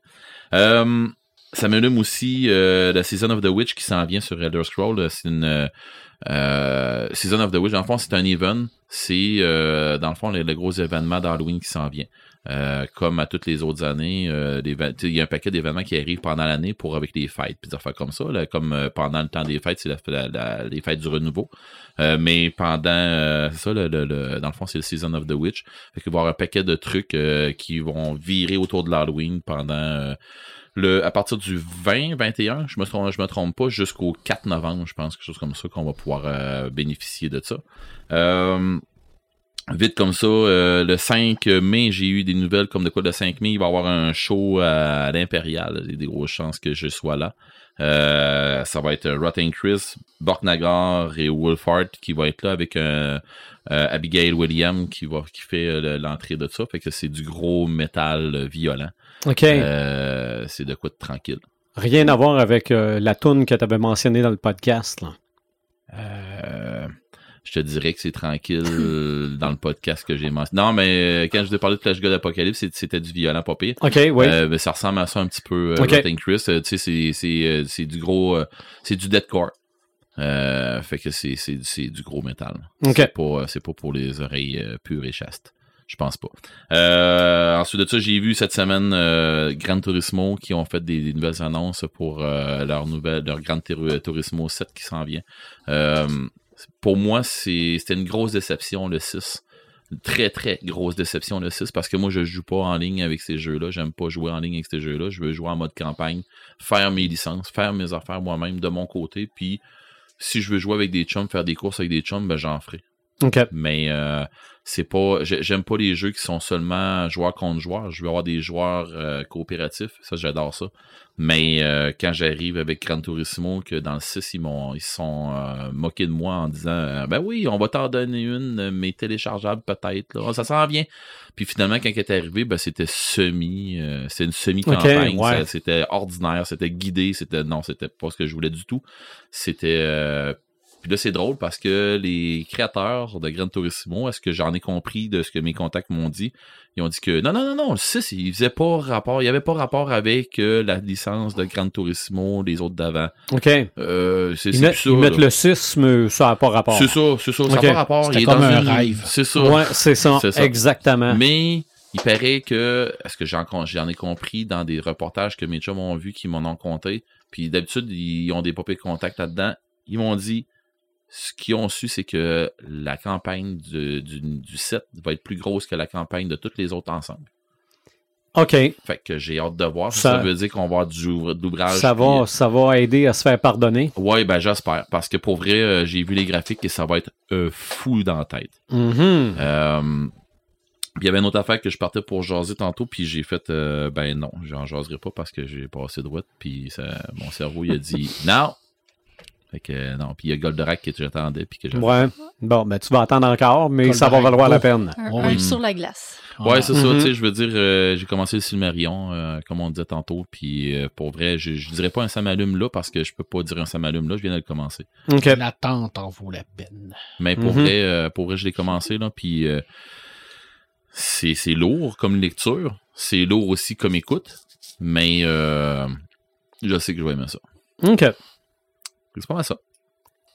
Euh, ça m'allume aussi la Season of the Witch qui s'en vient sur Elder Scroll. C'est une... Season of the Witch, dans le fond, c'est un event. C'est, dans le fond, le, le gros événement d'Halloween qui s'en vient. Euh, comme à toutes les autres années, euh, il y a un paquet d'événements qui arrivent pendant l'année pour avec les fêtes, puis des affaires comme ça. là, comme euh, pendant le temps des fêtes, c'est la, la- la- les fêtes du renouveau. Euh, mais pendant euh, ça, le, le- le- dans le fond, c'est le Season of the Witch. Fait qu'il va y avoir un paquet de trucs qui vont virer autour de l'Halloween pendant le à partir du 20, 21, je me trompe, je me trompe pas, jusqu'au 4 novembre, je pense, quelque chose comme ça, qu'on va pouvoir bénéficier de ça. Euh, Vite comme ça, euh, le 5 mai, j'ai eu des nouvelles comme de quoi le 5 mai, il va y avoir un show à, à l'Impérial. Il y a des grosses chances que je sois là. Euh, ça va être Rotten Chris, Borknagar et Wolfhard qui vont être là avec un euh, Abigail William qui va qui fait le- l'entrée de ça. Fait que c'est du gros métal violent. OK. C'est de quoi de tranquille. Rien à voir avec la toune que tu avais mentionnée dans le podcast. Là. Euh, je te dirais que c'est tranquille dans le podcast que j'ai mentionné. Non, mais euh, quand je vous ai parlé de Flash God Apocalypse, c'était du violent pas pire. OK, oui. Euh, mais ça ressemble à ça un petit peu, euh, Ok. Rotten Chris. Euh, tu sais, c'est- euh, du gros... euh, c'est du deathcore. Euh, fait que c'est du gros métal. OK. C'est pas, euh, pas pour les oreilles euh, pures et chastes. Je pense pas. Euh, ensuite de ça, j'ai vu cette semaine euh, Gran Turismo qui ont fait des, des nouvelles annonces pour euh, leur nouvelle leur Gran Tur- Turismo 7 qui s'en vient. Pour moi, c'était une grosse déception le 6. Une très très grosse déception le 6 parce que moi je joue pas en ligne avec ces jeux-là. J'aime pas jouer en ligne avec ces jeux-là. Je veux jouer en mode campagne, faire mes licences, faire mes affaires moi-même de mon côté. Puis si je veux jouer avec des chums, faire des courses avec des chums, ben j'en ferai. OK. Mais euh, c'est pas. j'ai- J'aime pas les jeux qui sont seulement joueur contre joueur. Je veux avoir des joueurs euh, coopératifs. Ça, j'adore ça. Mais euh, quand j'arrive avec Gran Turismo, que dans le 6, ils m'ont ils se sont euh, moqués de moi en disant euh, Ben oui, on va t'en donner une, mais téléchargeable peut-être. là. Ça s'en vient. Puis finalement, quand elle est arrivée, ben, c'était semi. euh, c'était une semi-campagne. Ouais. C'était ordinaire, c'était guidé, c'était. Non, c'était pas ce que je voulais du tout. C'était. Puis là, c'est drôle parce que les créateurs de Gran Turismo, est-ce que j'en ai compris de ce que mes contacts m'ont dit? Ils ont dit que non, non, non, non, le 6, il faisait pas rapport, il y avait pas rapport avec euh, la licence de Gran Turismo, les autres d'avant. OK. Euh, c'est Ils, ça. ils mettent le 6, mais ça n'a pas rapport. C'est ça, c'est ça, ça n'a pas rapport. C'était il est comme dans un une- rêve. C'est ça. Ouais, c'est ça. C'est ça. Exactement. Mais il paraît que, est-ce que j'en j'en ai compris dans des reportages que mes chums ont vus qui m'en ont compté, puis d'habitude, ils ont des papiers de contact là-dedans, ils m'ont dit, ce qu'ils ont su, c'est que la campagne du, du, du 7 va être plus grosse que la campagne de toutes les autres ensemble. OK. Fait que j'ai hâte de voir. Ça, Ça- veut dire qu'on va avoir du l'ouvrage. Ça puis, va, ça va aider à se faire pardonner. euh, Ouais, ben j'espère. Parce que pour vrai, euh, j'ai vu les graphiques et ça va être euh, fou dans la tête. Euh, puis il y avait une autre affaire que je partais pour jaser tantôt, puis j'ai fait euh, ben non, j'en jaserai pas parce que j'ai passé droite, puis ça- mon cerveau il a dit non. Fait que euh, non, puis il y a Goldorak que j'attendais, puis que j'avais- Ouais. Bon, ben tu vas attendre encore, mais ça va valoir la peine. Un, Oh un oui. sur la glace. Ouais, c'est ça, Mhm. tu sais, je veux dire, euh, j'ai commencé le Silmarion, euh, comme on disait tantôt, puis euh, pour vrai, je, je dirais pas un samalume là, parce que je peux pas dire un samalume là, je viens de le commencer. OK. L'attente en vaut la peine. Mais pour Mhm. vrai, euh, pour vrai, je l'ai commencé, là, puis euh, c'est c'est lourd comme lecture, c'est lourd aussi comme écoute, mais euh, je sais que je vais aimer ça. OK. C'est pas mal ça.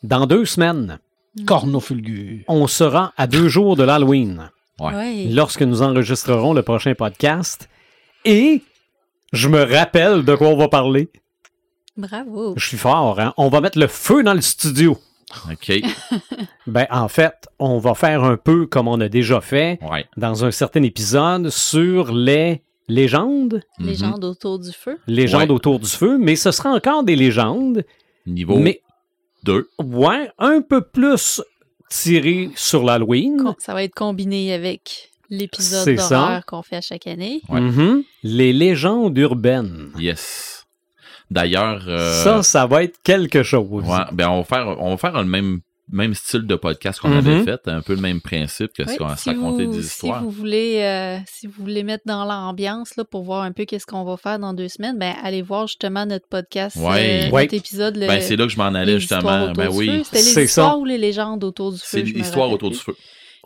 Dans deux semaines, Cornofulgur. on sera à deux jours de l'Halloween Ouais. Ouais. lorsque nous enregistrerons le prochain podcast. Et je me rappelle de quoi on va parler. Bravo. Je suis fort, hein? On va mettre le feu dans le studio. OK. Ben, en fait, on va faire un peu comme on a déjà fait Ouais. dans un certain épisode sur les légendes, Mhm. Légende autour du feu. légendes Ouais. autour du feu, mais ce sera encore des légendes, Niveau mais 2. ouais, un peu plus tiré sur l'Halloween. Ça va être combiné avec l'épisode d'horreur qu'on fait à chaque année. Ouais. Mhm. Les légendes urbaines. Yes. D'ailleurs, euh, Ça, ça va être quelque chose. ouais, ben on va faire, on va faire le même, même style de podcast qu'on Mhm. avait fait, un peu le même principe que Oui, si on si, se raconter vous, des si histoires. vous voulez, euh, si vous voulez mettre dans l'ambiance là, pour voir un peu qu'est-ce qu'on va faire dans deux semaines, ben allez voir justement notre podcast, Ouais. euh, Ouais. notre épisode. Le, Ben, c'est là que je m'en allais justement. Ben du oui. feu. C'était les C'est histoires ça. ou les légendes autour du feu. C'est l'histoire autour du feu.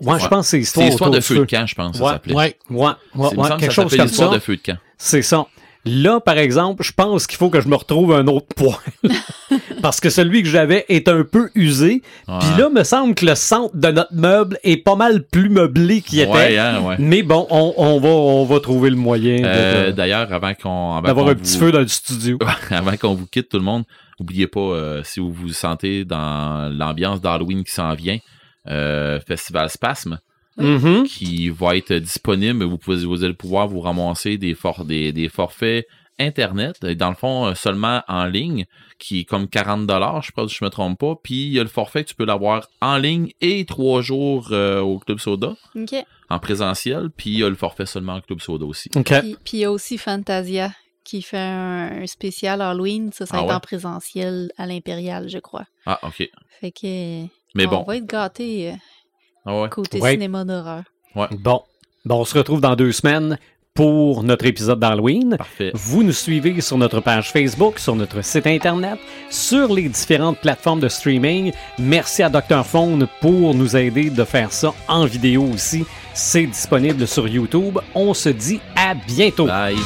Ouais, je pense que c'est C'est histoire, l'histoire autour de du feu de camp, je pense, ça s'appelait. ouais, ouais, C'est- quelque ça chose comme l'histoire ça. de feu de camp. C'est ça. Là, par exemple, je pense qu'il faut que je me retrouve un autre poil. Parce que celui que j'avais est un peu usé. Ouais. Puis là, me semble que le centre de notre meuble est pas mal plus meublé qu'il était. Ouais, hein, ouais. Mais bon, on, on va, on va trouver le moyen Euh, D'ailleurs, avant qu'on d'avoir un petit vous- feu dans le studio. avant qu'on vous quitte tout le monde, n'oubliez pas euh, si vous vous sentez dans l'ambiance d'Halloween qui s'en vient, euh, Festival Spasme Mhm. qui va être disponible. Vous, pouvez, vous allez pouvoir vous ramasser des, for- des, des forfaits Internet, dans le fond euh, seulement en ligne, qui est comme 40 dollars, je si je me trompe pas. Puis il y a le forfait que tu peux l'avoir en ligne et trois jours euh, au Club Soda OK. en présentiel. Puis il y a le forfait seulement au Club Soda aussi. OK. Puis puis il y a aussi Fantasia qui fait un, un spécial Halloween. Ça, ça va Ah être ouais? en présentiel à l'Impérial, je crois. Ah, ok. Fait que Mais on bon. va être gâtés euh, Ah ouais. côté Ouais. cinéma d'horreur. Bon. Bon, on se retrouve dans deux semaines pour notre épisode d'Halloween. Vous nous suivez sur notre page Facebook, sur notre site Internet, sur les différentes plateformes de streaming. Merci à Dr. Phone pour nous aider de faire ça en vidéo aussi. C'est disponible sur YouTube. On se dit à bientôt. Bye.